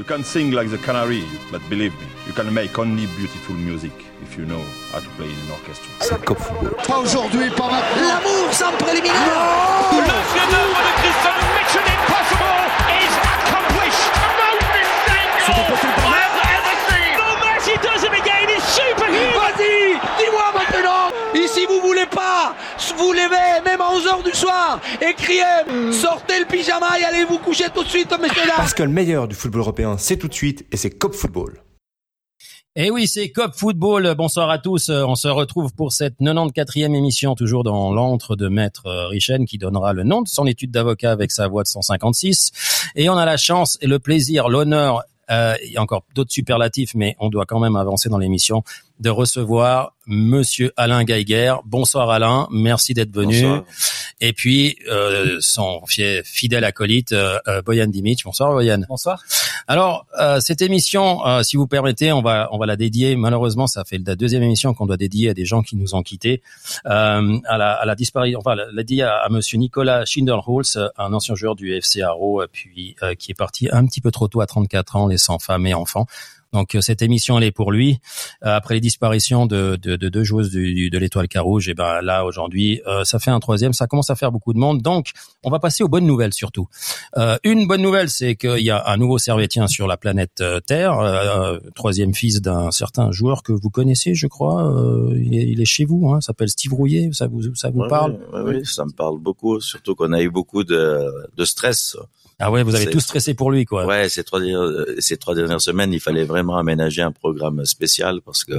You can sing like the canary, but believe me, you can make only beautiful music if you know how to play in an orchestra. C'est Cop Football. Pas aujourd'hui, pas maintenant. L'amour sans préliminaire. Le chef-d'œuvre de Christophe Mission Impossible is accomplished. No mistake. Même à 11h du soir, et criez, sortez le pyjama et allez vous coucher tout de suite, messieurs dames. Parce que le meilleur du football européen, c'est tout de suite, et c'est Cop Football. Et oui, c'est Cop Football. Bonsoir à tous. On se retrouve pour cette 94e émission, toujours dans l'antre de Maître Richen, qui donnera le nom de son étude d'avocat avec sa voix de 156. Et on a la chance et le plaisir, l'honneur euh, il y a encore d'autres superlatifs, mais on doit quand même avancer dans l'émission, de recevoir Monsieur Alain Geiger. Bonsoir Alain, merci d'être venu. Bonsoir. Et puis euh, son fidèle acolyte euh, Boyan Dimic. Bonsoir Boyan. Bonsoir. Alors euh, cette émission, euh, si vous permettez, on va on va la dédier. Malheureusement, ça fait la deuxième émission qu'on doit dédier à des gens qui nous ont quittés. Euh, à la à la disparition, enfin la, la dédier à, à Monsieur Nicolas Schinderholz, un ancien joueur du FC Haro, puis qui est parti un petit peu trop tôt à 34 ans, laissant femme et enfants. Donc cette émission elle est pour lui. Euh, après les disparitions de, de, de deux joueuses du, de l'Étoile Carouge, et ben là aujourd'hui euh, ça fait un troisième, ça commence à faire beaucoup de monde. Donc on va passer aux bonnes nouvelles surtout. Euh, une bonne nouvelle c'est qu'il y a un nouveau Servetien sur la planète Terre, euh, troisième fils d'un certain joueur que vous connaissez, je crois. il, est, il est chez vous, hein, s'appelle Steve Rouillet. Ça vous ça vous ouais, parle? oui, oui, ça me parle beaucoup. Surtout qu'on a eu beaucoup de, de stress. Ah ouais, vous avez tout stressé pour lui, quoi. Ouais, ces trois, ces trois dernières semaines, il fallait vraiment aménager un programme spécial parce que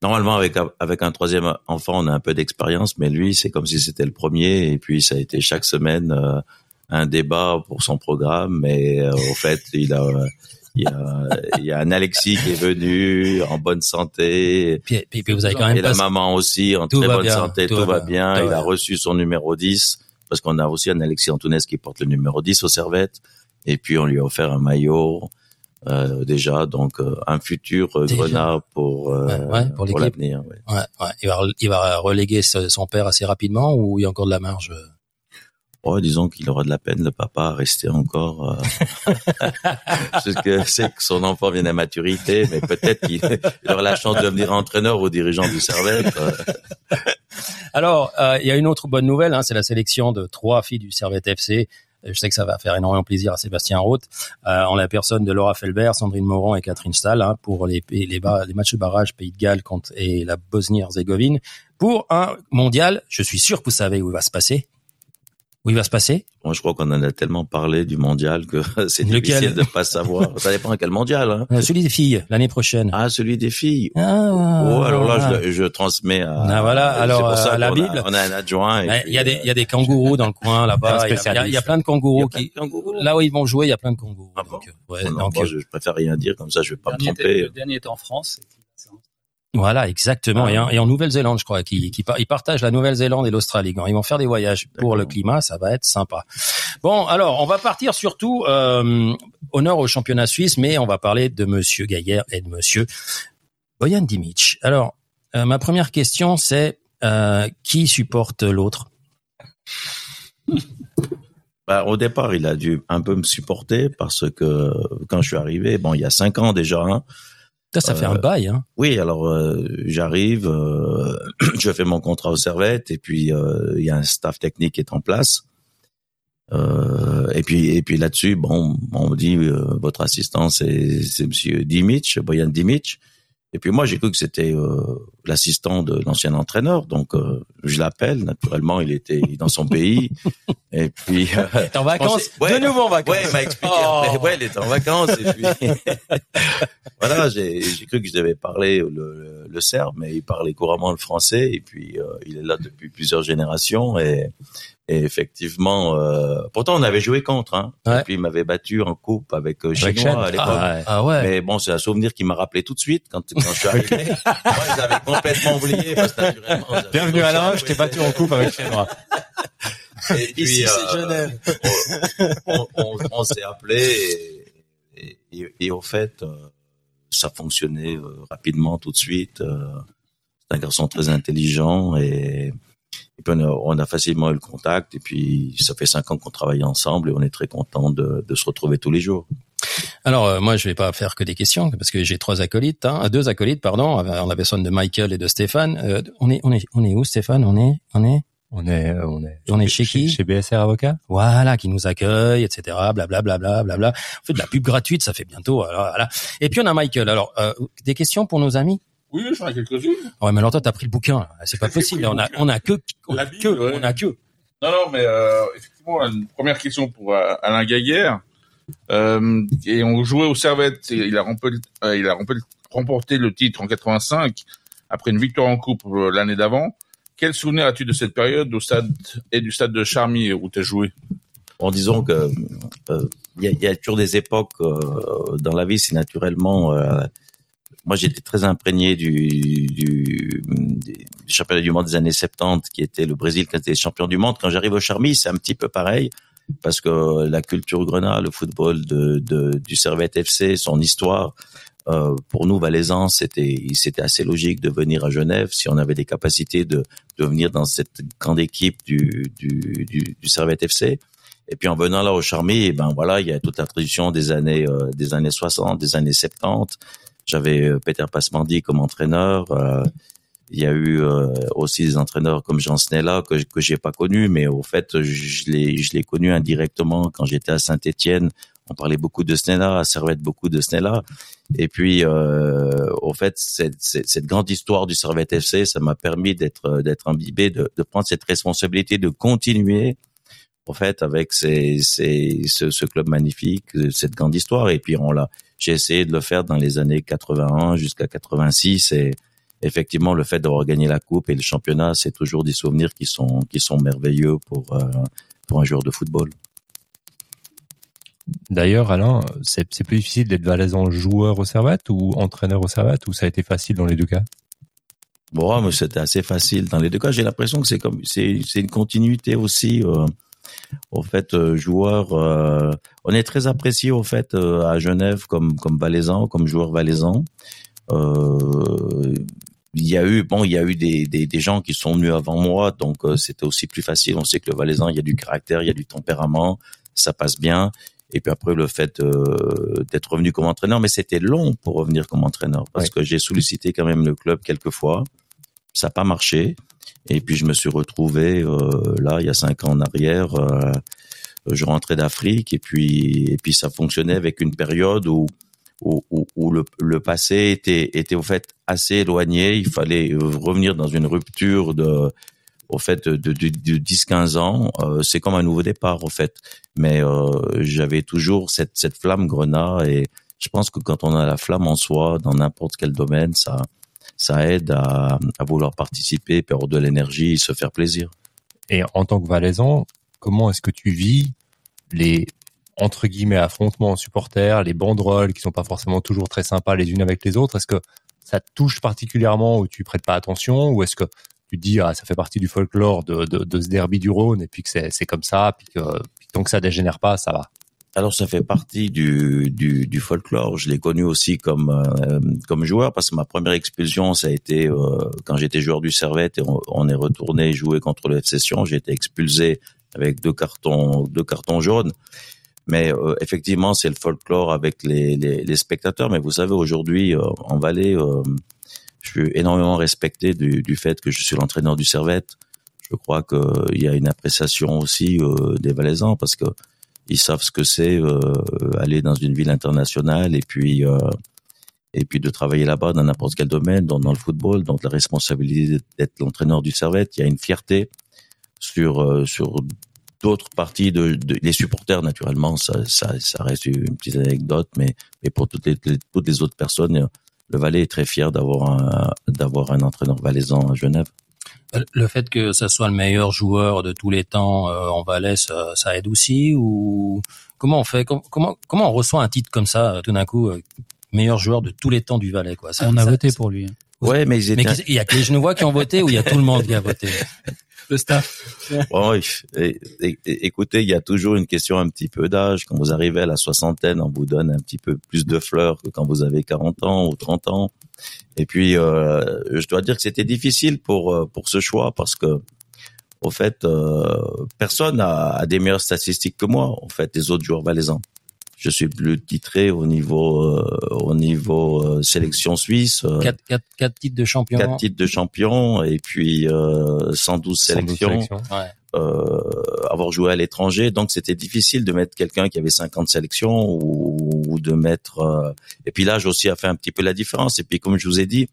normalement avec avec un troisième enfant, on a un peu d'expérience, mais lui, c'est comme si c'était le premier et puis ça a été chaque semaine euh, un débat pour son programme. Mais euh, au fait, il a il y a, il y a un Alexis qui est venu en bonne santé. Puis, puis, puis vous avez quand même et la maman aussi en tout très bonne bien, santé, tout tout, va bien. bien. Il a reçu son numéro 10 parce qu'on a aussi un Alexis Antunes qui porte le numéro 10 aux servettes. Et puis on lui a offert un maillot euh, déjà, donc euh, un futur euh, grenat pour euh, Ouais, ouais, pour l'équipe. l'avenir. ouais. Il va il va reléguer son père assez rapidement ou il y a encore de la marge. Oh, disons qu'il aura de la peine, le papa, à rester encore. Euh... Parce que son enfant vient à maturité, mais peut-être qu'il il aura la chance de devenir entraîneur ou dirigeant du Servette. Alors, euh, il y a une autre bonne nouvelle, hein, c'est la sélection de trois filles du Servette FC. Je sais que ça va faire énormément plaisir à Sébastien Roth, euh, en la personne de Laura Felbert, Sandrine Moron et Catherine Stahl, hein, pour les, les matchs de barrage Pays de Galles contre, et la Bosnie-Herzégovine, pour un mondial. Je suis sûr que vous savez où il va se passer. Où il va se passer? Moi, je crois qu'on en a tellement parlé du mondial que c'est difficile de pas savoir. Ça dépend à quel mondial. Hein. Euh, Celui des filles, l'année prochaine. Ah, celui des filles. Ah, oh, alors là, je, je transmets à. Ah, voilà. Alors, pour ça euh, la qu'on Bible. A, on a un adjoint. Il y a des, euh, il y a des kangourous dans le coin là-bas. Il y a- y, plein de kangourous qui, de kangourous. là où ils vont jouer, il y a plein de kangourous. Ah bon donc, euh, ouais, Oh non, donc, moi, euh, je, je préfère rien dire comme ça, je vais pas me était, tromper. le dernier était en France. Voilà, exactement. Ah. Et, en, et en Nouvelle-Zélande, je crois, qui, qui ils partagent la Nouvelle-Zélande et l'Australie. Quand ils vont faire des voyages pour le climat, ça va être sympa. Bon, alors, on va partir surtout euh, honneur au championnat suisse, mais on va parler de Monsieur Gaillard et de Monsieur Boyan Dimic. Alors, euh, ma première question, c'est euh, qui supporte l'autre? Bah, au départ, il a dû un peu me supporter parce que quand je suis arrivé, bon, il y a cinq ans déjà, hein, Ça, ça fait un Euh, bail, hein Oui, alors euh, j'arrive, euh, je fais mon contrat au Servette et puis il y a un staff technique qui est en place. Euh, et puis et puis là-dessus, bon, on me dit euh, votre assistant c'est c'est Monsieur Dimic, Boyan Dimic. Et puis moi j'ai cru que c'était euh, l'assistant de l'ancien entraîneur, donc euh, je l'appelle. Naturellement, il était dans son pays. et puis euh, en vacances pensais- ouais. De nouveau en vacances Ouais, il m'a expliqué. Oh. après. Ouais, il était en vacances. Et puis, voilà, j'ai cru que je devais parler le, le, le serbe, mais il parlait couramment le français. Et puis, euh, il est là depuis plusieurs générations. Et, et effectivement, euh, pourtant, on avait joué contre. Hein. Ouais. Et puis, il m'avait battu en coupe avec euh, Avec Chinois Chen. à l'époque. Ah, ah ouais. Mais bon, c'est un souvenir qui m'a rappelé tout de suite quand, quand je suis arrivé. Moi, complètement oublié parce que naturellement. Bienvenue Alain, je t'ai battu en coupe avec Chénois. et puis, euh, on, on, on s'est appelé et, et, et au fait, euh, ça fonctionnait euh, rapidement tout de suite. C'est un garçon très intelligent et, et puis on, a, on a facilement eu le contact. Et puis ça fait cinq ans qu'on travaille ensemble et on est très content de, de se retrouver tous les jours. Alors euh, moi je vais pas faire que des questions parce que j'ai trois acolytes, hein, deux acolytes pardon, en la personne de Michael et de Stéphane. Euh, on est on est on est où Stéphane? On est on est? On est, euh, on est, on est chez, qui? Chez BSR Avocat. Voilà, qui nous accueille, etc. Blablabla, bla, bla, bla, On fait de la pub gratuite, ça fait bientôt. voilà. Et puis on a Michael. Alors, euh, des questions pour nos amis? Oui, j'en ai quelques-unes. Ouais, mais alors toi, t'as pris le bouquin. C'est pas possible. on a, on a que, on a que, on a que. Non, non, mais euh, effectivement, une première question pour euh, Alain Gaguerre. Euh, et on jouait au Servette. Et il a remporté, euh, remporté le titre en 85 après une victoire en coupe l'année d'avant. Quel souvenir as-tu de cette période au stade et du stade de Charmy où tu as joué? En disant que euh, il y, a, toujours des époques euh, dans la vie, c'est naturellement. Euh, moi, j'étais très imprégné du, championnat du monde des années 70, qui était le Brésil qui était champion du monde. Quand j'arrive au Charmy, c'est un petit peu pareil parce que la culture grenade, le football de, de, du Servette FC, son histoire, euh, pour nous, Valaisans, c'était c'était assez logique de venir à Genève si on avait des capacités de, de venir dans cette grande équipe du, du, du, du Servette FC. Et puis en venant là au Charmy, eh ben voilà, il y a toute la tradition des années euh, des années 60, des années 70. J'avais euh, Peter Passmandy comme entraîneur. Euh, il y a eu aussi des entraîneurs comme Jean Snella que que j'ai pas connu, mais au fait, je l'ai je l'ai connu indirectement quand j'étais à Saint-Étienne on parlait beaucoup de Snella, à Servette beaucoup de Snella. Et puis, euh, au fait, cette, cette, grande histoire du Servette FC, ça m'a permis d'être d'être imbibé, de, de, prendre cette responsabilité, de continuer, au fait, avec ces, ces, ce, ce, club magnifique, cette grande histoire. Et puis, on l'a, j'ai essayé de le faire dans les années 81 jusqu'à 86 et effectivement, le fait d'avoir gagné la coupe et le championnat, c'est toujours des souvenirs qui sont qui sont merveilleux pour euh, pour un joueur de football. D'ailleurs, Alain, c'est plus difficile d'être valaisan joueur au Servette ou entraîneur au Servette ou ça a été facile dans les deux cas? Bon, mais c'était assez facile dans les deux cas. J'ai l'impression que c'est comme c'est c'est une continuité aussi. Euh, au fait, euh, joueur, euh, on est très apprécié au fait euh, à Genève comme comme valaisan, comme joueur valaisan. Il y a eu bon, il y a eu des, des, des gens qui sont venus avant moi, donc c'était aussi plus facile. On sait que le valaisan, il y a du caractère, il y a du tempérament, ça passe bien. Et puis après le fait euh, d'être revenu comme entraîneur, mais c'était long pour revenir comme entraîneur parce que j'ai sollicité quand même le club quelques fois, ça n'a pas marché. Et puis je me suis retrouvé euh, là il y a cinq ans en arrière. Euh, je rentrais d'Afrique et puis et puis ça fonctionnait avec une période où où, le, le, passé était était au fait assez éloigné. Il fallait revenir dans une rupture de au fait de, de, de 10-15 ans, euh, c'est comme un nouveau départ au fait. Mais euh, j'avais toujours cette, cette flamme grenat et je pense que quand on a la flamme en soi dans n'importe quel domaine, ça ça aide à, à vouloir participer, perdre de l'énergie, et se faire plaisir. Et en tant que valaisan, comment est-ce que tu vis les entre guillemets affrontements supporters, les banderoles qui sont pas forcément toujours très sympas les unes avec les autres Est-ce que ça te touche particulièrement ou tu prêtes pas attention? Ou est-ce que tu dis ah ça fait partie du folklore de, de, de ce derby du Rhône et puis que c'est comme ça puis que tant que ça dégénère pas ça va? Alors ça fait partie du, du, du folklore. Je l'ai connu aussi comme euh, comme joueur parce que ma première expulsion ça a été euh, quand j'étais joueur du Servette et on, est retourné jouer contre le FC Sion. J'ai été expulsé avec deux cartons deux cartons jaunes. Mais euh, effectivement c'est le folklore avec les, les, les, spectateurs. Mais vous savez aujourd'hui en Valais je suis énormément respecté du, du fait que je suis l'entraîneur du Servette. Je crois qu'il y a une appréciation aussi euh, des Valaisans parce que ils savent ce que c'est euh, aller dans une ville internationale et puis euh, et puis de travailler là-bas dans n'importe quel domaine, dans, dans, le football, donc la responsabilité d'être l'entraîneur du Servette. Il y a une fierté sur euh, sur d'autres parties de, de, les supporters naturellement ça, ça, ça reste une petite anecdote mais mais pour toutes les, toutes les autres personnes le Valais est très fier d'avoir un, d'avoir un entraîneur valaisan à Genève. Le fait que ça soit le meilleur joueur de tous les temps euh, en Valais, ça, ça, aide aussi ou comment on fait? Comment comment on reçoit un titre comme ça tout d'un coup euh, meilleur joueur de tous les temps du Valais quoi? Ça, on a voté pour lui. Hein. Ouais, mais, mais il y a que les Genevois qui ont voté ou il y a tout le monde qui a voté? Le staff. Bon, écoutez, il y a toujours une question un petit peu d'âge. Quand vous arrivez à la soixantaine, on vous donne un petit peu plus de fleurs que quand vous avez 40 ans ou 30 ans. Et puis, euh, je dois dire que c'était difficile pour euh, pour ce choix parce que, au fait, euh, personne a, des meilleures statistiques que moi. En fait, les autres joueurs valaisans. Je suis plus titré au niveau euh, au niveau euh, sélection suisse. euh, Quatre, quatre, quatre titres de champion. quatre titres de champion et puis euh, 112 112 sélections. sélections. Ouais. euh, avoir joué à l'étranger, donc c'était difficile de mettre quelqu'un qui avait 50 sélections ou, ou de mettre. euh, et puis l'âge aussi a fait un petit peu la différence. Et puis comme je vous ai dit,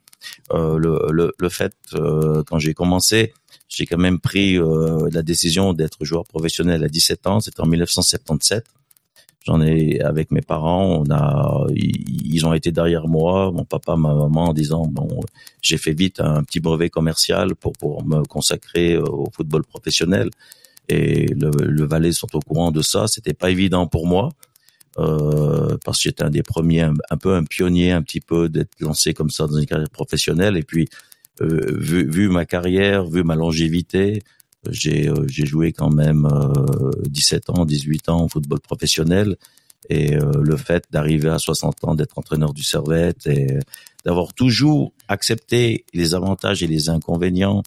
euh, le, le, le fait euh, quand j'ai commencé, j'ai quand même pris euh, la décision d'être joueur professionnel à 17 ans. C'était en 1977. J'en ai avec mes parents, on a, ils, ont été derrière moi, mon papa, ma maman, en disant bon, j'ai fait vite un petit brevet commercial pour pour me consacrer au football professionnel. Et le, le Valais sont au courant de ça. C'était pas évident pour moi euh, parce que j'étais un des premiers, un, un peu un pionnier, un petit peu d'être lancé comme ça dans une carrière professionnelle. Et puis euh, vu, vu ma carrière, vu ma longévité, j'ai euh, j'ai joué quand même euh, 17 ans, 18 ans en football professionnel. Et euh, le fait d'arriver à 60 ans, d'être entraîneur du Servette et d'avoir toujours accepté les avantages et les inconvénients,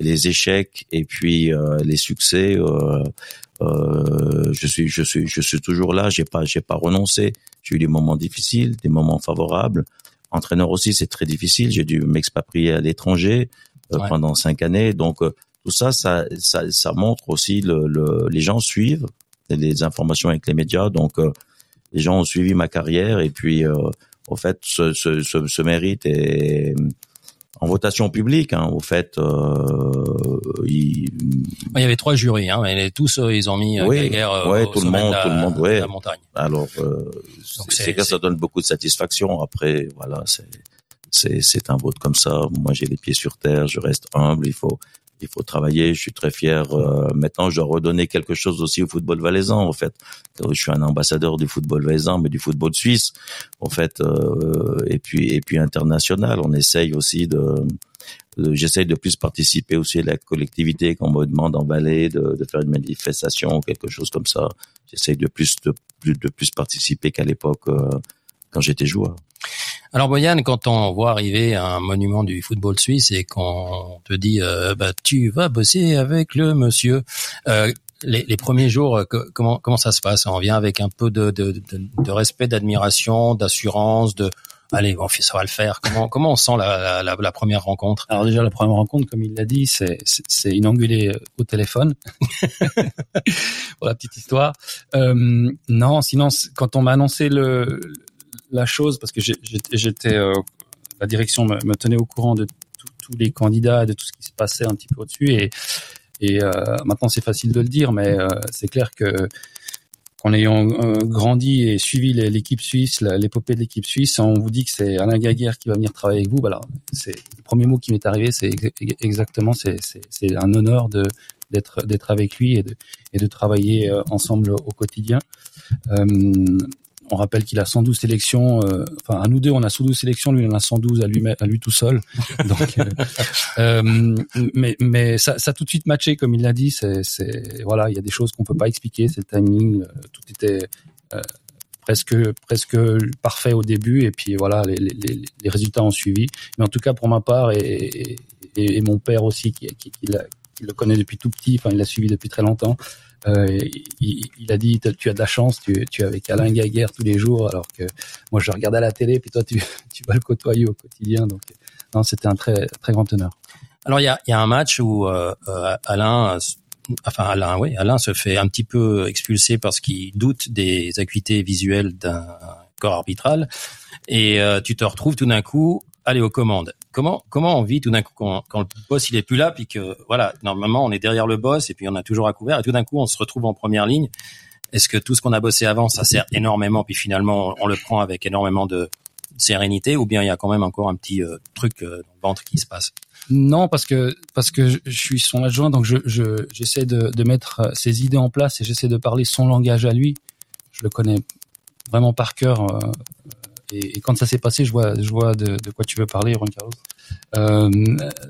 les échecs et puis euh, les succès, euh, euh, je suis je suis je suis toujours là. J'ai pas j'ai pas renoncé. J'ai eu des moments difficiles, des moments favorables. Entraîneur aussi, c'est très difficile. J'ai dû m'expatrier à l'étranger euh, Ouais. pendant cinq années. Donc euh, tout ça, ça, ça, ça montre aussi le, le, les gens suivent les informations avec les médias. Donc euh, les gens ont suivi ma carrière et puis euh, au fait ce, ce, ce, ce mérite est en votation publique. Hein, au fait, euh, il, Il y avait trois jurys, hein, et tous euh, ils ont mis euh, Oui, euh, ouais, au tout le monde, la- tout le monde, de ouais. la montagne. alors euh, c'est que ça donne beaucoup de satisfaction. Après, voilà, c'est c'est c'est un vote comme ça. Moi, j'ai les pieds sur terre. Je reste humble. Il faut il faut travailler. Je suis très fier. Euh, maintenant, je dois redonner quelque chose aussi au football valaisan. En fait, je suis un ambassadeur du football valaisan, mais du football suisse. En fait, euh, et puis et puis international. On essaye aussi de J'essaye de plus participer aussi à la collectivité quand on me demande en Valais de, de faire une manifestation ou quelque chose comme ça. J'essaye de plus de de plus participer qu'à l'époque euh, quand j'étais joueur. Alors Boyan, quand on voit arriver un monument du football suisse et qu'on te dit euh, bah tu vas bosser avec le monsieur, euh, les, les premiers jours, euh, que- comment comment ça se passe? On vient avec un peu de de, de, de respect, d'admiration, d'assurance, de allez bon, ça va le faire. Comment comment on sent la, la, la première rencontre? Alors déjà la première rencontre, comme il l'a dit, c'est une engueulée au téléphone. pour la petite histoire. Euh, non, sinon quand on m'a annoncé le la chose, parce que j'étais euh, la direction me, me tenait au courant de tous- les candidats, de tout ce qui se passait un petit peu au-dessus, et et euh, maintenant c'est facile de le dire, mais euh, c'est clair que en ayant euh, grandi et suivi l'équipe suisse, l'épopée de l'équipe suisse, on vous dit que c'est Alain Gaguerre qui va venir travailler avec vous. Alors, c'est le premier mot qui m'est arrivé, c'est ex- exactement, c'est un honneur de d'être d'être avec lui et de et de travailler euh, ensemble au quotidien. Euh, on rappelle qu'il a 112 sélections. euh, enfin, à nous deux, on a 112 sélections. Lui, il en a 112 à lui, à lui tout seul. Donc, euh, euh, mais, mais ça, ça a tout de suite matché, comme il l'a dit. C'est, c'est, voilà, il y a des choses qu'on peut pas expliquer. C'est le timing. euh, Tout était euh, presque, presque parfait au début, et puis voilà, les, les, les, résultats ont suivi. Mais en tout cas, pour ma part, et, et, et mon père aussi, qui, qui, qui, qui le connaît depuis tout petit. Enfin, il l'a suivi depuis très longtemps. Euh, il, il a dit tu as de la chance, tu, tu es avec Alain Gaguerre tous les jours, alors que moi je regarde à la télé, puis toi tu, tu vas le côtoyer au quotidien. Donc non, c'était un très très grand honneur. Alors il y a, y a un match où euh, euh, Alain, enfin Alain, oui, Alain se fait un petit peu expulser parce qu'il doute des acuités visuelles d'un corps arbitral, et euh, tu te retrouves tout d'un coup aller aux commandes. Comment comment on vit tout d'un coup quand, quand le boss il est plus là, puis que voilà, normalement on est derrière le boss et puis on a toujours à couvert, et tout d'un coup on se retrouve en première ligne. Est-ce que tout ce qu'on a bossé avant, ça sert énormément, puis finalement on le prend avec énormément de sérénité, ou bien il y a quand même encore un petit euh, truc euh, dans le ventre qui se passe? Non, parce que parce que je, suis son adjoint, donc je je- j'essaie de, de mettre euh, ses idées en place et j'essaie de parler son langage à lui. Je le connais vraiment par cœur. Et, et quand ça s'est passé, je vois je vois de, de quoi tu veux parler, Juan Carlos. Euh,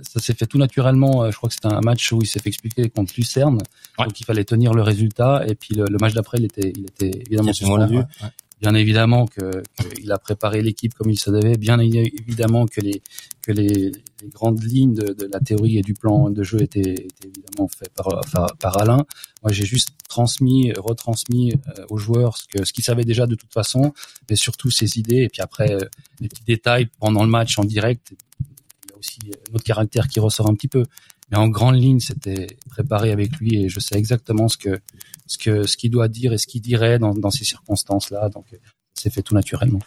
ça s'est fait tout naturellement. euh, Je crois que c'était un match où il s'est fait expliquer contre Lucerne, Ouais. donc il fallait tenir le résultat. Et puis le, le match d'après, il était il était évidemment moment-là, suspendu. ouais, ouais. Bien évidemment que qu'il a préparé l'équipe comme il se devait. Bien évidemment que les que que les, les grandes lignes de, de, la théorie et du plan de jeu étaient, étaient évidemment faites par, par, Alain. Moi, j'ai juste transmis, retransmis euh, aux joueurs ce que ce qu'ils savaient déjà de toute façon, mais surtout ses idées. Et puis après, euh, les petits détails pendant le match en direct. Il y a aussi notre caractère qui ressort un petit peu. Mais en grande ligne, c'était préparé avec lui et je sais exactement ce que ce que ce qu'il doit dire et ce qu'il dirait dans, dans ces circonstances-là. Donc, c'est fait tout naturellement.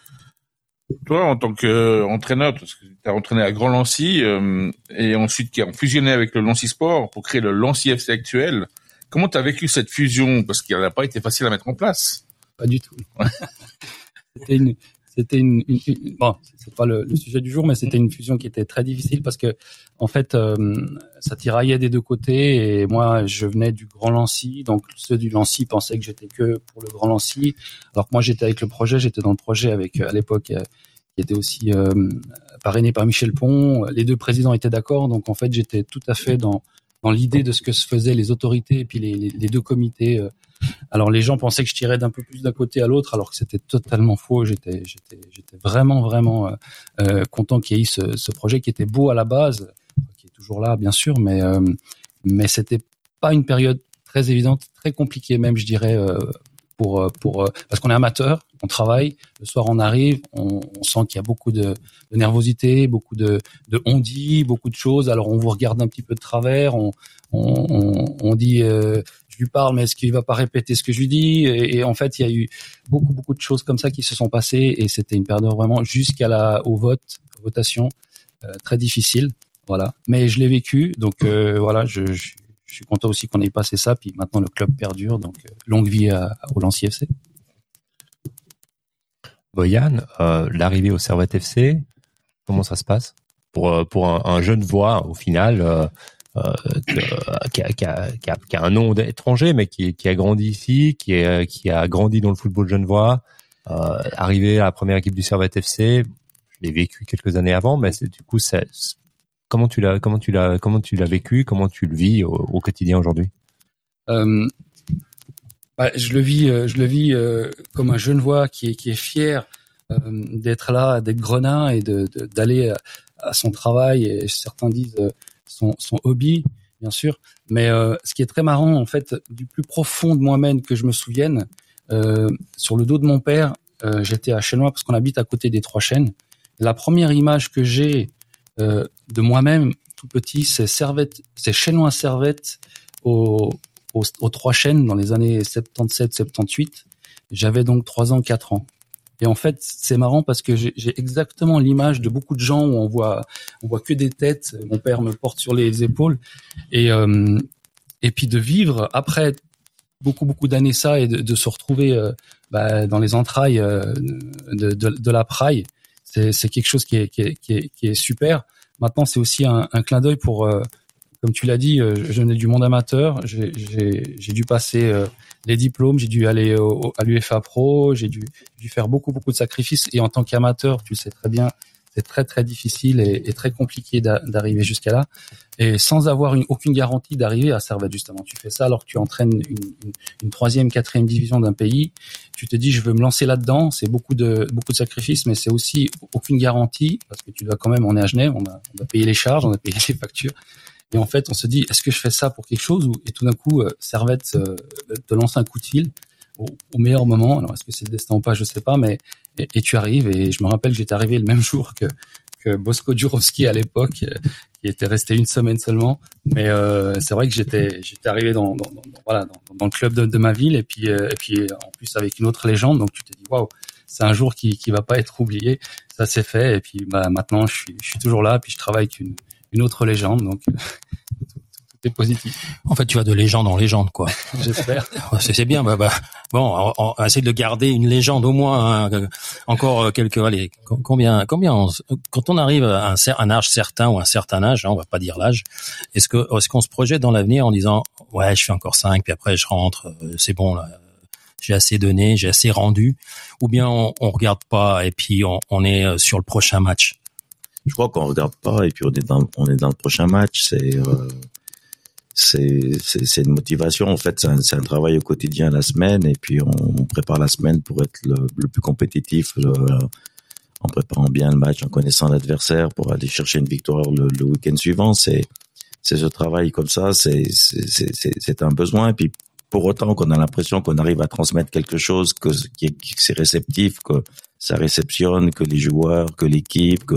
Toi, en tant qu'entraîneur, parce que tu as entraîné à Grand Lancy euh, et ensuite qui a fusionné avec le Lancy Sport pour créer le Lancy FC actuel, comment tu as vécu cette fusion? Parce qu'elle n'a pas été facile à mettre en place. Pas du tout. C'était une, c'était une, une, bon, c'est pas le, sujet du jour, mais c'était une fusion qui était très difficile parce que en fait, euh, ça tiraillait des deux côtés et moi, je venais du Grand Lancy, donc ceux du Lancy pensaient que j'étais que pour le Grand Lancy, alors que moi j'étais avec le projet, j'étais dans le projet avec à l'époque euh, qui était aussi euh, parrainé par Michel Pont. Les deux présidents étaient d'accord, donc en fait, j'étais tout à fait dans dans l'idée de ce que se faisaient les autorités et puis les, les, les deux comités. Euh, alors les gens pensaient que je tirais d'un peu plus d'un côté à l'autre, alors que c'était totalement faux. J'étais, j'étais, j'étais vraiment, vraiment euh, euh, content qu'il y ait eu ce, ce, projet qui était beau à la base, qui est toujours là, bien sûr, mais euh, mais c'était pas une période très évidente, très compliquée même, je dirais, euh, pour pour parce qu'on est amateur, on travaille, le soir on arrive, on, on sent qu'il y a beaucoup de, de, nervosité, beaucoup de, de on dit, beaucoup de choses. Alors on vous regarde un petit peu de travers, on on, on dit euh, je lui parle, mais est-ce qu'il va pas répéter ce que je lui dis? Et, en fait, il y a eu beaucoup beaucoup de choses comme ça qui se sont passées et c'était une période vraiment jusqu'à la au vote, votation euh, très difficile. Voilà, mais je l'ai vécu, donc euh, voilà, je, je, suis content aussi qu'on ait passé ça. Puis maintenant le club perdure, donc euh, longue vie à, au Lancy FC. Boyan, euh, l'arrivée au Servette FC, comment ça se passe? Pour euh, pour un, un jeune voix au final euh, qui, a, qui, a, qui, a, qui, a, un nom étranger mais qui, a grandi ici, qui, est, qui a grandi dans le football genevois, euh, arrivé à la première équipe du Servette FC, je l'ai vécu quelques années avant, mais du coup, ça, comment tu l'as comment tu l'as comment tu l'as vécu, comment tu le vis au, au quotidien aujourd'hui? Euh, bah, je le vis, je le vis euh, comme un jeune voix qui est qui est fier euh, d'être là, d'être grenat et de d'aller à, son travail. Et certains disent euh, son, son hobby, bien sûr. Mais euh, ce qui est très marrant, en fait, du plus profond de moi-même que je me souvienne, euh, sur le dos de mon père, euh, j'étais à Chênois parce qu'on habite à côté des Trois Chênes. La première image que j'ai euh, de moi-même tout petit, c'est Servette, c'est Chênois Servette au, au, aux Trois Chênes dans les années 77-78. J'avais donc trois ans, quatre ans. Et en fait, c'est marrant parce que j'ai exactement l'image de beaucoup de gens où on voit, on voit que des têtes. Mon père me porte sur les épaules et euh, et puis de vivre après beaucoup beaucoup d'années ça et de, se retrouver euh, bah, dans les entrailles euh, de, la praille, c'est quelque chose qui est, qui est, super. Maintenant, c'est aussi un, clin d'œil pour comme tu l'as dit, euh, je venais du monde amateur. J'ai dû passer euh, les diplômes, j'ai dû aller au, à l'UFA Pro, j'ai dû, dû, faire beaucoup beaucoup de sacrifices. Et en tant qu'amateur, tu le sais très bien, c'est très très difficile et, et très compliqué d'arriver jusqu'à là. Et sans avoir une, aucune garantie d'arriver à Servette justement. Tu fais ça alors que tu entraînes une, une troisième, quatrième division d'un pays. Tu te dis je veux me lancer là-dedans. C'est beaucoup de beaucoup de sacrifices, mais c'est aussi aucune garantie parce que tu dois quand même. On est à Genève, on a, on a payé les charges, on a payé les factures. Et en fait, on se dit, est-ce que je fais ça pour quelque chose Et tout d'un coup, euh, Servette euh, te lance un coup de fil au, au meilleur moment. Alors, est-ce que c'est le destin ou pas Je sais pas, mais et, tu arrives. Et je me rappelle que j'étais arrivé le même jour que, que Bosco Jurovski à l'époque, euh, qui était resté une semaine seulement. Mais euh, c'est vrai que j'étais j'étais arrivé dans, dans, dans voilà dans, le club de, ma ville et puis et puis en plus avec une autre légende. Donc tu te dis waouh, c'est un jour qui qui va pas être oublié. Ça s'est fait et puis bah maintenant je suis je suis toujours là. Puis je travaille avec une une autre légende, donc tout, est positif. En fait, tu vas de légende en légende, quoi. J'espère. C'est bien. Bah, bah, bon, on, on essaie de garder une légende au moins. Hein, encore quelques. Allez, combien, combien on, Quand on arrive à un, un, âge certain ou un certain âge, hein, on va pas dire l'âge. Est-ce que, est-ce qu'on se projette dans l'avenir en disant, ouais, je fais encore cinq, puis après je rentre, c'est bon là. J'ai assez donné, j'ai assez rendu, ou bien on, on regarde pas et puis on, on est sur le prochain match? Je crois qu'on regarde pas et puis on est dans on est dans le prochain match c'est euh, c'est c'est une motivation en fait c'est un, un, travail au quotidien la semaine et puis on, on prépare la semaine pour être le, le plus compétitif le, en préparant bien le match, en connaissant l'adversaire pour aller chercher une victoire le, le week-end suivant. C'est c'est ce travail comme ça, c'est c'est un besoin. Et puis pour autant qu'on a l'impression qu'on arrive à transmettre quelque chose, que, que c'est réceptif, que ça réceptionne, que les joueurs, que l'équipe, que,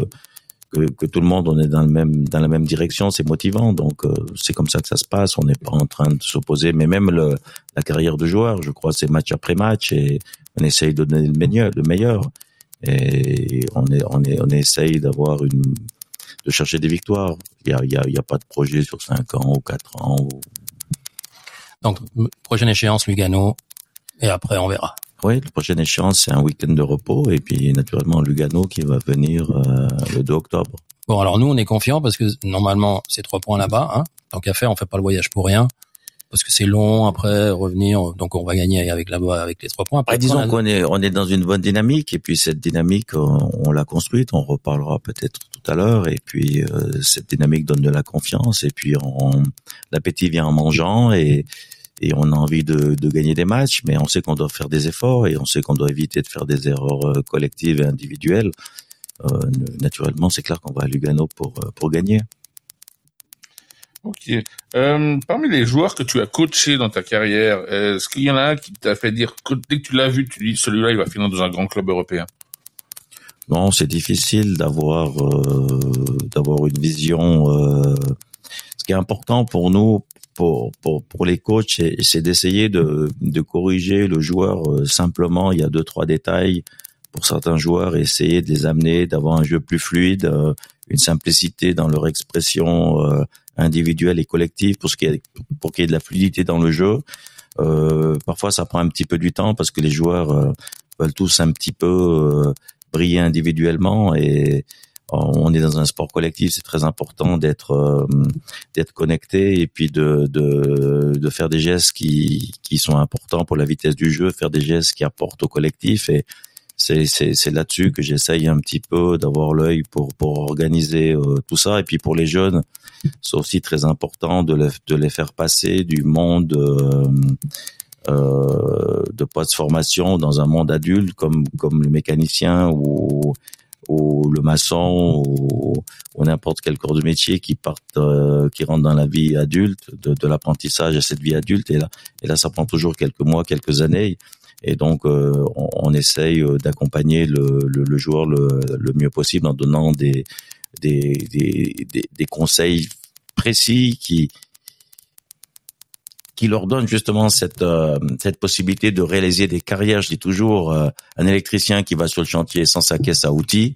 que, que tout le monde on est dans le même dans la même direction, c'est motivant. Donc euh, c'est comme ça que ça se passe. On n'est pas en train de s'opposer, mais même le, la carrière de joueur, je crois, c'est match après match et on essaye de donner le meilleur, le meilleur. Et on est on est on essaye d'avoir une de chercher des victoires. Il y a, y a, y a pas de projet sur cinq ans ou quatre ans. Ou... Donc prochaine échéance Lugano et après on verra. Oui, la prochaine échéance, c'est un week-end de repos et puis naturellement Lugano qui va venir euh, le 2 octobre. Bon, alors nous, on est confiants parce que normalement, c'est trois points là-bas. Hein. Tant qu'à faire, on fait pas le voyage pour rien parce que c'est long après revenir. Donc on va gagner avec la avec les trois points. Après, disons qu'on est on est dans une bonne dynamique et puis cette dynamique on, on l'a construite. On reparlera peut-être tout à l'heure et puis euh, cette dynamique donne de la confiance et puis l'appétit vient en mangeant et et on a envie de, de, gagner des matchs, mais on sait qu'on doit faire des efforts et on sait qu'on doit éviter de faire des erreurs euh, collectives et individuelles. Euh, naturellement, c'est clair qu'on va à Lugano pour euh, pour gagner. Ok. Euh, parmi les joueurs que tu as coachés dans ta carrière, est-ce qu'il y en a un qui t'a fait dire dès que tu l'as vu, tu dis celui-là, il va finir dans un grand club européen? Non, c'est difficile d'avoir euh, d'avoir une vision. Euh, ce qui est important pour nous, pour, pour, pour les coachs, c'est d'essayer de, de corriger le joueur euh, simplement. Il y a deux, trois détails pour certains joueurs, essayer de les amener, d'avoir un jeu plus fluide, euh, une simplicité dans leur expression euh, individuelle et collective pour ce qui est, pour qu'il y ait de la fluidité dans le jeu. Euh, parfois, ça prend un petit peu du temps parce que les joueurs veulent tous un petit peu briller individuellement et on est dans un sport collectif, c'est très important d'être euh, d'être connecté et puis de, de, de faire des gestes qui qui sont importants pour la vitesse du jeu, faire des gestes qui apportent au collectif et c'est c'est c'est là-dessus que j'essaye un petit peu d'avoir l'œil pour pour organiser euh, tout ça. Et puis pour les jeunes, c'est aussi très important de les, de les faire passer du monde euh, euh, de post-formation dans un monde adulte comme comme le mécanicien ou ou le maçon ou, ou n'importe quel corps de métier qui partent, euh, qui rentrent dans la vie adulte, de, de l'apprentissage à cette vie adulte. Et là, et là, ça prend toujours quelques mois, quelques années. Et donc, euh, on, on, essaye euh, d'accompagner le, le, le, joueur le, le, mieux possible en donnant des, des, des, des, des conseils précis qui, qui leur donne justement cette euh, cette possibilité de réaliser des carrières. Je dis toujours, euh, un électricien qui va sur le chantier sans sa caisse à outils,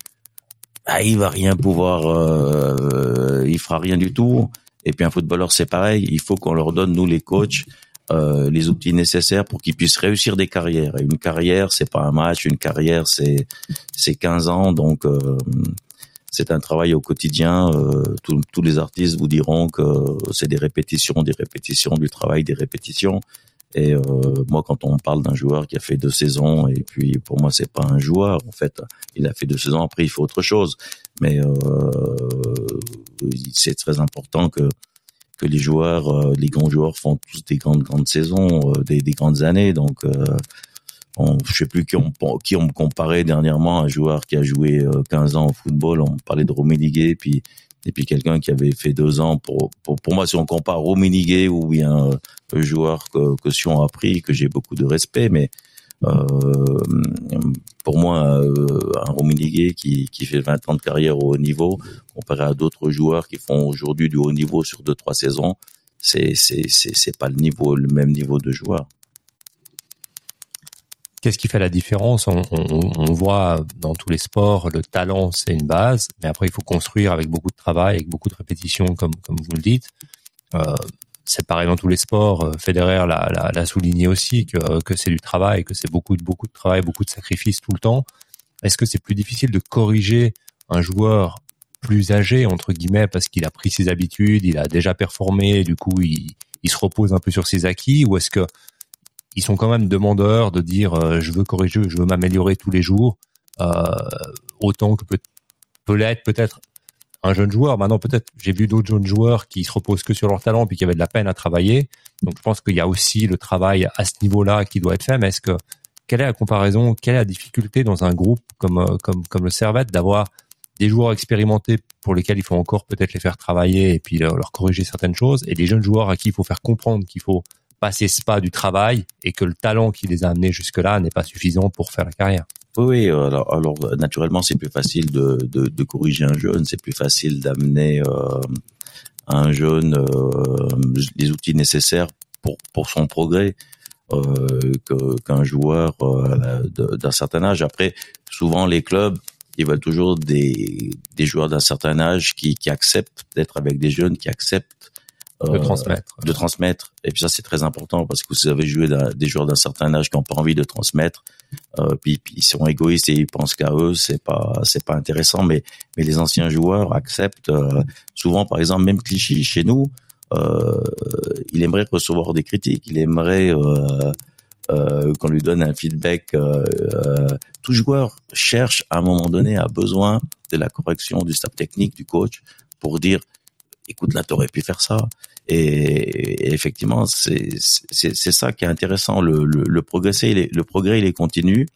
bah, il va rien pouvoir, euh, il fera rien du tout. Et puis un footballeur, c'est pareil. Il faut qu'on leur donne nous les coachs euh, les outils nécessaires pour qu'ils puissent réussir des carrières. Et une carrière, c'est pas un match. Une carrière, c'est c'est 15 ans. Donc c'est un travail au quotidien. Euh, tous les artistes vous diront que c'est des répétitions, des répétitions, du travail, des répétitions. Et euh, moi, quand on parle d'un joueur qui a fait deux saisons, et puis pour moi, c'est pas un joueur. En fait, il a fait deux saisons. Après, il fait autre chose. Mais euh, c'est très important que que les joueurs, euh, les grands joueurs font tous des grandes grandes saisons, euh, des, des, grandes années. Donc euh, on, je sais plus qui on, qui on me comparait dernièrement, un joueur qui a joué 15 euh, ans au football, on parlait de Roménigué, puis et puis quelqu'un qui avait fait deux ans. Pour, pour, pour moi, si on compare Roménigué ou bien un joueur que, que Sion a pris, que j'ai beaucoup de respect, mais euh, pour moi, euh, un Roménigué qui, qui fait 20 ans de carrière au haut niveau, comparé à d'autres joueurs qui font aujourd'hui du haut niveau sur deux trois saisons, c'est c'est c'est pas le niveau le même niveau de joueur. Qu'est-ce qui fait la différence? On, on, on, voit dans tous les sports, le talent c'est une base, mais après il faut construire avec beaucoup de travail, avec beaucoup de répétitions, comme comme vous le dites. Euh, c'est pareil dans tous les sports. Euh, Federer l'a, souligné aussi que que c'est du travail, que c'est beaucoup beaucoup de travail, beaucoup de sacrifices tout le temps. Est-ce que c'est plus difficile de corriger un joueur plus âgé entre guillemets parce qu'il a pris ses habitudes, il a déjà performé, du coup il, il se repose un peu sur ses acquis, ou est-ce que ils sont quand même demandeurs de dire euh, je veux corriger, je veux m'améliorer tous les jours, euh, autant que peut, peut l'être peut-être un jeune joueur. Maintenant, peut-être j'ai vu d'autres jeunes joueurs qui se reposent que sur leur talent puis qui avaient de la peine à travailler. Donc, je pense qu'il y a aussi le travail à ce niveau-là qui doit être fait. Mais est-ce que quelle est la comparaison, quelle est la difficulté dans un groupe comme euh, comme comme le Servette d'avoir des joueurs expérimentés pour lesquels il faut encore peut-être les faire travailler et puis leur, leur corriger certaines choses, et des jeunes joueurs à qui il faut faire comprendre qu'il faut passer ce pas du travail et que le talent qui les a amenés jusque-là n'est pas suffisant pour faire la carrière. Oui, alors naturellement, c'est plus facile de, de, de, corriger un jeune, c'est plus facile d'amener euh, un jeune euh, les outils nécessaires pour, pour son progrès euh, qu'un joueur euh, d'un certain âge. Après, souvent les clubs, ils veulent toujours des, des joueurs d'un certain âge qui, qui acceptent d'être avec des jeunes, qui acceptent de transmettre. De transmettre. Et puis ça, c'est très important parce que vous avez joué des joueurs d'un certain âge qui n'ont pas envie de transmettre. Euh, puis, puis, ils sont égoïstes et ils pensent qu'à eux, c'est pas c'est pas intéressant. Mais mais les anciens joueurs acceptent. Euh, souvent, par exemple, même Clichy chez nous, euh, il aimerait recevoir des critiques. Il aimerait euh, euh, qu'on lui donne un feedback. Euh, tout joueur cherche à un moment donné a besoin de la correction du staff technique, du coach, pour dire écoute là t'aurais pu faire ça et, effectivement c'est c'est ça qui est intéressant. Le le, le progresser le progrès il est continu.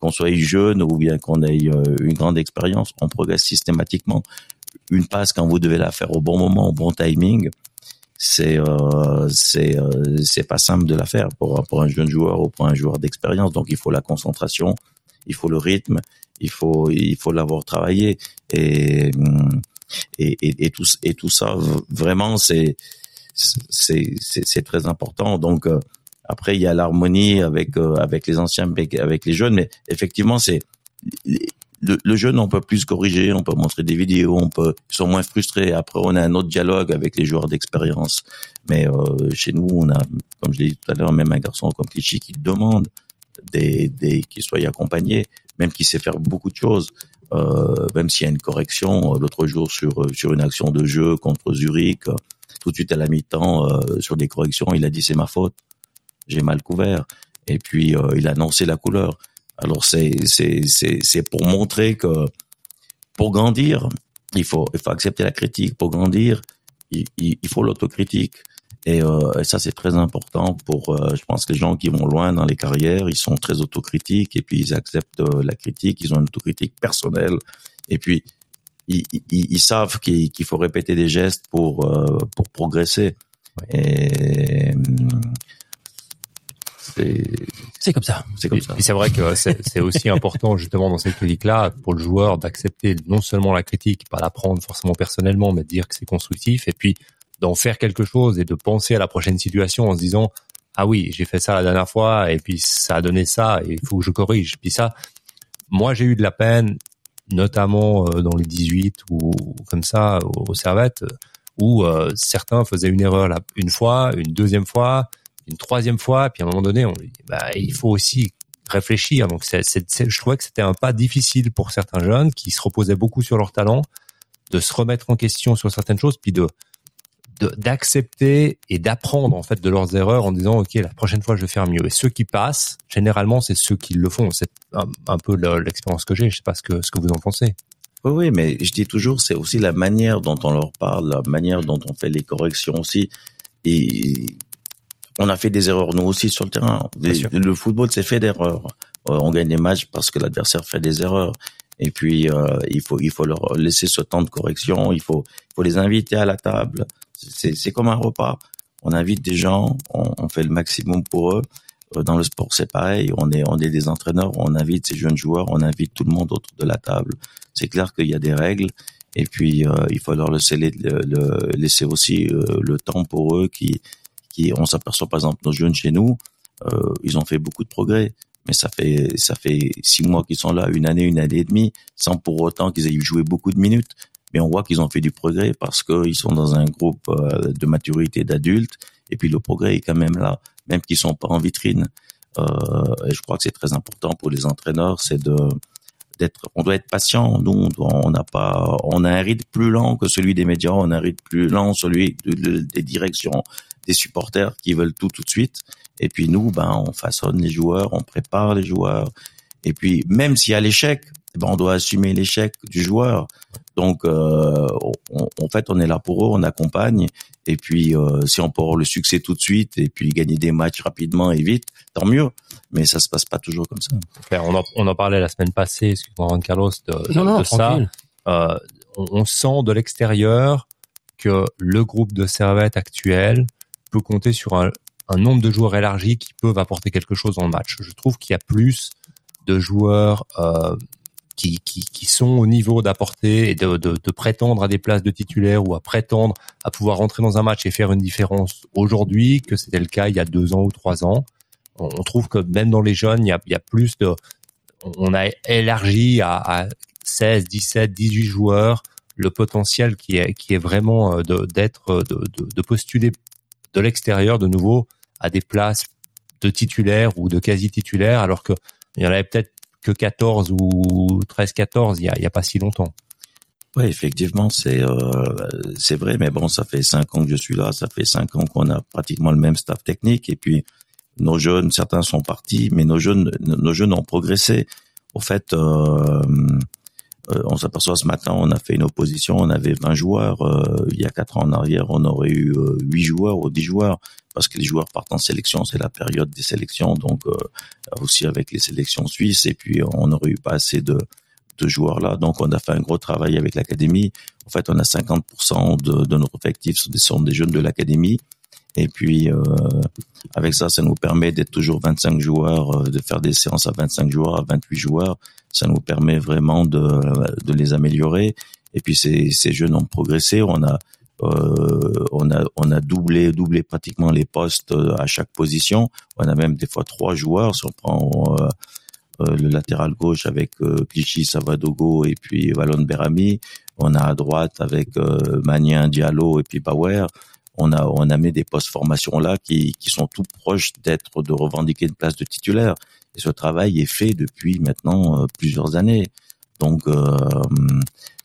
Qu'on soit jeune ou bien qu'on ait euh, une grande expérience on progresse systématiquement. Une passe quand vous devez la faire au bon moment au bon timing c'est euh, c'est euh, c'est pas simple de la faire pour pour un jeune joueur ou pour un joueur d'expérience. Donc il faut la concentration il faut le rythme il faut il faut l'avoir travaillé. Et et, et, et, tout et tout ça vraiment c'est c'est très important. Donc euh, après il y a l'harmonie avec euh, avec les anciens avec les jeunes. Mais effectivement c'est le, le, jeune on peut plus corriger on peut montrer des vidéos on peut ils sont moins frustrés. Après on a un autre dialogue avec les joueurs d'expérience. Mais euh, chez nous on a comme je l'ai dit tout à l'heure même un garçon comme Clichy qui demande des, des qu'il soit accompagné même qui sait faire beaucoup de choses. Euh, même s'il y a une correction euh, l'autre jour sur euh, sur une action de jeu contre Zurich, tout de suite à la mi-temps sur des corrections, il a dit c'est ma faute, j'ai mal couvert, et puis il a annoncé la couleur. Alors c'est c'est c'est c'est pour montrer que pour grandir, il faut il faut accepter la critique. Pour grandir, il, il, il faut l'autocritique. Euh, et, ça, c'est très important pour, euh, je pense, les gens qui vont loin dans les carrières. Ils sont très autocritiques et puis ils acceptent euh, la critique. Ils ont une autocritique personnelle. Et puis, ils, ils, savent qu'il faut répéter des gestes pour pour progresser. Et c'est comme ça. C'est comme ça. Et c'est vrai que c'est aussi important justement dans cette critique-là pour le joueur d'accepter non seulement la critique, pas la prendre forcément personnellement, mais de dire que c'est constructif, et puis d'en faire quelque chose et de penser à la prochaine situation en se disant ah oui j'ai fait ça la dernière fois et puis ça a donné ça et il faut que je corrige puis ça moi j'ai eu de la peine notamment euh, dans les 18 ou comme ça au Servette où euh, certains faisaient une erreur là une fois une deuxième fois une troisième fois puis à un moment donné on dit bah il faut aussi réfléchir. Donc je trouvais que c'était un pas difficile pour certains jeunes qui se reposaient beaucoup sur leur talent de se remettre en question sur certaines choses puis de d'accepter et d'apprendre en fait de leurs erreurs en disant ok la prochaine fois je vais faire mieux. Et ceux qui passent généralement c'est ceux qui le font. C'est un, peu l'expérience que j'ai. Je sais pas ce que ce que vous en pensez. Oui oui mais je dis toujours c'est aussi la manière dont on leur parle la manière dont on fait les corrections aussi. Et on a fait des erreurs nous aussi sur le terrain. Le football c'est fait d'erreurs. Euh, on gagne des matchs parce que l'adversaire fait des erreurs. Et puis euh, il faut il faut leur laisser ce temps de correction. Il faut il faut les inviter à la table c'est comme un repas. On invite des gens, on, fait le maximum pour eux. Euh, dans le sport, c'est pareil. On est, on est des entraîneurs, on invite ces jeunes joueurs, on invite tout le monde autour de la table. C'est clair qu'il y a des règles. Et puis, euh, il faut leur laisser, le, laisser aussi euh, le temps pour eux qui, qui on s'aperçoit par exemple nos jeunes chez nous, ils ont fait beaucoup de progrès mais ça fait ça fait six mois qu'ils sont là, une année, une année et demie, sans pour autant qu'ils aient joué beaucoup de minutes mais on voit qu'ils ont fait du progrès parce qu'ils sont dans un groupe euh, de maturité d'adultes et puis le progrès est quand même là, même qu'ils sont pas en vitrine. Euh, et je crois que c'est très important pour les entraîneurs, c'est de d'être, on doit être patient. Nous, on n'a pas, on a un rythme plus lent que celui des médias, on a un rythme plus lent celui des directions, des supporters qui veulent tout tout de suite. Et puis nous, ben, on façonne les joueurs, on prépare les joueurs. Et puis même s'il y a l'échec, ben, on doit assumer l'échec du joueur. Donc, euh, en fait, on est là pour eux, on accompagne. Et puis, euh, si on peut avoir le succès tout de suite et puis gagner des matchs rapidement et vite, tant mieux. Mais ça se passe pas toujours comme ça. On en, on en parlait la semaine passée, excuse-moi, Juan Carlos, de, Non, non, de ça. Euh, on, on sent de l'extérieur que le groupe de Servette actuel peut compter sur un, un nombre de joueurs élargis qui peuvent apporter quelque chose dans le match. Je trouve qu'il y a plus de joueurs euh, qui, qui, qui sont au niveau d'apporter et de, de, de prétendre à des places de titulaires ou à prétendre à pouvoir rentrer dans un match et faire une différence aujourd'hui que c'était le cas il y a deux ans ou trois ans. On, trouve que même dans les jeunes, il y a, il y a plus de... On a élargi à, à 16, 17, 18 joueurs le potentiel qui est, qui est vraiment euh, d'être, de, de, de postuler de l'extérieur de nouveau à des places de titulaires ou de quasi titulaires alors que il y en avait peut-être que 14 ou 13 14 il y a, pas si longtemps. Oui, effectivement, c'est euh, c'est vrai, mais bon, ça fait cinq ans que je suis là, ça fait cinq ans qu'on a pratiquement le même staff technique, et puis nos jeunes, certains sont partis, mais nos jeunes, nos jeunes ont progressé. Au fait, euh, euh, on s'aperçoit ce matin, on a fait une opposition, on avait 20 joueurs. il y a quatre ans en arrière, on aurait eu euh, 8 joueurs ou 10 joueurs, parce que les joueurs partent en sélection, c'est la période des sélections, donc euh, aussi avec les sélections suisses, et puis on aurait eu pas assez de de joueurs là. Donc, on a fait un gros travail avec l'académie. En fait, on a 50% de, de notre effectif ce sont des jeunes de l'académie. Et puis, euh, avec ça, ça nous permet d'être toujours 25 joueurs, euh, de faire des séances à 25 joueurs, à 28 joueurs. Ça nous permet vraiment de, de les améliorer. Et puis, ces, ces jeunes ont progressé. On a, euh, on a, on a doublé, doublé pratiquement les postes euh, à chaque position. On a même des fois trois joueurs. Si on prend euh, euh, le latéral gauche avec euh, Clichy, Savadogo et puis Valon Berami. On a à droite avec euh, Diallo et puis Bauer. On a on a mis des postes formation là qui qui sont tout proches d'être de revendiquer une place de titulaire. Et ce travail est fait depuis maintenant euh, plusieurs années. Donc euh,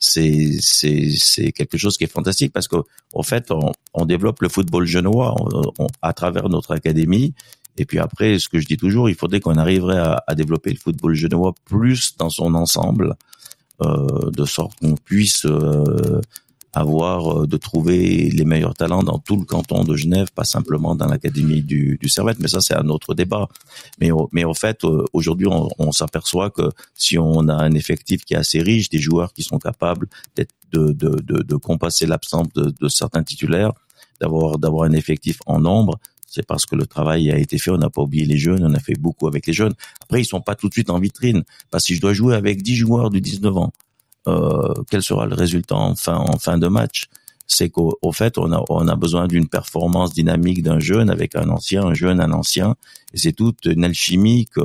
c'est c'est c'est quelque chose qui est fantastique parce que en fait on, on développe le football genevois on- on- à travers notre académie. Et puis après, ce que je dis toujours, il faudrait qu'on arriverait à, à développer le football genevois plus dans son ensemble, euh, de sorte qu'on puisse euh, avoir euh, de trouver les meilleurs talents dans tout le canton de Genève, pas simplement dans l'académie du, du Servette. Mais ça, c'est un autre débat. Mais au- mais en fait, euh, aujourd'hui, on, on s'aperçoit que si on a un effectif qui est assez riche, des joueurs qui sont capables d'être de, de, de, de compenser l'absence de, de certains titulaires, d'avoir d'avoir un effectif en nombre, c'est parce que le travail a été fait. On n'a pas oublié les jeunes, on a fait beaucoup avec les jeunes. Après, ils sont pas tout de suite en vitrine. Parce que si je dois jouer avec 10 joueurs de 19 ans, euh, quel sera le résultat en fin, en fin de match C'est qu'au au fait, on a, on a besoin d'une performance dynamique d'un jeune avec un ancien, un jeune, un ancien. Et c'est toute une alchimie que,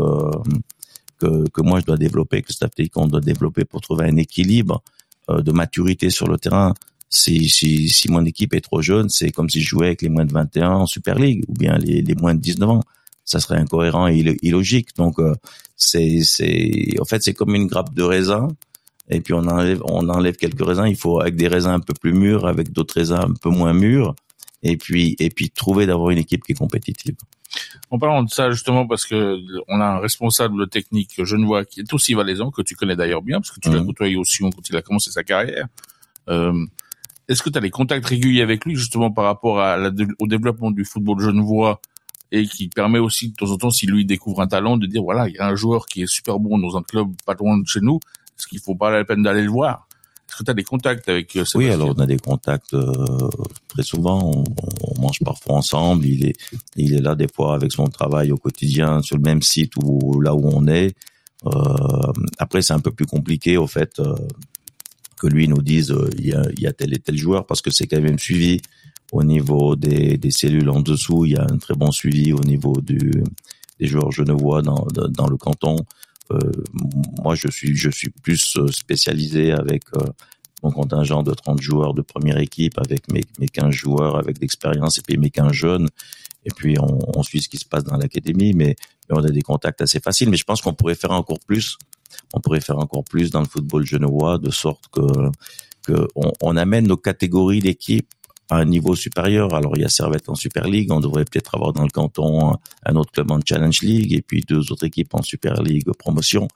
que, que moi je dois développer, que Staff Technique, on doit développer pour trouver un équilibre euh, de maturité sur le terrain si, si, si mon équipe est trop jeune, c'est comme si je jouais avec les moins de 21 en Super League ou bien les, les moins de 19 ans. Ça serait incohérent et illo- illogique. Donc, euh, c'est, c'est, en fait, c'est comme une grappe de raisin. Et puis on enlève, on enlève quelques raisins. Il faut avec des raisins un peu plus mûrs, avec d'autres raisins un peu moins mûrs. Et puis, et puis trouver d'avoir une équipe qui est compétitive. En parlant de ça, justement, parce que on a un responsable technique genevois qui est aussi valaisan, que tu connais d'ailleurs bien, parce que tu l'as Mhm. côtoyé au Sion quand il a commencé sa carrière. Euh, Est-ce que tu as des contacts réguliers avec lui, justement, par rapport à la- au développement du football genevois et qui permet aussi, de temps en temps, si lui découvre un talent, de dire, voilà, il y a un joueur qui est super bon dans un club pas loin de chez nous, est-ce qu'il faut pas la peine d'aller le voir Est-ce que tu as des contacts avec euh, Oui, alors on a des contacts euh, très souvent. On, on mange parfois ensemble. Il est, il est là des fois avec son travail au quotidien sur le même site où là où on est. Euh, après, c'est un peu plus compliqué au fait euh, que lui nous dise euh, il y, a, il y a tel et tel joueur parce que c'est quand même suivi au niveau des, des cellules en dessous. Il y a un très bon suivi au niveau du, des joueurs genevois dans, dans le canton. Euh, moi, je suis, je suis plus euh, spécialisé avec euh, mon contingent de 30 joueurs de première équipe, avec mes, mes 15 joueurs avec d'expérience et puis mes 15 jeunes. Et puis, on, on suit ce qui se passe dans l'académie, mais, mais on a des contacts assez faciles. Mais je pense qu'on pourrait faire encore plus. On pourrait faire encore plus dans le football genevois, de sorte que, que on, on amène nos catégories d'équipes à un niveau supérieur. Alors, il y a Servette en Super League. On devrait peut-être avoir dans le canton un autre club en Challenge League et puis deux autres équipes en Super League promotion.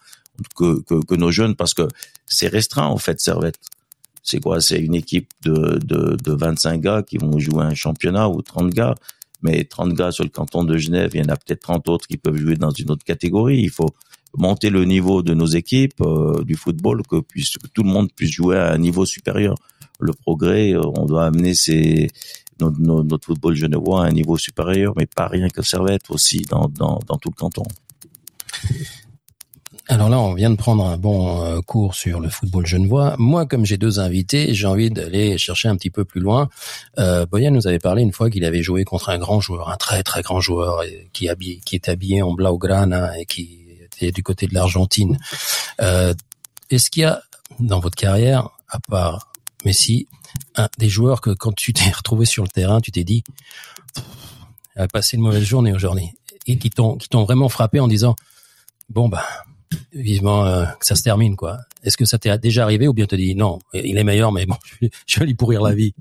que, que, que nos jeunes, parce que c'est restreint en fait, Servette. C'est quoi? C'est une équipe de, de, de 25 gars qui vont jouer un championnat ou 30 gars. Mais 30 gars sur le canton de Genève, il y en a peut-être 30 autres qui peuvent jouer dans une autre catégorie. Il faut monter le niveau de nos équipes euh, du football, que, puisse, que tout le monde puisse jouer à un niveau supérieur. Le progrès, euh, on doit amener notre, football genevois à un niveau supérieur, mais pas rien que Servette, aussi dans, dans, tout le canton. Alors là, on vient de prendre un bon euh, cours sur le football genevois. Moi, comme j'ai deux invités, j'ai envie d'aller chercher un petit peu plus loin. Euh, Boyan nous avait parlé une fois qu'il avait joué contre un grand joueur, un très très grand joueur, qui, est habillé en blaugrana et qui était du côté de l'Argentine. Est-ce qu'il y a dans votre carrière, à part Messi, un, des joueurs que quand tu t'es retrouvé sur le terrain, tu t'es dit, a passé une mauvaise journée aujourd'hui, et qui t'ont qui t'ont vraiment frappé en disant, bon bah vivement euh, que ça se termine quoi. Est-ce que ça t'est déjà arrivé ou bien te dit non, il est meilleur mais bon, je, je vais lui pourrir la vie?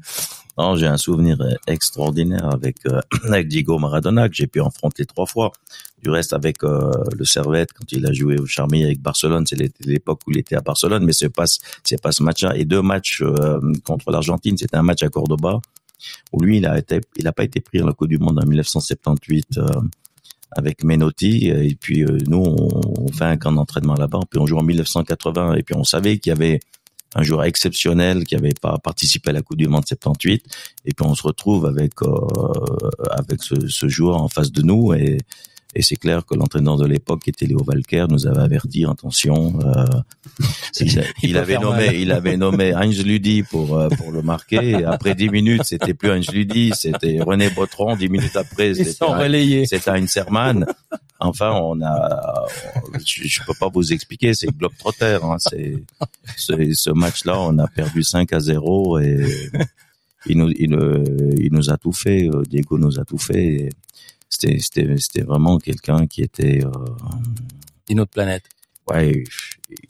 Non, j'ai un souvenir euh, extraordinaire avec euh, avec Diego Maradona que j'ai pu affronter trois fois. Du reste avec euh, le Servette quand il a joué au Charmy avec Barcelone, c'est l'époque où il était à Barcelone, mais c'est pas c'est pas ce match-là. Et deux matchs euh, contre l'Argentine, c'était un match à Cordoba où lui il a été il a pas été pris à la Coupe du Monde en 1978 euh, avec Menotti. Et puis euh, nous on, on fait un camp d'entraînement là-bas puis on joue en 1980 et puis on savait qu'il y avait un joueur exceptionnel qui avait pas participé à la Coupe du Monde 78 et puis on se retrouve avec euh, avec ce, ce joueur en face de nous. Et et c'est clair que l'entraîneur de l'époque, qui était Léo Valker, nous avait averti attention. Euh, il, a- il peut avait nommé, mal. il avait nommé Heinz Ludi pour euh, pour le marquer. Et après dix minutes, c'était plus Heinz Ludi, c'était René Botron. Dix minutes après, c'était relayés. c'était Heinz Hermann. Enfin, on a, je, je peux pas vous expliquer, c'est Globetrotter. Hein, c'est ce, match-là, on a perdu 5 à 0 et il nous, il, euh, il nous a tout fait. euh, Diego nous a tout fait. et C'était, c'était, c'était vraiment quelqu'un qui était, euh, D'une autre planète. ouais,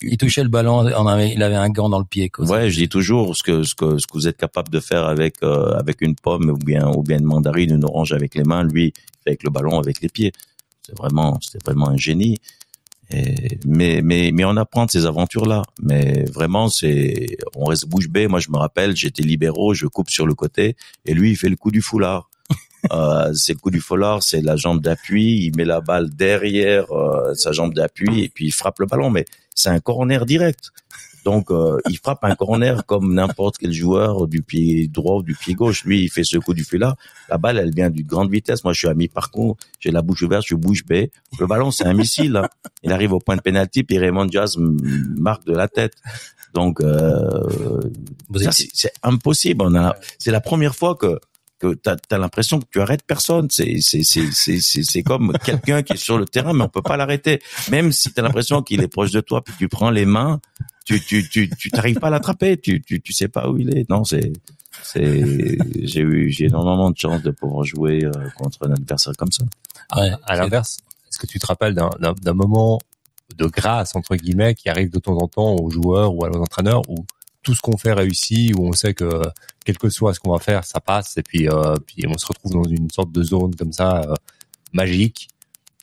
Il touchait le ballon, on avait, il avait un gant dans le pied. Quoi. Ouais, je dis toujours ce que ce que ce que vous êtes capable de faire avec euh, avec une pomme ou bien ou bien une mandarine, une orange avec les mains, lui avec le ballon avec les pieds. C'est vraiment c'est vraiment un génie. Et, mais mais mais on apprend de ces aventures là. Mais vraiment c'est on reste bouche bée. Moi je me rappelle, j'étais libéraux, je coupe sur le côté et lui il fait le coup du foulard. Euh, c'est le coup du foulard, c'est la jambe d'appui. Il met la balle derrière euh, sa jambe d'appui et puis il frappe le ballon. Mais c'est un corner direct. Donc, euh, il frappe un corner comme n'importe quel joueur du pied droit ou du pied gauche. Lui, il fait ce coup du là. La balle, elle vient d'une grande vitesse. Moi, je suis à mi-parcours. J'ai la bouche ouverte, je bouge bée. Le ballon, c'est un missile. hein. Il arrive au point de pénalty, puis Raymond m- marque de la tête. Donc, euh, c'est impossible. On a, c'est la première fois que que t'as as, l'impression que tu arrêtes personne. C'est c'est c'est c'est c'est c'est comme quelqu'un qui est sur le terrain, mais on peut pas l'arrêter. Même si t'as l'impression qu'il est proche de toi, puis tu prends les mains, tu tu tu tu t'arrives pas à l'attraper. Tu tu tu sais pas où il est. Non, c'est c'est j'ai eu j'ai énormément de chance de pouvoir jouer euh, contre un adversaire comme ça. Ouais. À l'inverse, est-ce que tu te rappelles d'un- moment de grâce entre guillemets qui arrive de temps en temps aux joueurs ou à nos entraîneurs où tout ce qu'on fait réussit, où on sait que quel que soit ce qu'on va faire, ça passe et puis euh, puis on se retrouve dans une sorte de zone comme ça euh, magique.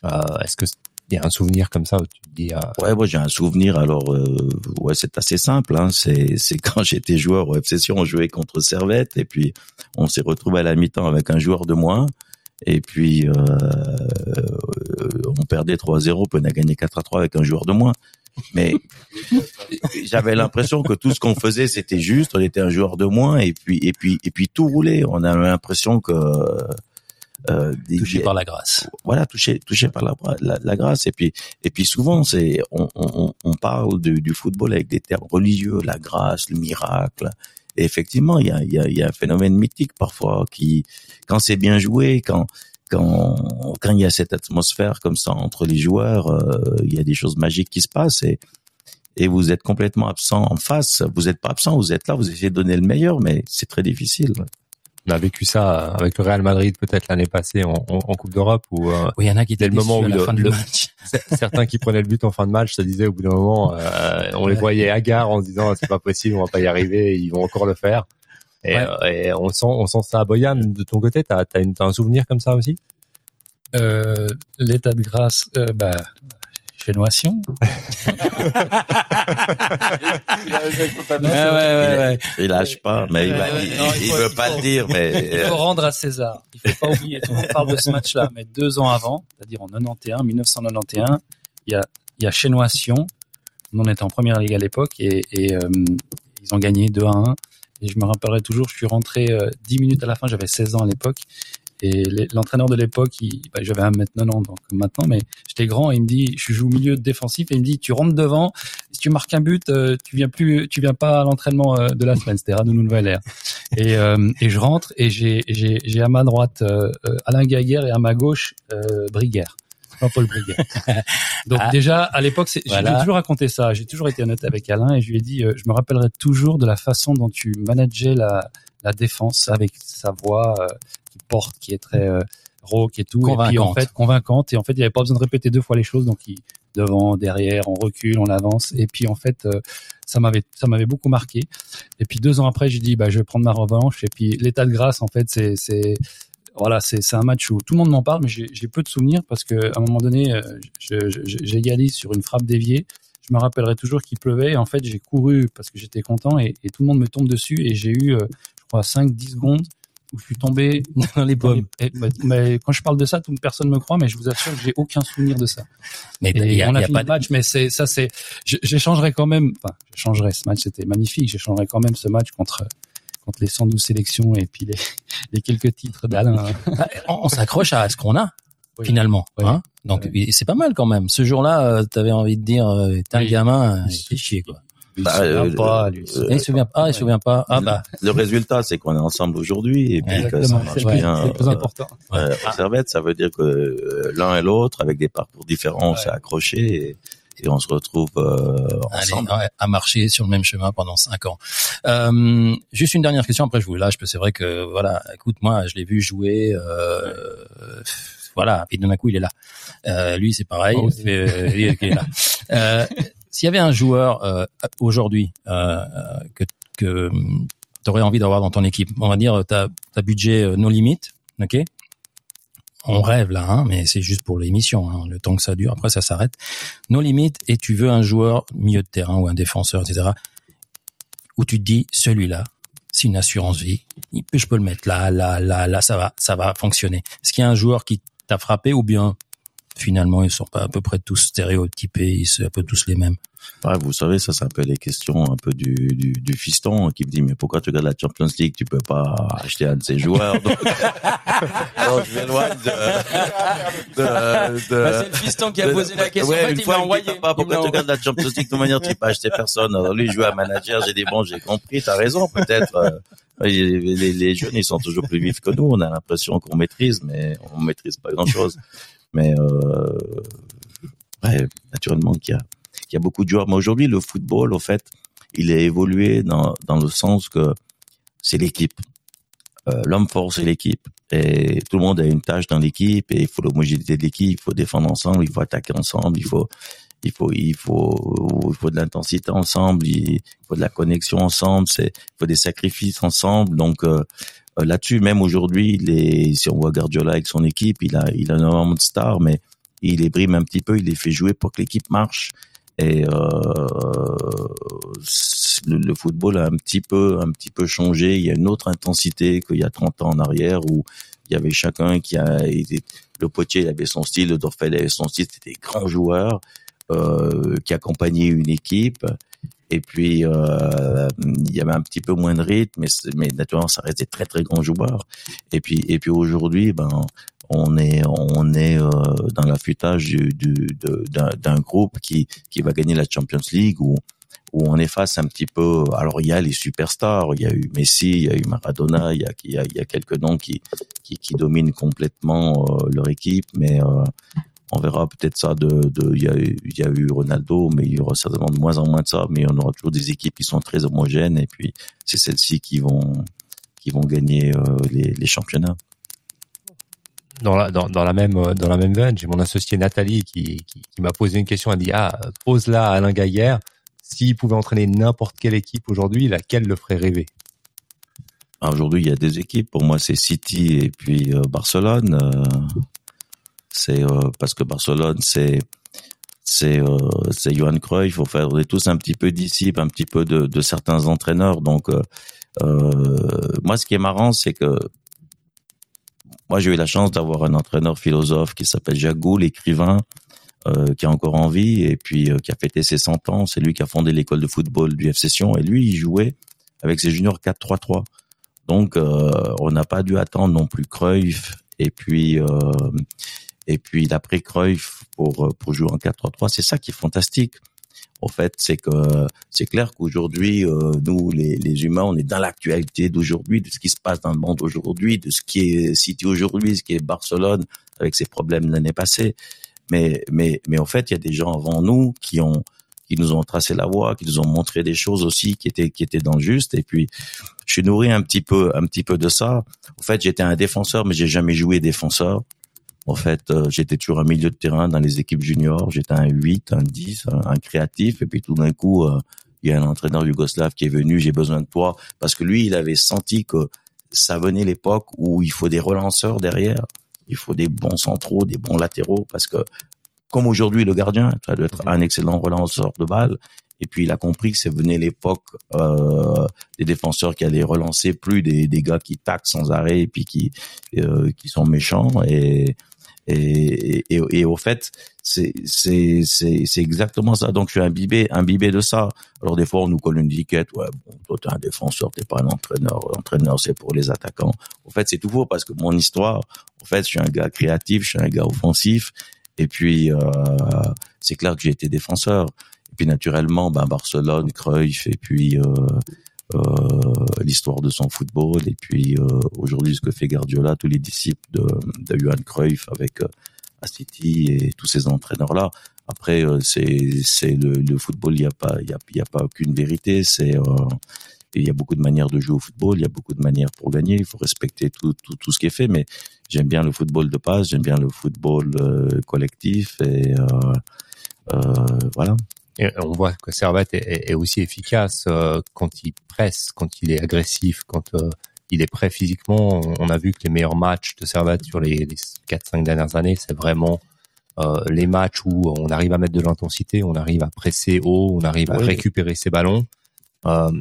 Euh, est-ce que il y a un souvenir comme ça où tu te dis euh, Ouais, moi j'ai un souvenir. Alors euh, ouais, c'est assez simple. Hein. C'est c'est quand j'étais joueur au FC on jouait contre Servette et puis on s'est retrouvé à la mi-temps avec un joueur de moins. Et puis euh, on perdait 3-0, puis on a gagné 4-3 avec un joueur de moins. Mais j'avais l'impression que tout ce qu'on faisait c'était juste. On était un joueur de moins et puis et puis et puis tout roulait. On avait l'impression que euh, touché par la grâce. voilà touché touché par la, la, la grâce et puis et puis souvent c'est on, on, on parle du, du football avec des termes religieux la grâce le miracle et effectivement il y a, il y, a, il y a un phénomène mythique parfois qui quand c'est bien joué quand quand quand il y a cette atmosphère comme ça entre les joueurs euh, il y a des choses magiques qui se passent et et vous êtes complètement absent en face vous êtes pas absent vous êtes là vous essayez de donner le meilleur mais c'est très difficile on a vécu ça avec le Real Madrid peut-être l'année passée en, en, en Coupe d'Europe où euh, Oui, il y en a qui étaient le moment déçus à où la le- fin du le- match. certains qui prenaient le but en fin de match se disaient au bout d'un moment, euh, on les voyait hagards en se disant c'est pas possible, on va pas y arriver, ils vont encore le faire. Et, Ouais. euh, et on sent, on sent ça à Boyan. De ton côté, t'as as, une- t'as un souvenir comme ça aussi? Euh, L'état de grâce, euh, bah, je chez Noation. Ouais, ouais, ouais, ouais. Il lâche pas, mais il, va- Ouais, il, non, il il faut- veut pas faut- le dire, mais Il euh, faut rendre à César. Il faut pas oublier. On parle de ce match-là, mais deux ans avant, c'est-à-dire en 91, 1991, il y a, il y a. Nous, on était en première ligue à l'époque et, et euh, ils ont gagné 2 à 1. Et je me rappellerai toujours, je suis rentré euh, 10 minutes à la fin, j'avais 16 ans à l'époque. Et l'entraîneur de l'époque, bah, j'avais 1m90 donc maintenant, mais j'étais grand et il me dit, je joue au milieu défensif et il me dit, tu rentres devant, si tu marques un but, euh, tu viens plus, tu viens pas à l'entraînement euh, de la semaine, c'était Radounou Nouvelle Et, euh, et je rentre et j'ai, à ma droite euh, euh, Alain Gaguerre et à ma gauche Briguère. Jean-Paul Briguère. Donc Ah. déjà à l'époque, Voilà. j'ai toujours raconté ça. J'ai toujours été honnête avec Alain et je lui ai dit, euh, je me rappellerai toujours de la façon dont tu manageais la, la défense avec sa voix euh, qui porte, qui est très euh, rauque et tout. Et puis en Convaincante. fait convaincante. Et en fait, il n'y avait pas besoin de répéter deux fois les choses. Donc il, devant, derrière, on recule, on avance. Et puis en fait, euh, ça m'avait ça m'avait beaucoup marqué. Et puis deux ans après, j'ai dit bah je vais prendre ma revanche. Et puis l'état de grâce, en fait, c'est c'est voilà, c'est un match où tout le monde m'en parle, mais j'ai peu de souvenirs parce que à un moment donné, euh, j'égalise sur une frappe déviée. Je me rappellerai toujours qu'il pleuvait. Et en fait, j'ai couru parce que j'étais content et, et tout le monde me tombe dessus et j'ai eu, euh, je crois, 5-10 secondes où je suis tombé Dans les pommes. et- mais quand je parle de ça, toute personne me croit, mais je vous assure que j'ai aucun souvenir de ça. Mais Et y a, on a, y a fini pas de... match, mais c'est ça, c'est. J'échangerai quand même. Enfin, j'échangerai ce match, c'était magnifique. J'échangerai quand même ce match contre contre les 112 sélections et puis les, les quelques titres d'Alain. Ah, on, on s'accroche à ce qu'on a Oui. finalement. Oui. Hein Donc Oui. c'est pas mal quand même. Ce jour-là, euh, t'avais envie de dire, euh, t'es un Oui. gamin, euh, t'es chier quoi. Il Bah, se souvient euh, pas, lui. Et il se souvient pas, il se souvient pas. Ah bah, le résultat, c'est qu'on est ensemble aujourd'hui et puis que ça marche bien. c'est plus important. euh, ça veut dire que l'un et l'autre, avec des parcours différents, on Ouais. s'est accrochés et, on se retrouve euh, allez, ensemble. ouais, à marcher sur le même chemin pendant cinq ans. Euh, juste une dernière question, après je vous lâche, parce que c'est vrai que voilà, écoute, moi je l'ai vu jouer, euh, voilà, et d'un coup il est là. Euh, lui c'est pareil, aussi. euh, lui, il est là. Euh, S'il y avait un joueur euh, aujourd'hui euh, que que tu aurais envie d'avoir dans ton équipe, on va dire t'as as budget euh, nos limites, ok? On rêve là, hein, mais c'est juste pour l'émission, hein, le temps que ça dure. Après, ça s'arrête. Nos limites, et tu veux un joueur milieu de terrain ou un défenseur, etc. Où tu te dis, celui-là, c'est une assurance vie. Je peux le mettre là, là, là, là, ça va, ça va fonctionner. Est-ce qu'il y a un joueur qui t'a frappé ou bien finalement ils sont pas à peu près tous stéréotypés, ils sont un peu tous les mêmes? Vous savez, ça, c'est un peu les questions un peu du, du, du fiston qui me dit, mais pourquoi tu regardes la Champions League, tu peux pas acheter un de ces joueurs. Donc, donc je m'éloigne de, de, de, Bah, c'est le fiston qui a de- posé la question. Ouais, En fait, une il fois, m'a dit, envoyé. Pourquoi tu regardes la Champions League? De toute manière, tu peux pas acheter personne. Alors lui, joue à manager, j'ai dit, bon, j'ai compris, t'as raison, peut-être. euh, Les, les, les jeunes, ils sont toujours plus vifs que nous. On a l'impression qu'on maîtrise, mais on maîtrise pas grand-chose. Mais euh, ouais, naturellement qu'il y a, qu'il y a beaucoup de joueurs. Mais aujourd'hui, le football, au fait, il a évolué dans, dans le sens que c'est l'équipe. Euh, L'homme fort, c'est l'équipe. Et tout le monde a une tâche dans l'équipe et il faut l'homogénéité de l'équipe, il faut défendre ensemble, il faut attaquer ensemble, il faut, il faut, il faut, il faut de l'intensité ensemble, il faut de la connexion ensemble, c'est, il faut des sacrifices ensemble. Donc euh, euh, là-dessus, même aujourd'hui, si on voit Guardiola avec son équipe, il a, il a énormément de stars, mais il les brime un petit peu, il les fait jouer pour que l'équipe marche. Et euh, le, le football a un petit peu, un petit peu changé. Il y a une autre intensité qu'il y a 30 ans en arrière où il y avait chacun qui a été, le Potier avait son style, le Dorfel avait son style, c'était des grands joueurs euh, qui accompagnaient une équipe. Et puis euh, il y avait un petit peu moins de rythme, mais, mais naturellement ça restait très très grands joueurs. Et puis et puis aujourd'hui, ben on est on est euh, dans l'affûtage du, du, d'un, d'un groupe qui qui va gagner la Champions League où où on efface un petit peu. Alors il y a les superstars, il y a eu Messi, il y a eu Maradona, il y a il y a, il y a quelques noms qui qui, qui dominent complètement euh, leur équipe, mais euh, on verra peut-être ça de, de il y a eu il y a eu Ronaldo, mais il y aura certainement de moins en moins de ça, mais on aura toujours des équipes qui sont très homogènes et puis c'est celles-ci qui vont qui vont gagner euh, les, les championnats. Dans la, dans, dans la même euh, dans la même veine, j'ai mon associé Nathalie qui, qui, qui m'a posé une question. Elle dit ah pose-la à Alain Gaillère. S'il pouvait entraîner n'importe quelle équipe aujourd'hui, laquelle le ferait rêver? Alors, Aujourd'hui, il y a des équipes. Pour moi, c'est City et puis euh, Barcelone. Euh, c'est euh, parce que Barcelone, c'est c'est euh, c'est Johan Cruyff. Faut faire on tous un petit peu disciples, un petit peu de, de certains entraîneurs. Donc euh, moi, ce qui est marrant, c'est que moi j'ai eu la chance d'avoir un entraîneur philosophe qui s'appelle Jacques Goul, écrivain, euh, qui est encore en vie et puis euh, qui a fêté ses 100 ans. C'est lui qui a fondé l'école de football du FC Sion et lui, il jouait avec ses juniors 4-3-3. Donc, euh, on n'a pas dû attendre non plus Cruyff et puis et puis d'après Cruyff pour pour jouer en 4-3-3. C'est ça qui est fantastique. En fait, c'est que c'est clair qu'aujourd'hui, nous, les, les humains, on est dans l'actualité d'aujourd'hui, de ce qui se passe dans le monde aujourd'hui, de ce qui est City aujourd'hui, ce qui est Barcelone avec ses problèmes l'année passée. Mais, mais, mais en fait, il y a des gens avant nous qui ont, qui nous ont tracé la voie, qui nous ont montré des choses aussi qui étaient, qui étaient dans le juste. Et puis, je suis nourri un petit peu, un petit peu de ça. En fait, j'étais un défenseur, mais j'ai jamais joué défenseur. En fait, euh, j'étais toujours un milieu de terrain dans les équipes juniors. J'étais un 8, un 10, un, créatif. Et puis tout d'un coup, euh, il y a un entraîneur yougoslave qui est venu. J'ai besoin de toi parce que lui, il avait senti que ça venait l'époque où il faut des relanceurs derrière il faut des bons centraux, des bons latéraux, parce que comme aujourd'hui le gardien, ça doit être un excellent relanceur de balle. Et puis il a compris que c'est venu l'époque euh, des défenseurs qui allaient relancer, plus des, gars qui taxent sans arrêt et puis qui qui sont méchants. Et et, et, et au fait, c'est c'est c'est exactement ça. Donc je suis imbibé imbibé de ça. Alors des fois on nous colle une étiquette. Ouais, bon, toi t'es un défenseur, t'es pas un entraîneur. L'entraîneur c'est pour les attaquants. Au fait c'est tout faux parce que mon histoire, en fait, je suis un gars créatif, je suis un gars offensif. Et puis, euh, c'est clair que j'ai été défenseur. Et puis, naturellement, ben, Barcelone, Cruyff, et puis euh, l'histoire de son football. Et puis, euh, aujourd'hui, ce que fait Guardiola, tous les disciples de, de Johan Cruyff avec euh, City et tous ces entraîneurs-là. Après, euh, c'est c'est le, le, football, il n'y a pas il y a, y a pas aucune vérité. C'est il y a beaucoup de manières de jouer au football, il y a beaucoup de manières pour gagner. Il faut respecter tout, tout, tout ce qui est fait, mais j'aime bien le football de passe, j'aime bien le football euh, collectif et euh, euh, voilà. Et on voit que Servette est, est aussi efficace euh, quand il presse, quand il est agressif, quand euh, il est prêt physiquement. On a vu que les meilleurs matchs de Servette sur les, les 4-5 dernières années, c'est vraiment euh, les matchs où on arrive à mettre de l'intensité, on arrive à presser haut, on arrive à récupérer ses ballons. Euh,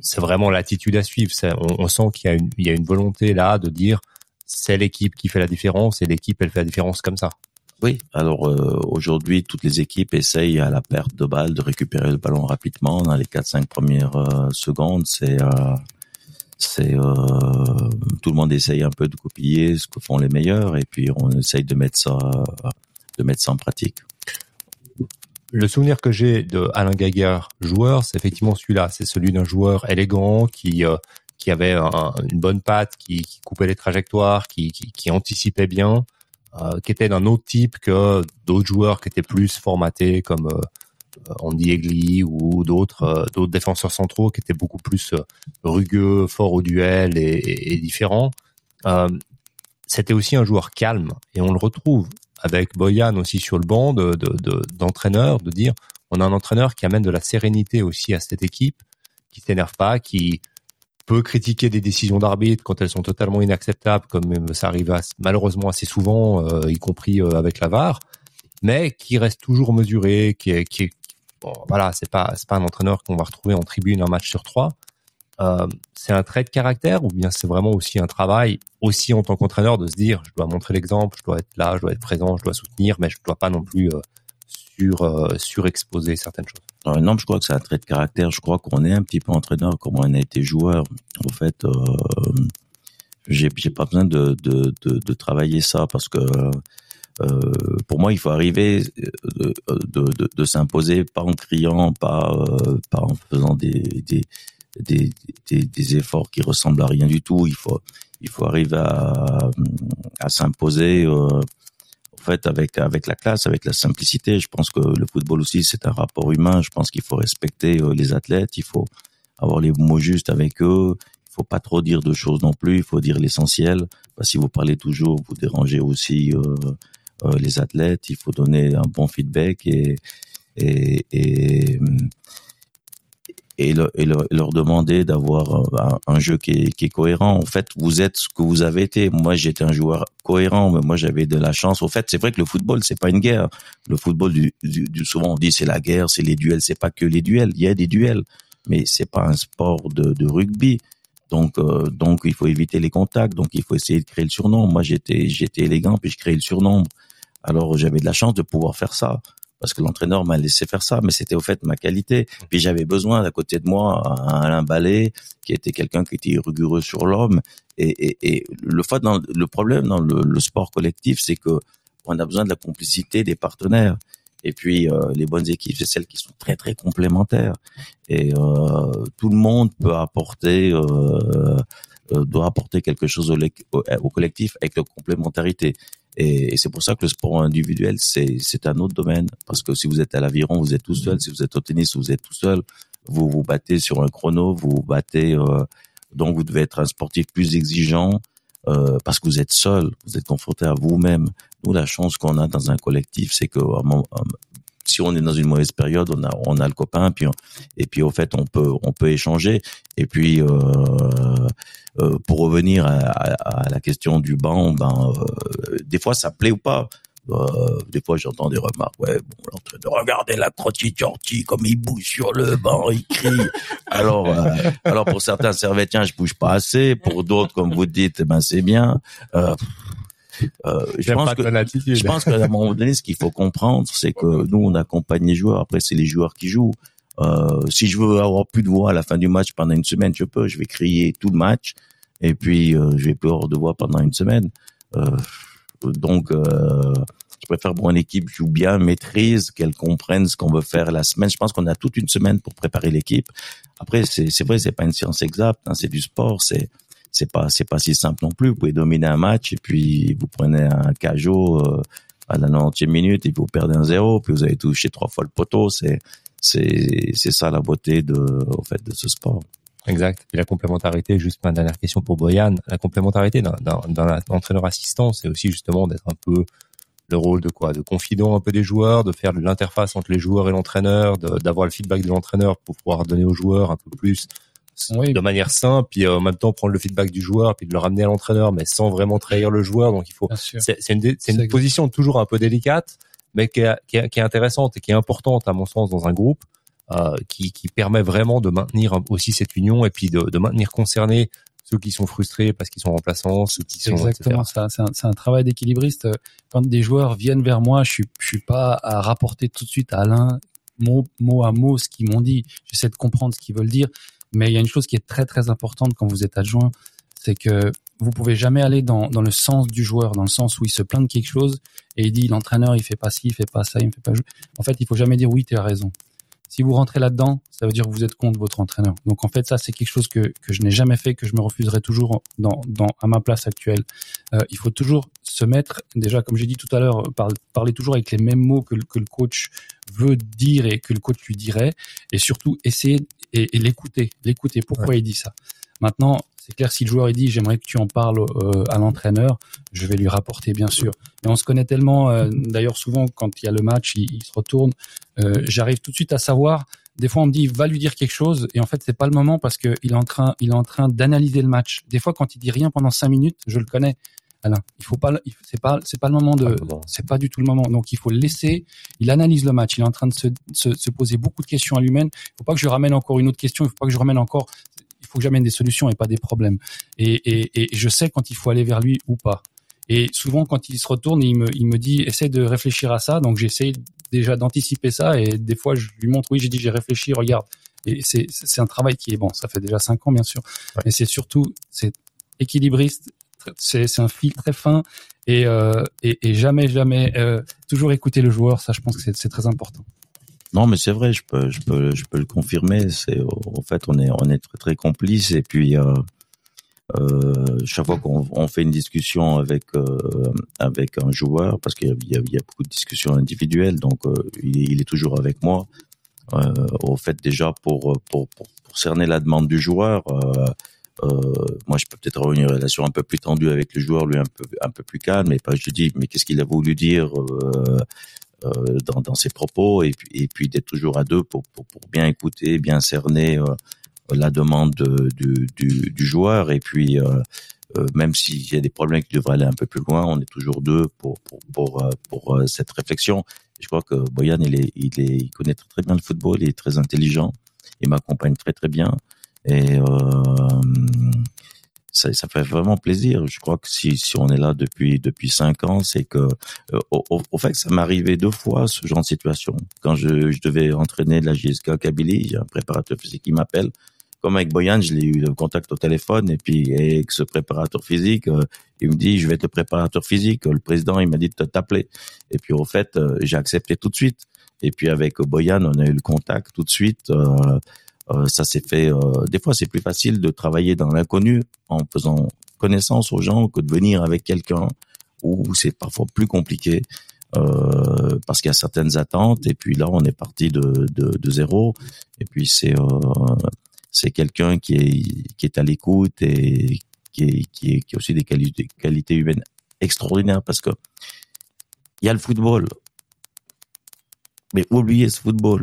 c'est vraiment l'attitude à suivre. On, on, sent qu'il y a une volonté là de dire c'est l'équipe qui fait la différence et l'équipe elle fait la différence comme ça. Oui, alors euh, aujourd'hui toutes les équipes essayent à la perte de balle de récupérer le ballon rapidement dans les 4-5 premières euh, secondes. C'est euh, c'est euh, tout le monde essaye un peu de copier ce que font les meilleurs et puis on essaye de mettre ça de mettre ça en pratique le souvenir que j'ai de Alain Gaguerre joueur, c'est effectivement celui-là. C'est celui d'un joueur élégant qui qui avait un, une bonne patte, qui, qui, coupait les trajectoires, qui, qui, qui anticipait bien, euh, qui était d'un autre type que d'autres joueurs qui étaient plus formatés comme euh, Andy Egli ou d'autres euh, d'autres défenseurs centraux qui étaient beaucoup plus rugueux, forts au duel et, et, différents. C'était aussi un joueur calme et on le retrouve avec Boyan aussi sur le banc de, d'entraîneur, de, de, dire on a un entraîneur qui amène de la sérénité aussi à cette équipe, qui s'énerve pas, qui peut critiquer des décisions d'arbitre quand elles sont totalement inacceptables, comme ça arrive malheureusement assez souvent, euh, y compris euh, avec la VAR, mais qui reste toujours mesuré, qui est, qui est bon, voilà, c'est pas c'est pas un entraîneur qu'on va retrouver en tribune un match sur trois, euh, c'est un trait de caractère ou bien c'est vraiment aussi un travail aussi en tant qu'entraîneur de se dire je dois montrer l'exemple, je dois être là, je dois être présent, je dois soutenir, mais je dois pas non plus euh, sur euh, surexposer certaines choses. Non, je crois que c'est un trait de caractère. Je crois qu'on est un petit peu entraîneur comme on a été joueur. En fait, euh, j'ai pas besoin de, de, de, travailler ça parce que euh, pour moi, il faut arriver de, de, de, de s'imposer, pas en criant, pas, euh, pas en faisant des, des, des, des, efforts qui ressemblent à rien du tout. Il faut, il faut arriver à, à s'imposer, euh, fait, avec, avec la classe, avec la simplicité. Je pense que le football aussi, c'est un rapport humain. Je pense qu'il faut respecter euh, les athlètes. Il faut avoir les mots justes avec eux. Il faut pas trop dire de choses non plus. Il faut dire l'essentiel. si vous parlez toujours, vous dérangez aussi euh, euh, les athlètes. Il faut donner un bon feedback et, et, et et, le- et le- leur demander d'avoir un, un jeu qui est, qui est cohérent. En fait, vous êtes ce que vous avez été. Moi, j'étais un joueur cohérent, mais moi, j'avais de la chance. Au fait, c'est vrai que le football, c'est pas une guerre. Le football, du, du, souvent, on dit c'est la guerre, c'est les duels. C'est pas que les duels. Il y a des duels, mais c'est pas un sport de, de rugby. Donc, euh, donc, il faut éviter les contacts. Donc, il faut essayer de créer le surnombre. Moi, j'étais, j'étais élégant, puis je créais le surnombre. Alors, j'avais de la chance de pouvoir faire ça parce que l'entraîneur m'a laissé faire ça, mais c'était au fait ma qualité. Puis j'avais besoin d'à côté de moi un Alain Ballet qui était quelqu'un qui était rigoureux sur l'homme. Et, et, et le dans le problème dans le, le sport collectif, c'est que on a besoin de la complicité des partenaires. Et puis euh, les bonnes équipes, c'est celles qui sont très très complémentaires. Et euh, tout le monde peut apporter, euh, euh, doit apporter quelque chose au collectif avec la complémentarité. Et, et c'est pour ça que le sport individuel, c'est c'est un autre domaine. Parce que si vous êtes à l'aviron, vous êtes tout seul. Si vous êtes au tennis, vous êtes tout seul. Vous vous battez sur un chrono, vous vous battez. euh, donc vous devez être un sportif plus exigeant euh, parce que vous êtes seul. Vous êtes confronté à vous-même. Nous, la chance qu'on a dans un collectif, c'est que si on est dans une mauvaise période, on a on a le copain, puis on- et puis au fait on peut on peut échanger. Et puis euh, euh, pour revenir à, à- à la question du banc, ben euh, des fois ça plaît ou pas. Euh, des fois j'entends des remarques, ouais, bon, l'entraîneur, regardez la crotite Orti comme il bouge sur le banc, il crie. alors, euh, alors pour certains servétiens, je bouge pas assez. Pour d'autres, comme vous dites, eh ben c'est bien. Euh, je pense que je pense qu'à un moment donné, ce qu'il faut comprendre, c'est que nous, on accompagne les joueurs. Après, c'est les joueurs qui jouent. Euh, si je veux avoir plus de voix à la fin du match pendant une semaine, je peux. Je vais crier tout le match et puis euh, je vais plus avoir de voix pendant une semaine. Euh, donc, euh, je préfère que mon équipe joue bien, maîtrise, qu'elle comprenne ce qu'on veut faire la semaine. Je pense qu'on a toute une semaine pour préparer l'équipe. Après, c'est c'est vrai, c'est pas une science exacte, hein, c'est du sport, c'est c'est pas c'est pas si simple non plus. Vous pouvez dominer un match et puis vous prenez un cajot euh, à la 90e minute et puis vous perdez un zéro, puis vous avez touché trois fois le poteau. C'est c'est c'est ça la beauté de au fait de ce sport. Exact. Et la complémentarité, juste ma dernière question pour Boyan, la complémentarité d'un, entraîneur assistant, c'est aussi justement d'être un peu le rôle de quoi? De confident un peu des joueurs, de faire l'interface entre les joueurs et l'entraîneur, d'avoir le feedback de l'entraîneur pour pouvoir donner aux joueurs un peu plus Oui. de manière simple, puis euh, en même temps prendre le feedback du joueur, puis de le ramener à l'entraîneur, mais sans vraiment trahir le joueur. Donc il faut, c'est, une, c'est une position toujours un peu délicate, mais qui est, qui, est, qui est intéressante et qui est importante à mon sens dans un groupe, euh, qui, qui permet vraiment de maintenir aussi cette union et puis de, de maintenir concernés ceux qui sont frustrés parce qu'ils sont remplaçants, ceux qui sont exactement etc. ça. C'est un, c'est un travail d'équilibriste. Quand des joueurs viennent vers moi, je suis, je suis pas à rapporter tout de suite à Alain mot, mot à mot ce qu'ils m'ont dit. J'essaie de comprendre ce qu'ils veulent dire. Mais il y a une chose qui est très très importante quand vous êtes adjoint, c'est que vous pouvez jamais aller dans, dans le sens du joueur, dans le sens où il se plaint de quelque chose et il dit l'entraîneur il fait pas ci, il fait pas ça, il me fait pas jouer. En fait, il faut jamais dire oui, tu as raison. Si vous rentrez là-dedans, ça veut dire que vous êtes contre votre entraîneur. Donc en fait, ça c'est quelque chose que, que je n'ai jamais fait, que je me refuserai toujours dans, dans à ma place actuelle. Euh, il faut toujours se mettre, déjà comme j'ai dit tout à l'heure, par- parler toujours avec les mêmes mots que, le- que le coach veut dire et que le coach lui dirait, et surtout essayer et, et l'écouter, l'écouter. Pourquoi il dit ça? Maintenant, c'est clair si le joueur il dit j'aimerais que tu en parles euh, à l'entraîneur, je vais lui rapporter bien sûr. Mais on se connaît tellement, euh, d'ailleurs souvent quand il y a le match, il, il se retourne, euh, j'arrive tout de suite à savoir. Des fois on me dit va lui dire quelque chose et en fait c'est pas le moment parce que il est en train, il est en train d'analyser le match. Des fois quand il dit rien pendant cinq minutes, je le connais. Alain, il faut pas, c'est pas, c'est pas le moment de, c'est pas du tout le moment. Donc il faut le laisser. Il analyse le match. Il est en train de se, se, se poser beaucoup de questions à lui-même. Il faut pas que je ramène encore une autre question. Il faut pas que je ramène encore. Il faut que j'amène des solutions et pas des problèmes. Et, et, et je sais quand il faut aller vers lui ou pas. Et souvent, quand il se retourne, il me, il me dit, essaie de réfléchir à ça. Donc, j'essaie déjà d'anticiper ça. Et des fois, je lui montre, oui, j'ai dit, j'ai réfléchi, regarde. Et c'est, c'est un travail qui est bon. Ça fait déjà cinq ans, bien sûr. Mais c'est surtout, c'est équilibriste. C'est, c'est un fil très fin. Et, euh, et, et jamais, jamais, euh, toujours écouter le joueur. Ça, je pense que c'est, c'est très important. Non, mais c'est vrai, je peux, je peux, je peux le confirmer. C'est, en fait, on est, on est très, très complices. Et puis, euh, euh, chaque fois qu'on on fait une discussion avec, euh, avec un joueur, parce qu'il y a, beaucoup de discussions individuelles, donc il, est, toujours avec moi. Au fait, déjà pour, pour, pour, cerner la demande du joueur. Moi, je peux peut-être avoir une relation un peu plus tendue avec le joueur, lui un peu un peu plus calme. Et pas, je lui dis, mais qu'est-ce qu'il a voulu dire dans, dans ses propos et puis, et puis d'être toujours à deux pour, pour, pour bien écouter, bien cerner euh, la demande de- du, du, du joueur et puis euh, euh, même s'il y a des problèmes qui devraient aller un peu plus loin, on est toujours deux pour pour pour, euh, pour euh, cette réflexion. Je crois que Boyan il est il est il connaît très, très bien le football, il est très intelligent, il m'accompagne très très bien et euh, ça, fait vraiment plaisir. Je crois que si, si on est là depuis depuis cinq ans, c'est que euh, au, fait ça m'arrivait deux fois ce genre de situation. Quand je, je devais entraîner la JSK Kabylie, j'ai un préparateur physique qui m'appelle. Comme avec Boyan, je l'ai eu le contact au téléphone et puis avec ce préparateur physique, euh, il me dit je vais être le préparateur physique. Le président il m'a dit de t'appeler. Et puis au fait, euh, j'ai accepté tout de suite. Et puis avec Boyan, on a eu le contact tout de suite. Euh, ça s'est fait. euh, des fois, c'est plus facile de travailler dans l'inconnu en faisant connaissance aux gens que de venir avec quelqu'un où c'est parfois plus compliqué euh, parce qu'il y a certaines attentes. Et puis là, on est parti de, de, de zéro. Et puis c'est euh, c'est quelqu'un qui est qui est à l'écoute et qui est, qui est qui a aussi des qualités qualités humaines extraordinaires parce que il y a le football. Mais oubliez ce football.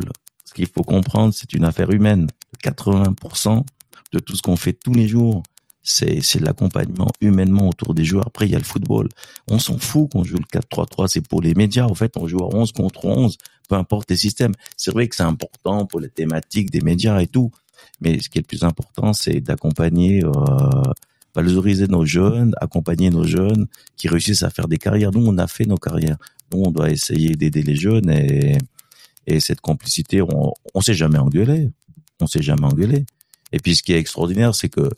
Qu'il faut comprendre, c'est une affaire humaine. 80% de tout ce qu'on fait tous les jours, c'est c'est de l'accompagnement humainement autour des joueurs. Après, il y a le football. On s'en fout qu'on joue le 4-3-3, c'est pour les médias. En fait, on joue à 11 contre 11, peu importe les systèmes. C'est vrai que c'est important pour les thématiques des médias et tout, mais ce qui est le plus important, c'est d'accompagner, euh, valoriser nos jeunes, accompagner nos jeunes qui réussissent à faire des carrières. Nous, on a fait nos carrières. Nous, on doit essayer d'aider les jeunes et, et cette complicité, on, on s'est jamais engueulé. On s'est jamais engueulé. Et puis, ce qui est extraordinaire, c'est que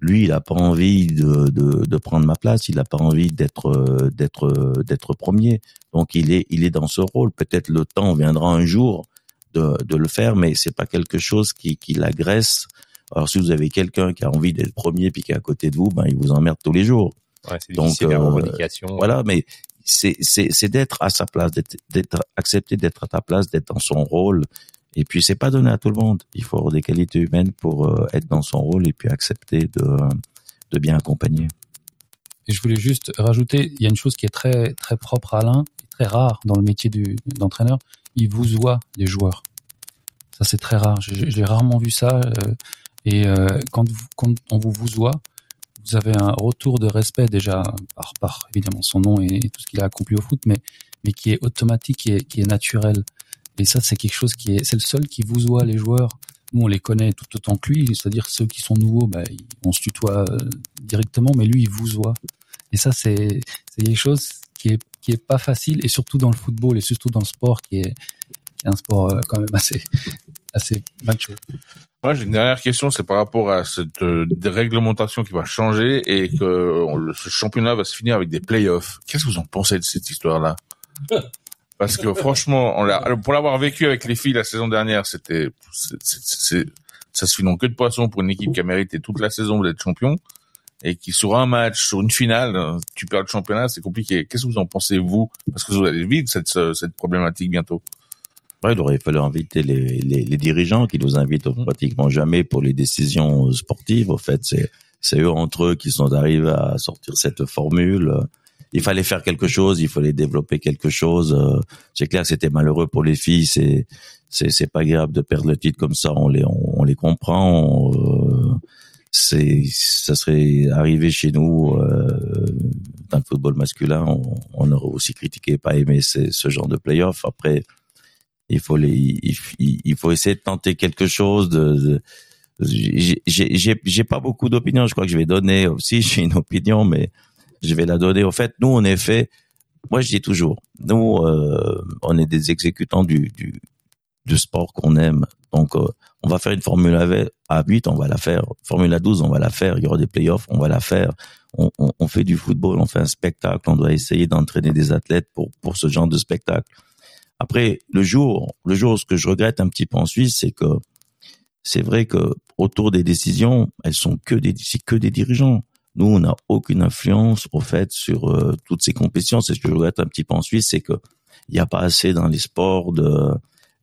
lui, il a pas envie de, de, de prendre ma place. Il a pas envie d'être euh, d'être euh, d'être premier. Donc, il est il est dans ce rôle. Peut-être le temps viendra un jour de, de le faire, mais c'est pas quelque chose qui, qui l'agresse. Alors, si vous avez quelqu'un qui a envie d'être premier puis qui est à côté de vous, ben, il vous emmerde tous les jours. Ouais, c'est Donc, la euh, revendication. Voilà, mais c'est c'est d'être à sa place, d'être accepté d'être à ta place, d'être dans son rôle. Et puis c'est pas donné à tout le monde. Il faut avoir des qualités humaines pour euh, être dans son rôle et puis accepter de de bien accompagner. Et je voulais juste rajouter, il y a une chose qui est très très propre à Alain, très rare dans le métier d'entraîneur. Il vous voit les joueurs. Ça c'est très rare. J'ai j'ai rarement vu ça. euh, et euh, quand, vous, quand on vous vous voit, vous avez un retour de respect déjà par par évidemment son nom et, tout ce qu'il a accompli au foot, mais mais qui est automatique, qui est, qui est naturel. Et ça c'est quelque chose qui est c'est le seul qui vous voit les joueurs. Nous on les connaît tout autant que lui, c'est-à-dire ceux qui sont nouveaux, bah, on se tutoie euh, directement, mais lui il vous voit. Et ça, c'est c'est quelque chose qui est qui est pas facile, et surtout dans le football, et surtout dans le sport, qui est, qui est un sport euh, quand même assez assez macho. Moi, j'ai une dernière question, c'est par rapport à cette euh, déréglementation qui va changer et que on- le- ce championnat va se finir avec des playoffs. Qu'est-ce que vous en pensez de cette histoire-là? Parce que franchement, on l'a- pour l'avoir vécu avec les filles la saison dernière, c'était, c'est- c'est- c'est- ça se finit que de poisson pour une équipe qui a mérité toute la saison d'être champion et qui sur un match, sur une finale, tu perds le championnat, c'est compliqué. Qu'est-ce que vous en pensez vous? Parce que vous allez vivre cette cette problématique bientôt. Ouais, il aurait fallu inviter les, les, les dirigeants qui nous invitent pratiquement jamais pour les décisions sportives. Au fait, c'est c'est eux entre eux qui sont arrivés à sortir cette formule. Il fallait faire quelque chose, il fallait développer quelque chose. C'est clair c'était malheureux pour les filles. C'est c'est c'est pas agréable de perdre le titre comme ça. On les on, on les comprend. Euh, c'est ça serait arrivé chez nous euh, dans le football masculin. On, on aurait aussi critiqué, pas aimé ce, ce genre de playoff. Après il faut les, il, faut essayer de tenter quelque chose de, de- j'ai pas beaucoup d'opinions. Je crois que je vais donner aussi j'ai une opinion mais je vais la donner. Au fait nous est fait moi je dis toujours nous euh, on est des exécutants du du du sport qu'on aime. Donc euh, on va faire une formule à 8 on va la faire. Formule à 12 on va la faire. Il y aura des playoffs on va la faire. On, on, on fait du football on fait un spectacle on doit essayer d'entraîner des athlètes pour pour ce genre de spectacle après, le jour, le jour, ce que je regrette un petit peu en Suisse, c'est que c'est vrai que autour des décisions, elles sont que des, c'est que des dirigeants. Nous, on n'a aucune influence au fait sur euh, toutes ces compétitions. C'est ce que je regrette un petit peu en Suisse, c'est que il n'y a pas assez dans les sports de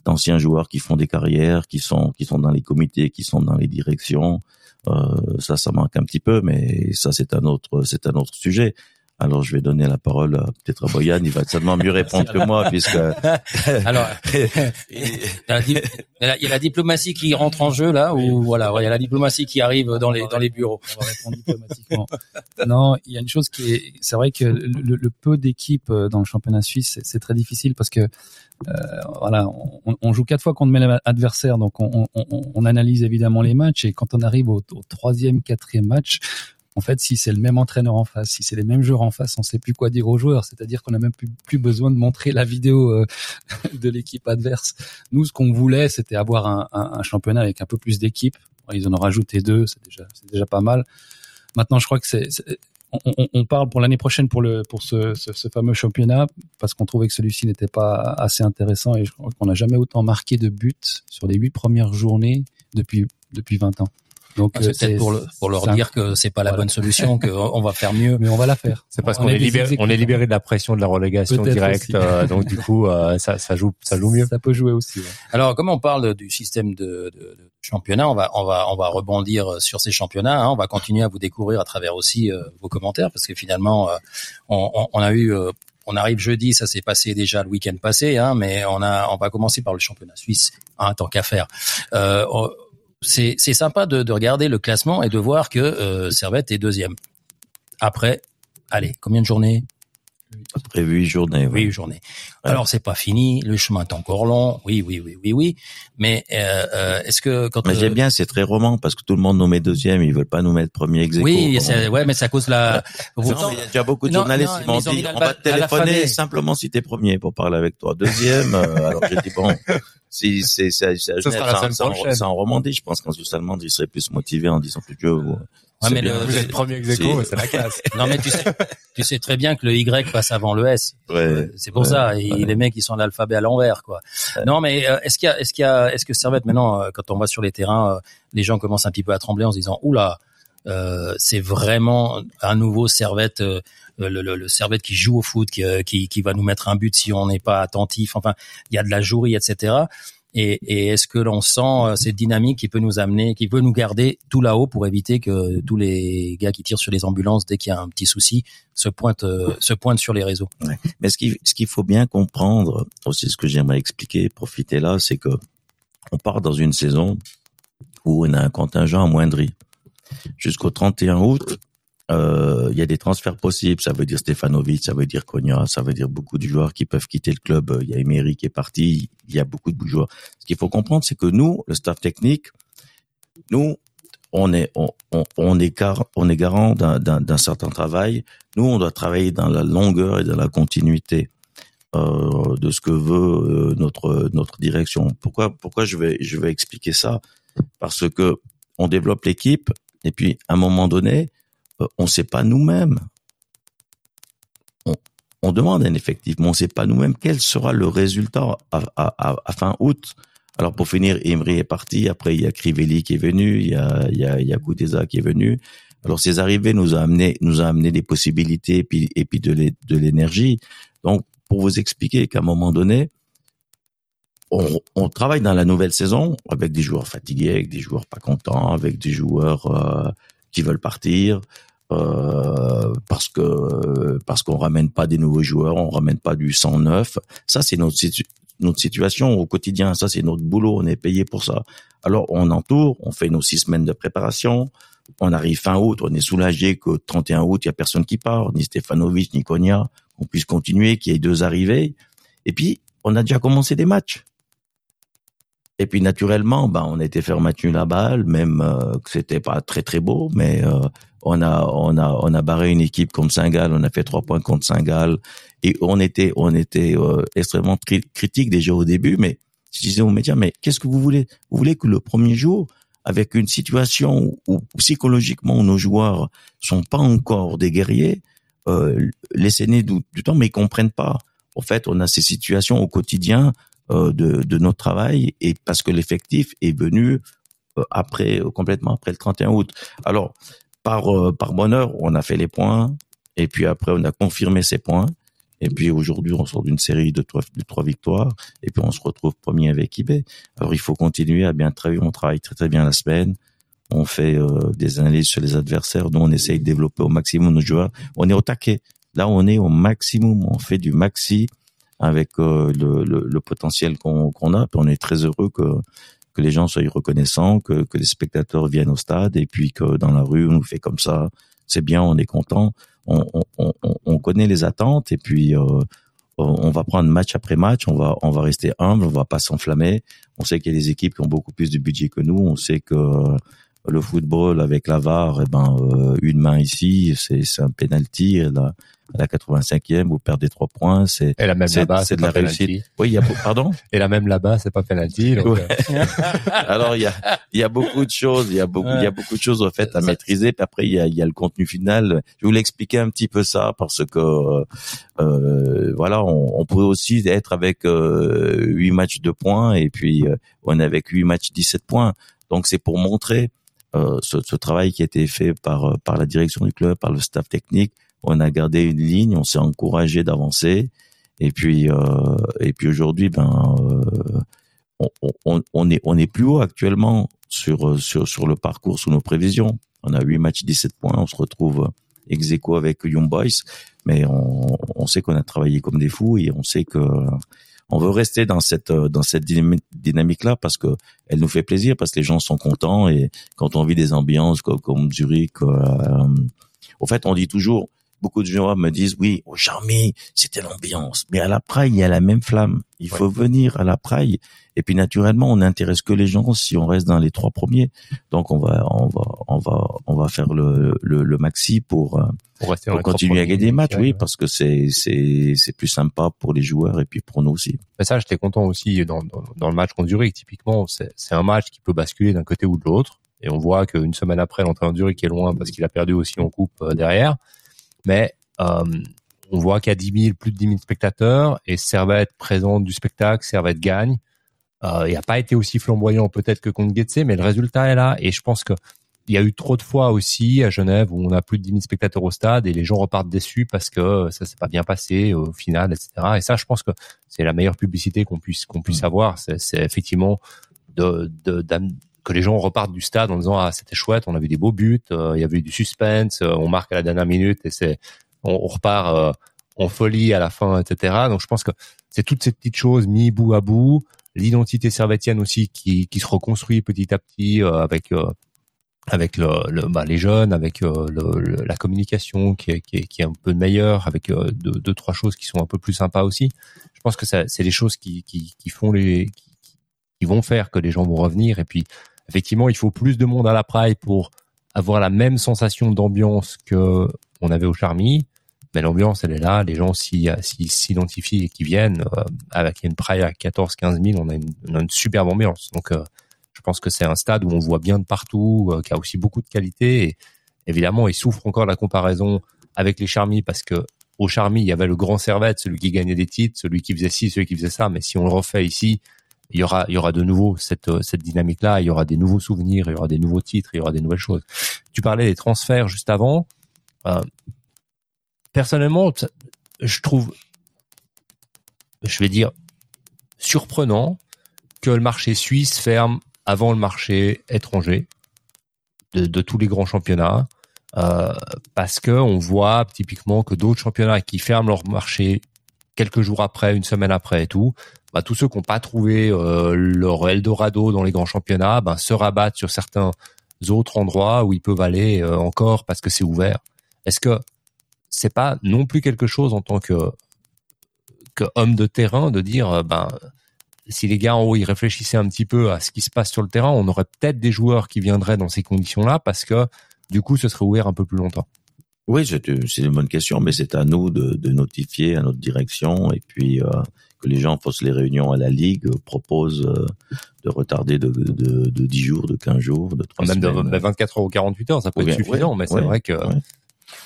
d'anciens joueurs qui font des carrières, qui sont qui sont dans les comités, qui sont dans les directions. Euh, ça, ça manque un petit peu, mais ça c'est un autre c'est un autre sujet. Alors je vais donner la parole à peut-être à Boyan, il va certainement mieux répondre que moi puisque. Alors, il y, a la, diplomatie qui rentre en jeu là, ou voilà, il y a la diplomatie qui arrive dans les dans les bureaux. On va répondre diplomatiquement. non, il y a une chose qui est, c'est vrai que le, peu d'équipes euh, dans le championnat suisse, c'est- très difficile parce que euh, voilà, on, on joue quatre fois contre même adversaire, donc on, on- on- on analyse évidemment les matchs et quand on arrive au, au troisième, quatrième match, en fait, si c'est le même entraîneur en face, si c'est les mêmes joueurs en face, on sait plus quoi dire aux joueurs. C'est-à-dire qu'on n'a même plus, besoin de montrer la vidéo euh, de l'équipe adverse. Nous, ce qu'on voulait, c'était avoir un, championnat avec un peu plus d'équipes. Ils en ont rajouté deux, c'est déjà, pas mal. Maintenant, je crois que c'est, on, parle pour l'année prochaine pour le pour ce, ce, ce fameux championnat parce qu'on trouvait que celui-ci n'était pas assez intéressant et je crois qu'on n'a jamais autant marqué de buts sur les huit premières journées depuis depuis 20 ans. Donc Ah, C'est euh, peut-être pour, le- pour leur dire que c'est pas la Voilà. bonne solution, qu'on va faire mieux. mais on va la faire. C'est parce On qu'on est libéré, on est libéré de la pression de la relégation directe, euh, donc du coup, euh, ça, ça joue, ça joue mieux. Ça peut jouer aussi. ouais. Alors, comme on parle du système de, de- de championnat, on va, on va, on va rebondir sur ces championnats. hein. On va continuer à vous découvrir à travers aussi euh, vos commentaires, parce que finalement, euh, on, on- on a eu, euh, on arrive jeudi, ça s'est passé déjà le week-end passé, hein, mais on a, on va commencer par le championnat suisse, hein, tant qu'à faire. Euh, c'est, c'est sympa de, de regarder le classement et de voir que euh, Servette est deuxième. Après, allez, combien de journées? Après huit journées. oui, journée. Alors c'est pas fini, le chemin est encore long. Oui, oui, oui, oui, oui. Mais euh, euh, est-ce que quand Mais euh, j'aime bien, c'est très roman parce que tout le monde nous met deuxième, ils veulent pas nous mettre premier ex oui, ouais, mais ça cause la. Non, il y a déjà beaucoup de Non, journalistes non, qui m'ont dit on va te téléphoner simplement si t'es premier pour parler avec toi. Deuxième, euh, alors j'ai dit bon, si c'est c'est c'est Ça sera la semaine c'est en- prochaine. c'est en Romandie, je pense qu'en Suisse allemande, ils seraient plus motivés en disant que Dieu. Vous- Ouais, mais bien. le- Vous êtes premier ex Si. c'est la classe. non, mais tu sais, tu sais très bien que le Y passe avant le S. Ouais. C'est pour Ouais, ça. Et ouais. les mecs, ils sont l'alphabet à l'envers, quoi. Non, mais euh, est-ce qu'il y a, est-ce qu'il y a, est-ce que Servette maintenant, euh, quand on va sur les terrains, euh, les gens commencent un petit peu à trembler en se disant, oula, euh, c'est vraiment un nouveau Servette, euh, le, le, le Servette qui joue au foot, qui, euh, qui, qui va nous mettre un but si on n'est pas attentif. Enfin, il y a de la jouerie, etc. Et, et est-ce que l'on sent euh, cette dynamique qui peut nous amener, qui peut nous garder tout là-haut pour éviter que tous les gars qui tirent sur les ambulances dès qu'il y a un petit souci se pointent, euh, se pointent sur les réseaux? Mais ce qu'il ce qu'il faut bien comprendre, aussi ce que j'aimerais expliquer, profiter là, c'est que on part dans une saison où on a un contingent amoindri. Jusqu'au 31 août, il y a des transferts possibles. Ça veut dire Stefanovic, ça veut dire Konya, ça veut dire beaucoup de joueurs qui peuvent quitter le club. Il y a Emery qui est parti, il y a beaucoup de joueurs. Ce qu'il faut comprendre, c'est que nous, le staff technique, nous, on est, on, on, on est, gar- on est garant d'un certain travail. Nous, on doit travailler dans la longueur et dans la continuité euh, de ce que veut euh, notre notre direction. Pourquoi pourquoi je vais je vais expliquer ça? Parce que on développe l'équipe et puis à un moment donné, euh, on sait pas nous-mêmes. On, demande un effectif, mais on sait pas nous-mêmes quel sera le résultat à, fin août. Alors pour finir, Emery est parti. Après, il y a Crivelli qui est venu, il y a il y a, qui est venu. Alors ces arrivées nous a amené nous a amené des possibilités et puis et puis de l'é- de l'énergie. Donc pour vous expliquer qu'à un moment donné, on, on travaille dans la nouvelle saison avec des joueurs fatigués, avec des joueurs pas contents, avec des joueurs euh, qui veulent partir euh, parce que parce qu'on ramène pas des nouveaux joueurs, on ramène pas du 109. Ça c'est notre notre situation au quotidien. Ça c'est notre boulot. On est payé pour ça. Alors on entoure, on fait nos six semaines de préparation. On arrive fin août, on est soulagé qu'au 31 août, il y a personne qui part, ni Stefanovic, ni Konya, qu'on puisse continuer, qu'il y ait deux arrivées. Et puis, on a déjà commencé des matchs. Et puis, naturellement, ben, on a été faire maintenu la balle, même euh, que c'était pas très très beau, mais euh, on a on a on a barré une équipe comme Saint-Gall, on a fait trois points contre Saint-Gall, et on était on était euh, extrêmement cri- critique déjà au début, mais je disais aux médias, mais qu'est-ce que vous voulez? Vous voulez que le premier jour, avec une situation où, où psychologiquement nos joueurs sont pas encore des guerriers, euh, laissez-les du, du temps, mais ils comprennent pas. En fait, on a ces situations au quotidien euh, de, de notre travail et parce que l'effectif est venu euh, après euh, complètement après le 31 août. Alors par euh, par bonheur, on a fait les points et puis après on a confirmé ces points. Et puis aujourd'hui, on sort d'une série de trois, victoires et puis on se retrouve premier avec eBay. Alors il faut continuer à bien travailler. On travaille très très bien la semaine. On fait euh, des analyses sur les adversaires. Nous, on essaye de développer au maximum nos joueurs. On est au taquet. Là, on est au maximum, on fait du maxi avec euh, le, le, le, potentiel qu'on qu'on a. Puis on est très heureux que que les gens soient reconnaissants, que, que les spectateurs viennent au stade et puis que dans la rue on nous fait comme ça, c'est bien, on est content. On, on, on, on connaît les attentes et puis euh, on va prendre match après match, on va on va rester humble, on va pas s'enflammer. On sait qu'il y a des équipes qui ont beaucoup plus de budget que nous, on sait que le football avec la VAR, eh ben euh, une main ici, c'est c'est un penalty. Là, à la 85e, vous perdez trois points, c'est et la même là-bas, c'est de la réussite. Oui, il y a pardon? Et la même là-bas, c'est pas penalty. Donc... Ouais. Alors il y a il y a beaucoup de choses, il y a beaucoup il y a beaucoup de choses en fait à maîtriser. Puis après il y a il y a le contenu final. Je voulais expliquer un petit peu ça parce que euh, voilà, on, on pourrait aussi être avec euh, 8 matchs de points et puis euh, on est avec 8 matchs 17 points. Donc c'est pour montrer euh, ce, ce, travail qui a été fait par par la direction du club, par le staff technique. On a gardé une ligne, on s'est encouragé d'avancer. Et puis euh, et puis aujourd'hui, ben euh, on, on, on, est on est plus haut actuellement sur sur sur le parcours sous nos prévisions. On a 8 matchs, 17 points. On se retrouve ex avec Young Boys, mais on, on sait qu'on a travaillé comme des fous et on sait que on veut rester dans cette dans cette dynamique là parce que elle nous fait plaisir parce que les gens sont contents et quand on vit des ambiances comme, comme Zurich euh, au fait on dit toujours beaucoup de gens me disent oui au Charmy c'était l'ambiance. Mais à la Praille il y a la même flamme. Il faut venir à la Praille. Et puis naturellement on n'intéresse que les gens. Si on reste dans les trois premiers donc on va on va on va on va faire le le, le maxi pour pour, pour continuer à gagner des matchs oui parce que c'est c'est c'est plus sympa pour les joueurs et puis pour nous aussi. Mais ça j'étais content aussi dans, dans, dans le match contre Zurich. Typiquement c'est c'est un match qui peut basculer d'un côté ou de l'autre. Et on voit qu'une semaine après l'entraîneur Zurich est loin parce qu'il a perdu aussi en coupe derrière mais euh, on voit qu'il y a 10 000, plus de 10 000 spectateurs et Servette présente du spectacle, Servette gagne. Euh, il n'a pas été aussi flamboyant peut-être que contre Getse, mais le résultat est là et je pense que il y a eu trop de fois aussi à Genève où on a plus de 10 000 spectateurs au stade et les gens repartent déçus parce que ça s'est pas bien passé au final, etc. Et ça, je pense que c'est la meilleure publicité qu'on puisse qu'on puisse avoir. C'est effectivement de, de, que les gens repartent du stade en disant ah c'était chouette, on a vu des beaux buts, euh, il y avait eu du suspense, euh, on marque à la dernière minute et c'est on, on, repart euh, en folie à la fin, etc. Donc je pense que c'est toutes ces petites choses mis bout à bout, l'identité servétienne aussi qui, qui se reconstruit petit à petit euh, avec euh, avec le, le bah, les jeunes, avec le, le, la communication qui est, qui est, qui est un peu meilleure, avec deux, deux trois choses qui sont un peu plus sympas aussi. Je pense que c'est les choses qui, qui, qui font les qui vont faire que les gens vont revenir et puis effectivement, il faut plus de monde à la Praille pour avoir la même sensation d'ambiance que on avait au Charmy. Mais l'ambiance, elle est là. Les gens s'identifient et qui viennent. Euh, avec une Praille à 14, 15 000, on a une, superbe ambiance. Donc, euh, je pense que c'est un stade où on voit bien de partout, euh, qui a aussi beaucoup de qualité. Évidemment, il souffre encore de la comparaison avec les Charmy parce que au Charmy, il y avait le grand Servette, celui qui gagnait des titres, celui qui faisait ci, celui qui faisait ça. Mais si on le refait ici, il y aura il y aura de nouveau cette cette dynamique là il y aura des nouveaux souvenirs il y aura des nouveaux titres il y aura des nouvelles choses. Tu parlais des transferts juste avant. Euh, personnellement je trouve je vais dire surprenant que le marché suisse ferme avant le marché étranger de, de tous les grands championnats euh, parce que on voit typiquement que d'autres championnats qui ferment leur marché quelques jours après, une semaine après et tout, bah, tous ceux qui n'ont pas trouvé euh, leur Eldorado dans les grands championnats ben, se rabattent sur certains autres endroits où ils peuvent aller euh, encore parce que c'est ouvert. Est-ce que c'est pas non plus quelque chose en tant que, que homme de terrain de dire euh, ben si les gars en haut ils réfléchissaient un petit peu à ce qui se passe sur le terrain, on aurait peut-être des joueurs qui viendraient dans ces conditions-là parce que du coup ce serait ouvert un peu plus longtemps? Oui, c'est une bonne question, mais c'est à nous de, de, notifier à notre direction et puis euh, que les gens fassent les réunions à la Ligue, euh, proposent euh, de retarder de, de, de 10 jours, de 15 jours, de 3 Même semaines. de 24 heures ou 48 heures, ça peut être suffisant, mais c'est vrai que...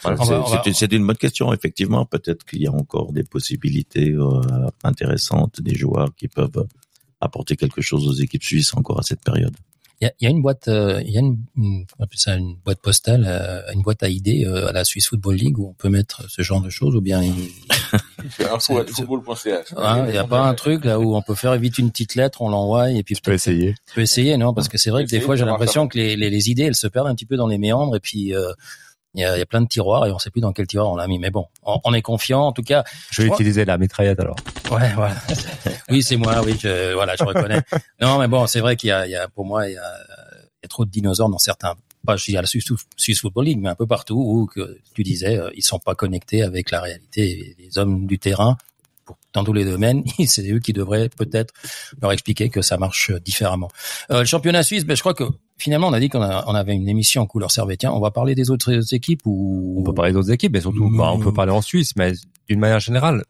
Voilà, c'est une bonne question, effectivement. Peut-être qu'il y a encore des possibilités euh, intéressantes, des joueurs qui peuvent apporter quelque chose aux équipes suisses encore à cette période. Il y a, il y a une boîte, euh, il y a une, une- on appelle ça une boîte postale, euh, une boîte à idées euh, à la Swiss Football League où on peut mettre ce genre de choses ou bien une- Info at football.ch. hein, il n'y a pas un truc là où on peut faire vite une petite lettre, on l'envoie et puis Tu peux essayer. Tu peux essayer, non Parce que c'est vrai que des fois j'ai l'impression que les, les, les idées elles se perdent un petit peu dans les méandres et puis euh, Il y a, il y a plein de tiroirs et on sait plus dans quel tiroir on l'a mis. Mais bon, on, on est confiant. En tout cas, Je vais utiliser la mitraillette alors. Ouais, voilà. oui, c'est moi. Oui, je, voilà, je reconnais. Non, mais bon, c'est vrai qu'il y a, il y a, pour moi, il y a, il y a trop de dinosaures dans certains. Pas, à la Swiss, Football League, mais un peu partout où que tu disais, euh, ils sont pas connectés avec la réalité. Les hommes du terrain, dans tous les domaines, c'est eux qui devraient peut-être leur expliquer que ça marche différemment. Euh, le championnat suisse, ben, je crois que finalement, on a dit qu'on avait une émission en couleur servétien. On va parler des autres équipes ou On peut parler d'autres équipes, mais surtout, bah, on peut parler en Suisse, mais d'une manière générale,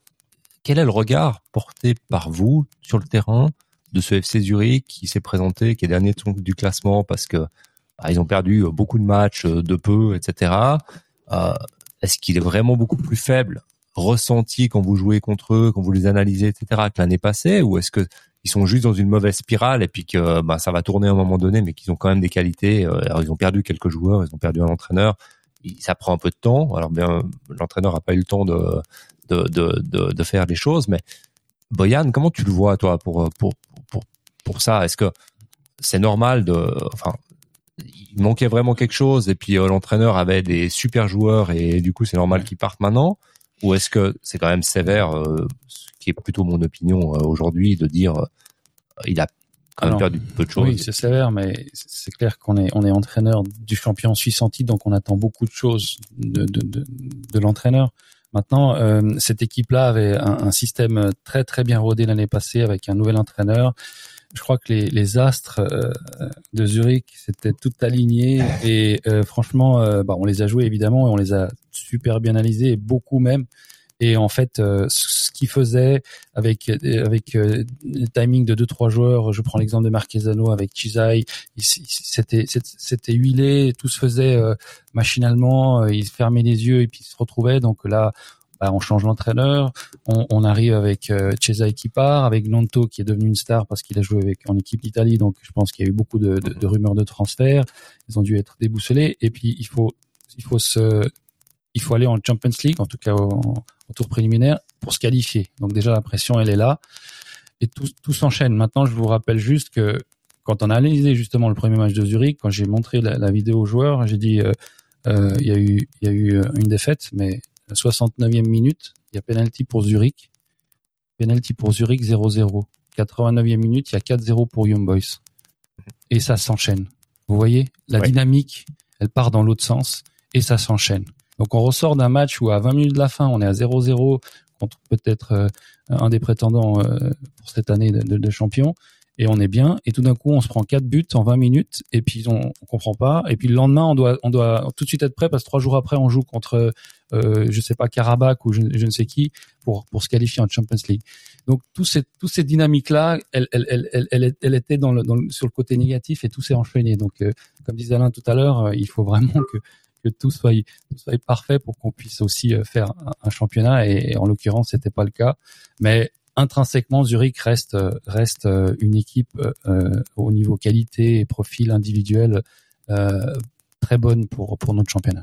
quel est le regard porté par vous sur le terrain de ce FC Zurich qui s'est présenté, qui est dernier du classement parce que bah, ils ont perdu euh, beaucoup de matchs euh, de peu, etc. Euh, Est-ce qu'il est vraiment beaucoup plus faible ressenti quand vous jouez contre eux, quand vous les analysez, etc. que l'année passée, ou est-ce que ils sont juste dans une mauvaise spirale et puis que bah, ça va tourner à un moment donné, mais qu'ils ont quand même des qualités. euh, alors, ils ont perdu quelques joueurs, ils ont perdu un entraîneur. Ça prend un peu de temps. Alors bien, l'entraîneur n'a pas eu le temps de, de, de, de, de faire les choses, mais Boyan, comment tu le vois toi pour pour pour pour ça? Est-ce que c'est normal de, enfin, il manquait vraiment quelque chose et puis euh, l'entraîneur avait des super joueurs et du coup c'est normal qu'ils partent maintenant? Ou est-ce que c'est quand même sévère, euh, ce qui est plutôt mon opinion euh, aujourd'hui, de dire euh, il a quand même perdu peu de choses. Oui, c'est sévère, mais c'est clair qu'on est on est entraîneur du champion suisse titre, donc on attend beaucoup de choses de de, de, de l'entraîneur. Maintenant, euh, cette équipe-là avait un, un système très très bien rodé l'année passée avec un nouvel entraîneur. Je crois que les, les astres euh, de Zurich s'étaient tout alignés et euh, franchement, euh, bah, on les a joués évidemment et on les a super bien analysés, et beaucoup même. Et en fait, euh, ce qu'ils faisaient avec avec euh, le timing de deux trois joueurs, je prends l'exemple de Marquezano avec Chizai, c'était c'était- c'était huilé, tout se faisait euh, machinalement, ils fermaient les yeux et puis ils se retrouvaient. Donc là, bah, on change l'entraîneur, on, arrive avec euh, Chesai qui part, avec Nanto qui est devenu une star parce qu'il a joué avec en équipe d'Italie, donc je pense qu'il y a eu beaucoup de, de, de rumeurs de transfert, ils ont dû être déboussolés. Et puis il faut il faut se il faut aller en Champions League, en tout cas au, au tour préliminaire, pour se qualifier. Donc déjà la pression elle est là et tout, s'enchaîne. Maintenant je vous rappelle juste que quand on a analysé justement le premier match de Zurich, quand j'ai montré la, vidéo aux joueurs, j'ai dit euh, euh, il y a eu il y a eu une défaite, mais la 69e minute, il y a penalty pour Zurich. Penalty pour Zurich 0-0. 89e minute, il y a 4-0 pour Young Boys. Et ça s'enchaîne. Vous voyez, la Ouais. dynamique, elle part dans l'autre sens et ça s'enchaîne. Donc on ressort d'un match où à 20 minutes de la fin, on est à 0-0 contre peut-être euh, un des prétendants euh, pour cette année de, de, de champion et on est bien. Et tout d'un coup on se prend quatre buts en 20 minutes et puis on, on comprend pas. Et puis le lendemain on doit on doit tout de suite être prêt parce que trois jours après on joue contre euh, je sais pas Karabakh ou je, ne sais qui pour pour se qualifier en Champions League. Donc tous ces tous ces dynamiques là elle elle elle elle, elle, était dans le, dans le- sur le côté négatif et tout s'est enchaîné. Donc euh, comme disait Alain tout à l'heure euh, il faut vraiment que que tout soit soit parfait pour qu'on puisse aussi euh, faire un, un championnat. Et, et en l'occurrence c'était pas le cas. Mais intrinsèquement Zurich reste reste euh, une équipe euh, euh, au niveau qualité et profil individuel euh, très bonne pour pour notre championnat.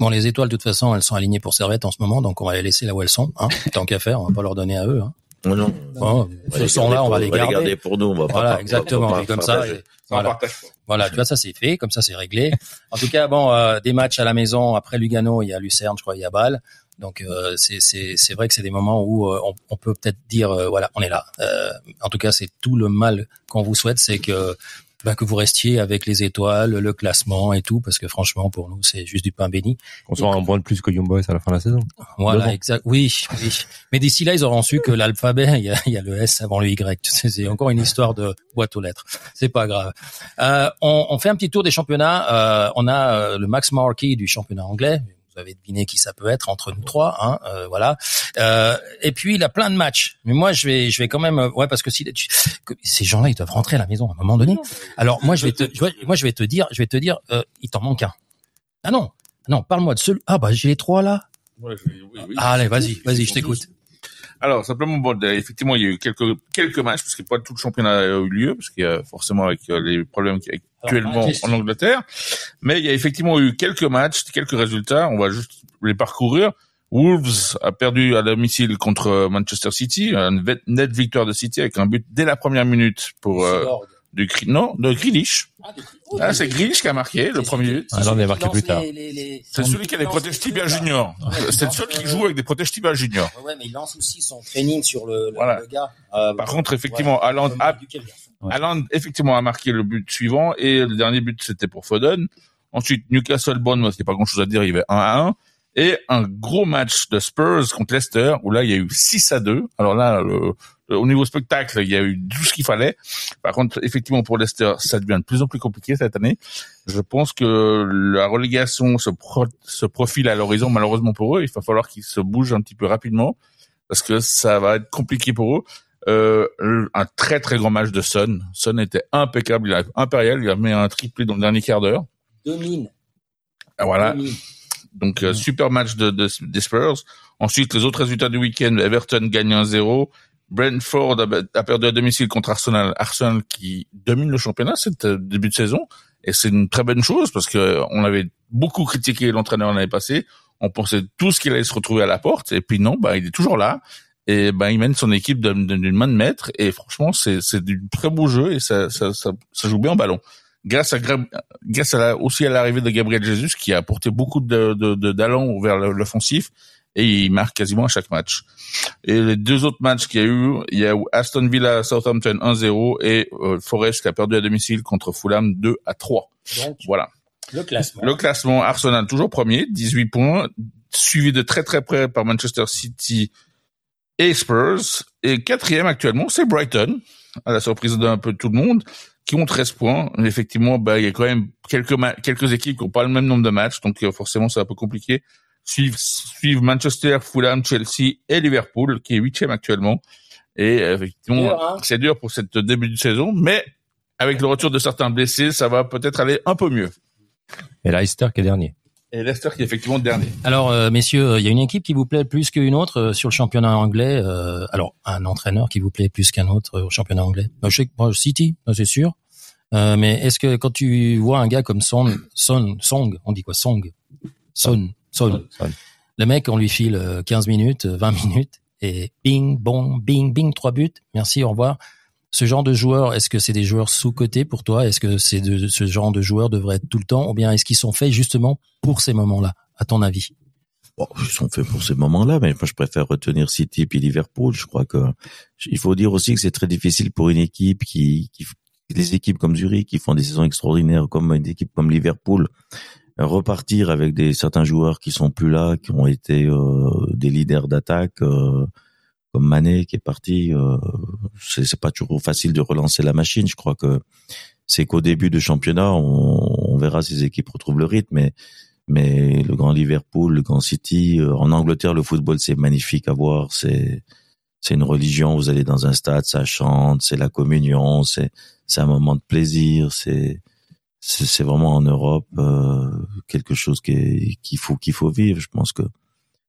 Bon, les étoiles, de toute façon, elles sont alignées pour Servette en ce moment, donc on va les laisser là où elles sont. Hein. Tant qu'à faire, on va pas leur donner à eux. Hein. Oh non. Bon, On va ce les sont là, garder on va pour- les garder. pour nous. On va pas Voilà, exactement. on va pas Et comme ça, et- voilà. Voilà, tu vois, ça c'est fait, comme ça c'est réglé. En tout cas, bon, euh, des matchs à la maison après Lugano, il y a Lucerne, je crois, il y a Bâle. Donc euh, c'est c'est c'est vrai que c'est des moments où euh, on, on peut peut-être dire euh, voilà, on est là. Euh, en tout cas, c'est tout le mal qu'on vous souhaite, c'est que bah, que vous restiez avec les étoiles, le classement et tout, parce que franchement pour nous c'est juste du pain béni. Qu'on soit un point de plus que Young Boys à la fin de la saison. Voilà, exact. Oui, oui. Mais d'ici là, ils auront su que l'alphabet, il y a, y a le S avant le Y. C'est encore une histoire de boîte aux lettres. C'est pas grave. Euh, on, on fait un petit tour des championnats. Euh, on a le Max Marquis du championnat anglais. Vous avez deviné qui ça peut être entre nous trois, hein, euh, voilà. Euh, et puis il a plein de matchs. Mais moi, je vais, je vais quand même, ouais, parce que si tu- que ces gens-là, ils doivent rentrer à la maison à un moment donné. Alors moi, je vais te, moi, je vais te dire, je vais te dire, euh, il t'en manque un. Ah non, non, parle-moi de celui. Ah bah j'ai les trois là. Ouais, je- oui, oui. Ah, allez, vas-y, vas-y, je t'écoute. Alors simplement, bon, euh, effectivement, il y a eu quelques quelques matchs parce que pas tout le championnat a eu lieu parce qu'il y a forcément avec euh, les problèmes actuellement en Angleterre. Mais il y a effectivement eu quelques matchs, quelques résultats. On va juste les parcourir. Wolves a perdu à domicile contre Manchester City, une nette victoire de City avec un but dès la première minute pour euh, non, de Grealish. Ah, c'est Grealish qui a marqué le premier but. Ah, non, il a marqué plus tard. C'est celui qui a des protèges tibia junior. C'est le seul qui joue avec des protèges tibia junior. Ouais, mais il lance aussi son training sur le, le, Voilà. le gars. Euh, Par contre, effectivement, Haaland. Ouais. Effectivement, a marqué le but suivant et le dernier but, c'était pour Foden. Ensuite, Newcastle Bournemouth, il n'y a pas grand chose à dire, il y avait 1 à 1. Et un gros match de Spurs contre Leicester, où là, il y a eu 6 à 2. Alors là, le- au niveau spectacle, il y a eu tout ce qu'il fallait. Par contre, effectivement, pour Leicester, ça devient de plus en plus compliqué cette année. Je pense que la relégation se, pro- se profile à l'horizon, malheureusement pour eux. Il va falloir qu'ils se bougent un petit peu rapidement, parce que ça va être compliqué pour eux. Euh, un très très grand match de Son. Son était impeccable, il a impérial, il a mis un triplé dans le dernier quart d'heure. Domine. Ah, Voilà. Domine. Donc euh, super match de, de, des Spurs. Ensuite, les autres résultats du week-end, Everton gagne 1-0. Brentford a, perdu à domicile contre Arsenal. Arsenal qui domine le championnat cette euh, début de saison. Et c'est une très bonne chose parce que euh, on avait beaucoup critiqué l'entraîneur l'année passée. On pensait tous qu'il allait se retrouver à la porte. Et puis non, bah, il est toujours là. Et ben il mène son équipe d'une main de maître. Et franchement, c'est c'est du très beau jeu et ça, ça, ça, joue bien en ballon grâce à grâce à la- aussi à l'arrivée de Gabriel Jesus qui a apporté beaucoup de de, de d'allant vers l'offensif et il marque quasiment à chaque match. Et les deux autres matchs qu'il y a eu, il y a eu Aston Villa Southampton 1-0 et euh, Forest qui a perdu à domicile contre Fulham 2 à 3. Donc, Voilà. le classement. Le classement Arsenal toujours premier, 18 points, suivi de très très près par Manchester City et Spurs. Et quatrième actuellement, c'est Brighton, à la surprise d'un peu tout le monde, qui ont 13 points. Mais effectivement, bah, il y a quand même quelques quelques équipes qui n'ont pas le même nombre de matchs, donc euh, forcément c'est un peu compliqué. Suivent, suivent Manchester, Fulham, Chelsea et Liverpool, qui est huitième actuellement. Et euh, effectivement, hein c'est dur pour cette début de saison, mais avec le retour de certains blessés, ça va peut-être aller un peu mieux. Et Leicester qui est dernier. Et Leicester qui est effectivement dernier. Alors, euh, messieurs, il y a une équipe qui vous plaît plus qu'une autre euh, sur le championnat anglais. euh, alors, un entraîneur qui vous plaît plus qu'un autre euh, au championnat anglais. Euh, je sais que moi, City, c'est sûr. Euh, mais est-ce que quand tu vois un gars comme Son, Son, Song, on dit quoi, Song, Son, Son. le mec, on lui file euh, 15 minutes, euh, 20 minutes, et bing, bong, bing, bing, trois buts. Merci, au revoir. Ce genre de joueurs, est-ce que c'est des joueurs sous-cotés pour toi? Est-ce que c'est de, ce genre de joueurs devrait être tout le temps? Ou bien est-ce qu'ils sont faits justement pour ces moments-là, à ton avis? Bon, ils sont faits pour ces moments-là, mais moi je préfère retenir City puis Liverpool. Je crois que il faut dire aussi que c'est très difficile pour une équipe qui, qui des équipes comme Zurich qui font des saisons extraordinaires, comme une équipe comme Liverpool, euh, repartir avec des certains joueurs qui sont plus là, qui ont été euh, des leaders d'attaque, euh, comme Mané qui est parti. Euh, c'est pas toujours facile de relancer la machine. Je crois que c'est qu'au début de championnat, on, on verra si ces équipes retrouvent le rythme, mais mais le grand Liverpool, le grand City, euh, en Angleterre, le football c'est magnifique à voir, c'est c'est une religion. Vous allez dans un stade, ça chante, c'est la communion, c'est c'est un moment de plaisir, c'est c'est vraiment en Europe euh, quelque chose qu'il faut qu'il faut vivre. Je pense que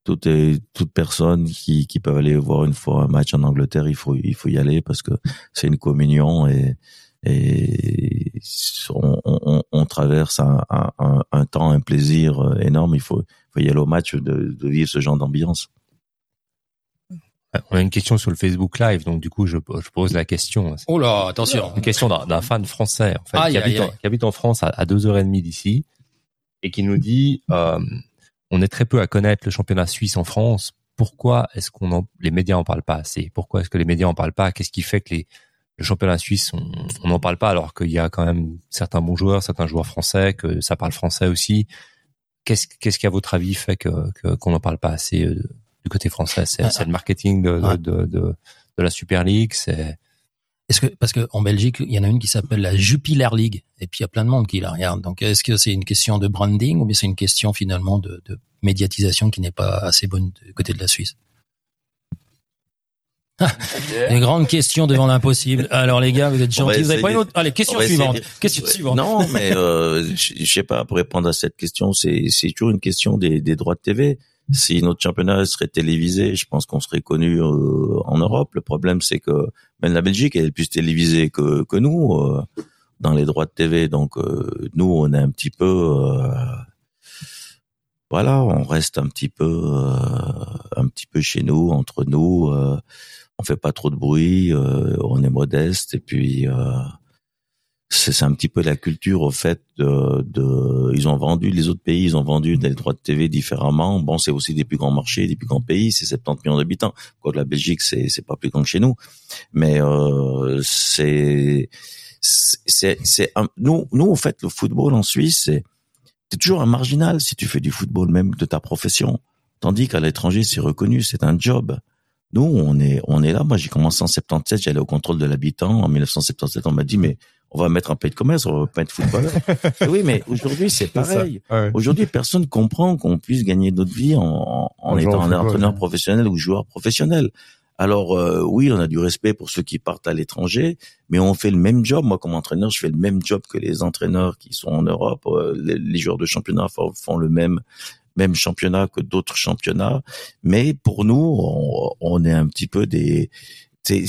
toute toute personne qui qui peut aller voir une fois un match en Angleterre, il faut il faut y aller parce que c'est une communion et et on, on, on traverse un, un, un- un temps, un plaisir euh, énorme. Il faut, faut y aller au match de, de vivre ce genre d'ambiance. On a une question sur le Facebook Live, donc du coup, je, je pose la question. Oh là, attention. Une question d'un fan français, en fait, Aïe, qui, aïe, habite en, qui habite en France à, à deux heures et demie d'ici, et qui nous dit, euh, on est très peu à connaître le championnat suisse en France. Pourquoi est-ce qu'on en, les médias en parlent pas assez? Pourquoi est-ce que les médias en parlent pas? Qu'est-ce qui fait que les, le championnat suisse, on n'en parle pas alors qu'il y a quand même certains bons joueurs, certains joueurs français, que ça parle français aussi? Qu'est-ce qu'est-ce qui à votre avis fait que que- qu'on n'en parle pas assez euh, du côté français C'est Ah, c'est le marketing de, de, de, de, de la Super League, c'est Est-ce que parce que en Belgique, il y en a une qui s'appelle la Jupiler League, et puis il y a plein de monde qui la regarde. Donc, est-ce que c'est une question de branding ou bien c'est une question finalement de, de médiatisation qui n'est pas assez bonne du côté de la Suisse? Ah, Une grande question devant l'impossible. Alors les gars, vous êtes gentils. Vous avez pas une autre Allez, question suivante. de- Question Ouais. suivante. Non, mais euh, je je sais pas, pour répondre à cette question, c'est c'est toujours une question des, des droits de TV. Si notre championnat serait télévisé, je pense qu'on serait connu euh, en Europe. Le problème, c'est que même la Belgique elle est plus télévisée que, que nous euh, dans les droits de TV. Donc euh, nous, on est un petit peu, euh, voilà, on reste un petit peu, euh, un petit peu chez nous, entre nous. euh, on fait pas trop de bruit, on est modeste et puis. C'est un petit peu la culture au fait de, de, ils ont vendu les autres pays ils ont vendu des droits de TV différemment. Bon c'est aussi des plus grands marchés des plus grands pays c'est 70 millions d'habitants. Quoi la Belgique c'est c'est pas plus grand que chez nous. Mais euh, c'est c'est c'est nous nous en fait le football en Suisse c'est t'es toujours un marginal si tu fais du football même de ta profession. Tandis qu'à l'étranger c'est reconnu c'est un job nous, on est, on est là. Moi, j'ai commencé en 77, j'allais au contrôle de l'habitant. En 1977, on m'a dit, mais on va mettre un pays de commerce, on va pas être footballeur. oui, mais aujourd'hui, c'est pareil. Aujourd'hui, personne comprend qu'on puisse gagner notre vie en, en, étant un entraîneur professionnel ou joueur professionnel. Alors euh, oui, on a du respect pour ceux qui partent à l'étranger, mais on fait le même job. Moi, comme entraîneur, je fais le même job que les entraîneurs qui sont en Europe. Euh, les, joueurs de championnat font le même même championnat que d'autres championnats. Mais pour nous, on, est un petit peu des c'est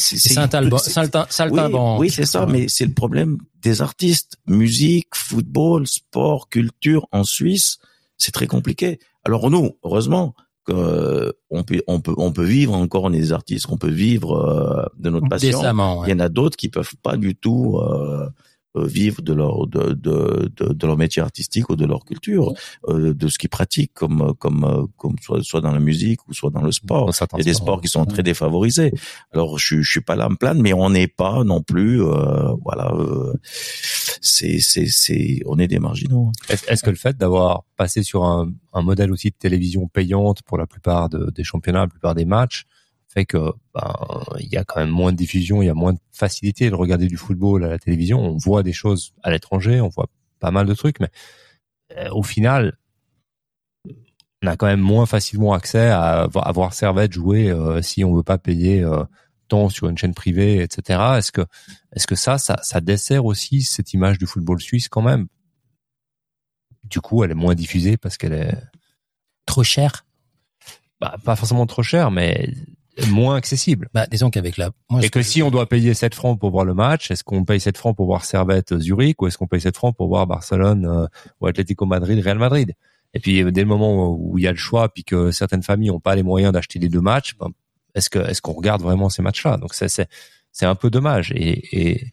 oui, c'est ça, mais c'est le problème des artistes, musique, football, sport, culture en Suisse, c'est très compliqué. Alors nous, heureusement, que on peut on peut on peut vivre encore on est des artistes qu'on peut vivre euh, de notre passion. Il y en a d'autres qui peuvent pas du tout euh, euh, vivre de leur de, de, de, de, leur métier artistique ou de leur culture, euh, de ce qu'ils pratiquent comme comme euh, comme soit soit dans la musique ou soit dans le sport. Il y a des sports qui sont très défavorisés. Alors je je suis pas là à me plaindre, mais on n'est pas non plus euh, voilà. c'est c'est c'est on est des marginaux. Est-ce que le fait d'avoir passé sur un, un modèle aussi de télévision payante pour la plupart de, des championnats, la plupart des matchs fait que ben, il y a quand même moins de diffusion, il y a moins de facilité de regarder du football à la télévision. On voit des choses à l'étranger, on voit pas mal de trucs, mais euh, au final, on a quand même moins facilement accès à, à voir Servette jouer euh, si on veut pas payer euh, tant sur une chaîne privée, etc. Est-ce que est-ce que ça, ça, ça dessert aussi cette image du football suisse quand même? Du coup, elle est moins diffusée parce qu'elle est trop chère? Bah, pas forcément trop chère, mais moins accessible. Bah, disons qu'avec la, moi, et que, si on doit payer 7 francs pour voir le match, est-ce qu'on paye 7 francs pour voir Servette Zurich ou est-ce qu'on paye 7 francs pour voir Barcelone euh, ou Atlético Madrid, Real Madrid? Et puis, dès le moment où il y a le choix, puis que certaines familles n'ont pas les moyens d'acheter les deux matchs, ben, est-ce que, est-ce qu'on regarde vraiment ces matchs-là? Donc, c'est, c'est, un peu dommage. Et, et,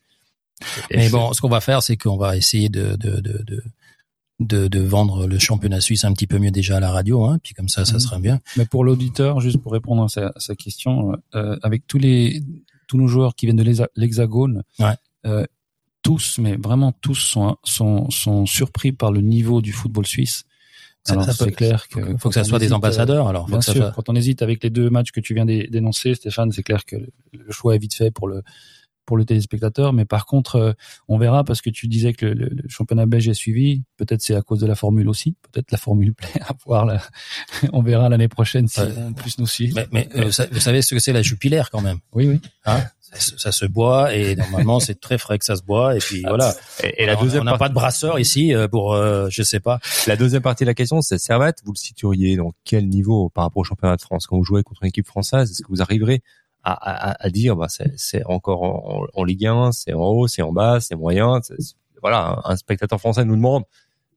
mais bon, ce qu'on va faire, c'est qu'on va essayer de, de, de, de de, de, vendre le championnat suisse un petit peu mieux déjà à la radio, hein, puis comme ça, ça mhm. sera bien. Mais pour l'auditeur, juste pour répondre à sa, sa question, euh, avec tous les tous nos joueurs qui viennent de l'Hexagone, ouais. euh, tous, mais vraiment tous sont, sont sont surpris par le niveau du football suisse. c'est clair que faut que ça soit des ambassadeurs. Alors, bien sûr, quand on hésite avec les deux matchs que tu viens d'énoncer, Stéphane, c'est clair que le choix est vite fait pour le pour le téléspectateur. Mais par contre, euh, on verra parce que tu disais que le, championnat belge est suivi. Peut-être c'est à cause de la formule aussi. Peut-être la formule plaît à voir. Là. on verra l'année prochaine si on plus nous suit. Mais, mais euh, vous savez ce que c'est la jupilaire quand même Oui, oui. Hein? Ça, se boit et normalement c'est très frais que ça se boit et puis voilà. Et, la deuxième on n'a pas de brasseur ici euh, pour je sais pas. La deuxième partie de la question c'est Servette, vous le situeriez dans quel niveau par rapport au championnat de France? Quand vous jouez contre une équipe française Est-ce que vous arriverez à, à, à dire bah c'est encore en, en, Ligue 1, c'est en haut, c'est en bas, c'est moyen. voilà, un, spectateur français nous demande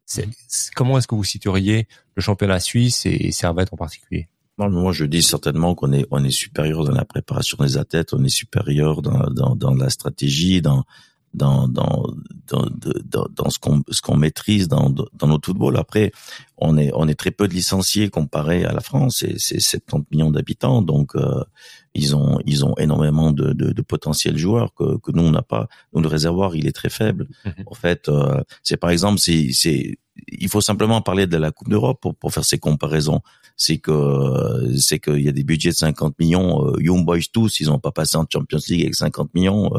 c'est comment est-ce que vous situeriez le championnat suisse et Servette en particulier? Moi, je dis certainement qu'on est on est supérieur dans la préparation des athlètes, on est supérieur dans, dans, dans la stratégie, dans dans dans dans, dans, dans ce qu'on ce qu'on maîtrise dans dans notre football. Après, on est on est très peu de licenciés comparé à la France. Et c'est 70 millions d'habitants, donc euh, ils ont ils ont énormément de, de, de potentiels joueurs que que nous on n'a pas. Nous le réservoir il est très faible. Mhm. En fait, euh, c'est par exemple c'est c'est il faut simplement parler de la Coupe d'Europe pour, pour faire ces comparaisons. C'est que c'est qu'il y a des budgets de 50 millions. Euh, Young Boys tous, ils ont pas passé en Champions League avec 50 millions.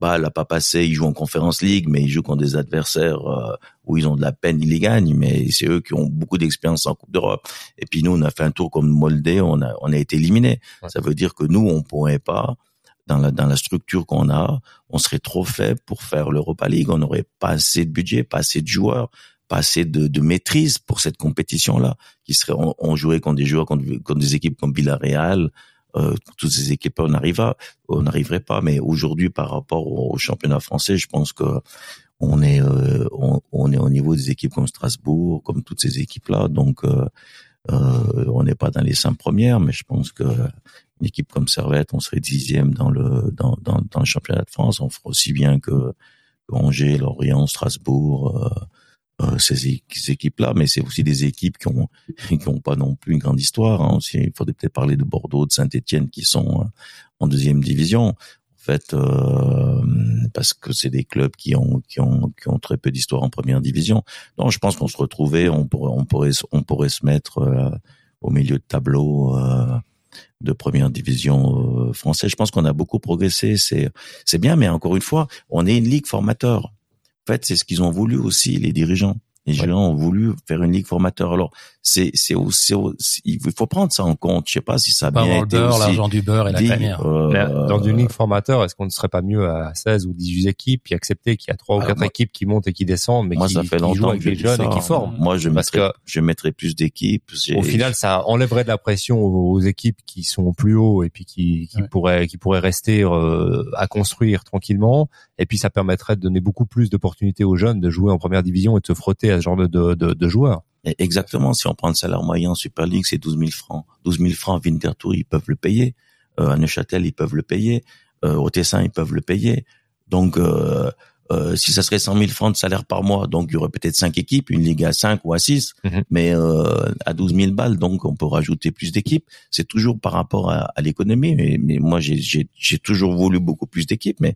Bah, l'a pas passé, ils jouent en Conference League, mais ils jouent contre des adversaires euh, où ils ont de la peine, ils les gagnent, mais c'est eux qui ont beaucoup d'expérience en Coupe d'Europe. Et puis nous, on a fait un tour comme Moldé, on a, on a été éliminé. Ça veut dire que nous, on pourrait pas, dans la, dans la structure qu'on a, on serait trop faible pour faire l'Europa League, on n'aurait pas assez de budget, pas assez de joueurs, pas assez de, de maîtrise pour cette compétition-là, qui serait, on, jouait contre des joueurs, contre, contre des équipes comme Villarreal, euh, toutes ces équipes on n'arriverait on n'arriverait pas. Mais aujourd'hui par rapport au, championnat français je pense que on est euh, on, est au niveau des équipes comme Strasbourg comme toutes ces équipes là donc euh, euh, on n'est pas dans les cinq premières mais je pense que une équipe comme Servette on serait dixième dans le dans, dans, le championnat de France. On fera aussi bien que Angers, Lorient, Strasbourg, euh, ces, équipes-là, mais c'est aussi des équipes qui ont qui ont pas non plus une grande histoire. Hein. Il faudrait peut-être parler de Bordeaux, de Saint-Étienne qui sont euh, en deuxième division. En fait, euh, parce que c'est des clubs qui ont qui ont qui ont très peu d'histoire en première division. Donc, je pense qu'on se retrouvait, on pourrait on pourrait on pourrait se mettre euh, au milieu de tableau euh, de première division française. Je pense qu'on a beaucoup progressé. C'est c'est bien, mais encore une fois, on est une ligue formateur. En fait, c'est ce qu'ils ont voulu aussi les dirigeants. Les dirigeants ont voulu faire une ligue formateur. Alors, c'est c'est aussi il faut prendre ça en compte. Je sais pas si ça a Pas bien été l'argent du beurre et la tanière. euh, dans une ligue formateur, est-ce qu'on ne serait pas mieux à 16 ou 18 équipes puis accepter qu'il y a trois ou Alors, quatre équipes qui montent et qui descendent, mais moi, qui, ça fait qui jouent longtemps avec les jeunes ça. et qui forment Moi, je Parce mettrais, que- je mettrais plus d'équipes. Au final, ça enlèverait de la pression aux, aux équipes qui sont plus haut et puis qui, qui Ouais. pourraient qui pourraient rester euh, à construire tranquillement. Et puis ça permettrait de donner beaucoup plus d'opportunités aux jeunes de jouer en première division et de se frotter à ce genre de, de, de, de joueurs. Exactement. Si on prend le salaire moyen en Super League, c'est 12 000 francs. 12 000 francs, Winterthur, ils peuvent le payer. Euh, à Neuchâtel, ils peuvent le payer. Euh, au Tessin, ils peuvent le payer. Donc, euh, euh, si ça serait 100 000 francs de salaire par mois, donc il y aurait peut-être cinq équipes, une ligue à 5 ou à 6, Mhm. mais euh, à 12 000 balles, donc on peut rajouter plus d'équipes. C'est toujours par rapport à, à l'économie. Mais, mais moi, j'ai- toujours voulu beaucoup plus d'équipes, mais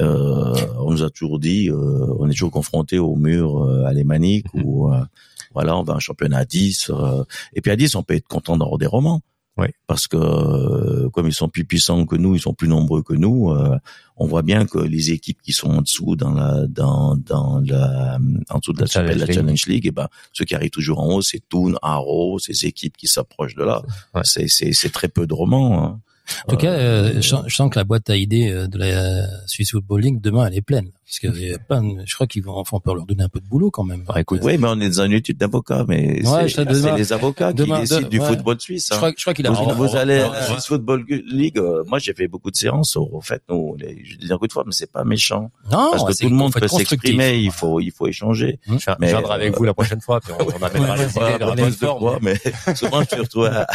euh, on nous a toujours dit, euh, on est toujours confronté au mur euh, alémanique ou euh, voilà, on va un championnat à 10. euh, et puis à 10, on peut être content d'avoir des romans. Oui. Parce que euh, comme ils sont plus puissants que nous, ils sont plus nombreux que nous, euh, on voit bien que les équipes qui sont en dessous dans la dans dans la en dessous de la, Challenge la League. Challenge League, et ben ceux qui arrivent toujours en haut, c'est Toon, Arrow, ces équipes qui s'approchent de là. Ouais. C'est c'est c'est très peu de romans. hein. En tout cas, euh, je, sens- je sens que la boîte à idées euh, de la Swiss Football League demain elle est pleine parce que il y a plein de- je crois qu'ils vont enfin on peut leur donner un peu de boulot quand même. Bah, écoute, Oui, mais on est dans une étude d'avocat, mais Ouais, c'est les avocats demain- qui décident de- du ouais. football suisse. Je hein. crois, je crois qu'il a Vous, pris- vous allez à la. Swiss Football League. euh, moi, j'ai fait beaucoup de séances. Au fait, nous, les, je dis encore une fois, mais c'est pas méchant Non, parce que tout le monde peut s'exprimer. Il faut, il faut échanger. je je viendrai avec euh, vous la prochaine fois, puis on, on amènera les idées, de mais souvent je me retrouve à,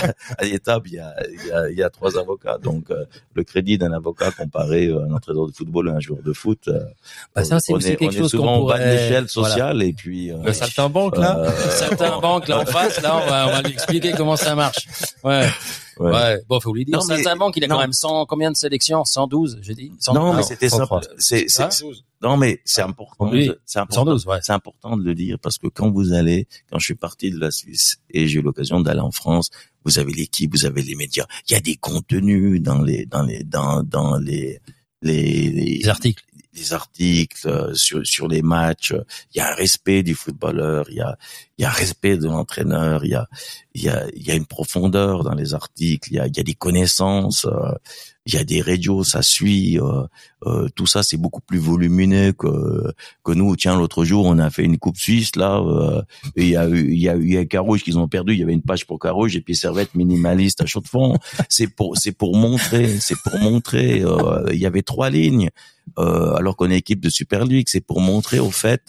l'étape, il y a, il y a, il y a trois avocats. Donc, euh, le crédit d'un avocat comparé à un entraîneur de football ou un joueur de foot, euh, Bah, ça, c'est on est, quelque on est chose souvent qu'on au bas de pourrait- l'échelle voilà. sociale et puis euh, Le saltimbanque, là euh, Certains banques là en face, là, on va, on va lui expliquer comment ça marche. Ouais, ouais. ouais. Bon, faut lui dire. Banques, il a quand non. même 100, combien de sélections? 112, j'ai dit. 100 Non, mais Ah, c'était ça. 103. C'est, c'est, Hein? non, mais c'est important. Oui, c'est important. 112, ouais. C'est important de le dire parce que quand vous allez, quand je suis parti de la Suisse et j'ai eu l'occasion d'aller en France, vous avez l'équipe, vous avez les médias. Il y a des contenus dans les, dans les, dans, dans les, les, les, Les articles. Les articles euh, sur sur les matchs. Il y a un respect du footballeur. Il y a il y a un respect de l'entraîneur. Il y a il y a il y a une profondeur dans les articles. Il y a il y a des connaissances. euh, il y a des radios, ça suit. euh, euh, tout ça, c'est beaucoup plus volumineux que que nous. Tiens, l'autre jour, on a fait une coupe suisse là. euh, il y a eu il y a eu il Carouge qu'ils ont perdu. Il y avait une page pour Carouge et puis Servette minimaliste à chaud de fond. C'est pour c'est pour montrer, c'est pour montrer. euh, il y avait trois lignes euh, alors qu'on est équipe de Super League. C'est pour montrer au fait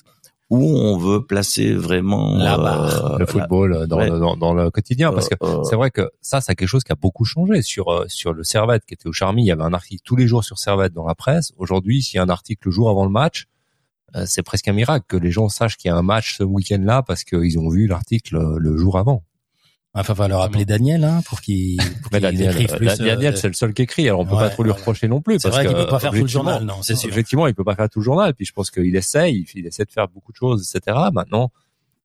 où on veut placer vraiment La barre. euh, le football euh, dans, ouais. le, dans, dans le quotidien parce que euh, c'est vrai que ça c'est quelque chose qui a beaucoup changé sur euh, sur le Servette qui était au Charmy il y avait un article tous les jours sur Servette dans la presse aujourd'hui s'il y a un article le jour avant le match euh, c'est presque un miracle que les gens sachent qu'il y a un match ce week-end-là parce qu'ils ont vu l'article euh, le jour avant. Enfin, va leur appeler Daniel, hein, pour qu'il, qu'il Daniel, écrive euh, plus, Daniel euh, c'est le seul qui écrit alors on peut ouais, pas trop lui voilà. reprocher non plus C'est parce vrai qu'il peut pas faire tout le journal, non, c'est sûr. Effectivement, il peut pas faire tout le journal. Puis je pense qu'il essaye, il essaie de faire beaucoup de choses, etc. Maintenant,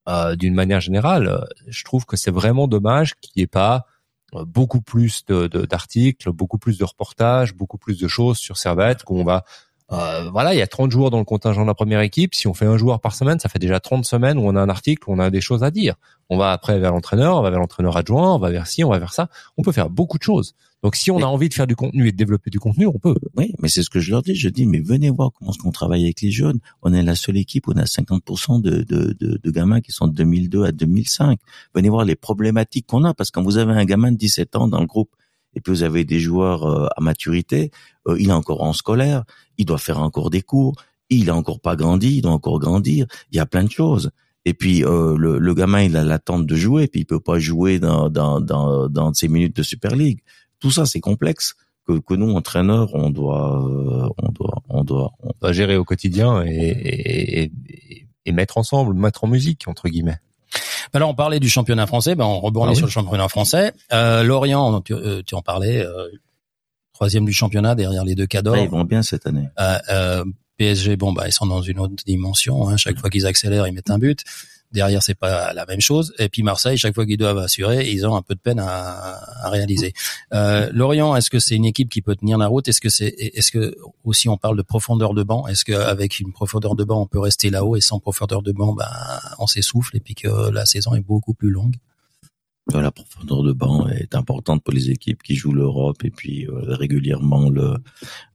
euh, d'une manière générale, je trouve que c'est vraiment dommage qu'il n'y ait pas beaucoup plus de- de- d'articles, beaucoup plus de reportages, beaucoup plus de choses sur Servette qu'on va euh, voilà, il y a 30 joueurs dans le contingent de la première équipe. Si on fait un joueur par semaine, ça fait déjà 30 semaines où on a un article, où on a des choses à dire. On va après vers l'entraîneur, on va vers l'entraîneur adjoint, on va vers ci, on va vers ça. On peut faire beaucoup de choses. Donc si on Mais- a envie de faire du contenu et de développer du contenu, on peut. Oui, mais c'est ce que je leur dis. Je dis, mais venez voir comment est-ce qu'on travaille avec les jeunes. On est la seule équipe, on a 50% de, de, de, de gamins qui sont de 2002 à 2005. Venez voir les problématiques qu'on a, parce que quand vous avez un gamin de 17 ans dans le groupe, et puis vous avez des joueurs euh, à maturité, euh, il est encore en scolaire, il doit faire encore des cours, il a encore pas grandi, il doit encore grandir. Il y a plein de choses. Et puis euh, le, le gamin, il a l'attente de jouer, puis il peut pas jouer dans dans dans, dans ses minutes de Super League. Tout ça, c'est complexe que, que nous entraîneurs on doit euh, on doit on doit on doit gérer au quotidien et, et, et, et mettre ensemble, mettre en musique entre guillemets. Alors on parlait du championnat français, ben on rebondit ah sur le championnat français. Euh, Lorient, tu, euh, tu, en parlais, euh, troisième du championnat derrière les deux cadors. ils vont bien cette année. Euh, euh PSG, bon bah ils sont dans une autre dimension. Hein. Chaque fois qu'ils accélèrent, ils mettent un but. Derrière, c'est pas la même chose. Et puis Marseille, chaque fois qu'ils doivent assurer, ils ont un peu de peine à, réaliser. Euh, Lorient, est-ce que c'est une équipe qui peut tenir la route? Est-ce que c'est, est-ce que aussi on parle de profondeur de banc? Est-ce qu'avec une profondeur de banc, on peut rester là-haut? Et sans profondeur de banc, ben on s'essouffle et puis que la saison est beaucoup plus longue la profondeur de banc est importante pour les équipes qui jouent l'Europe et puis euh, régulièrement le,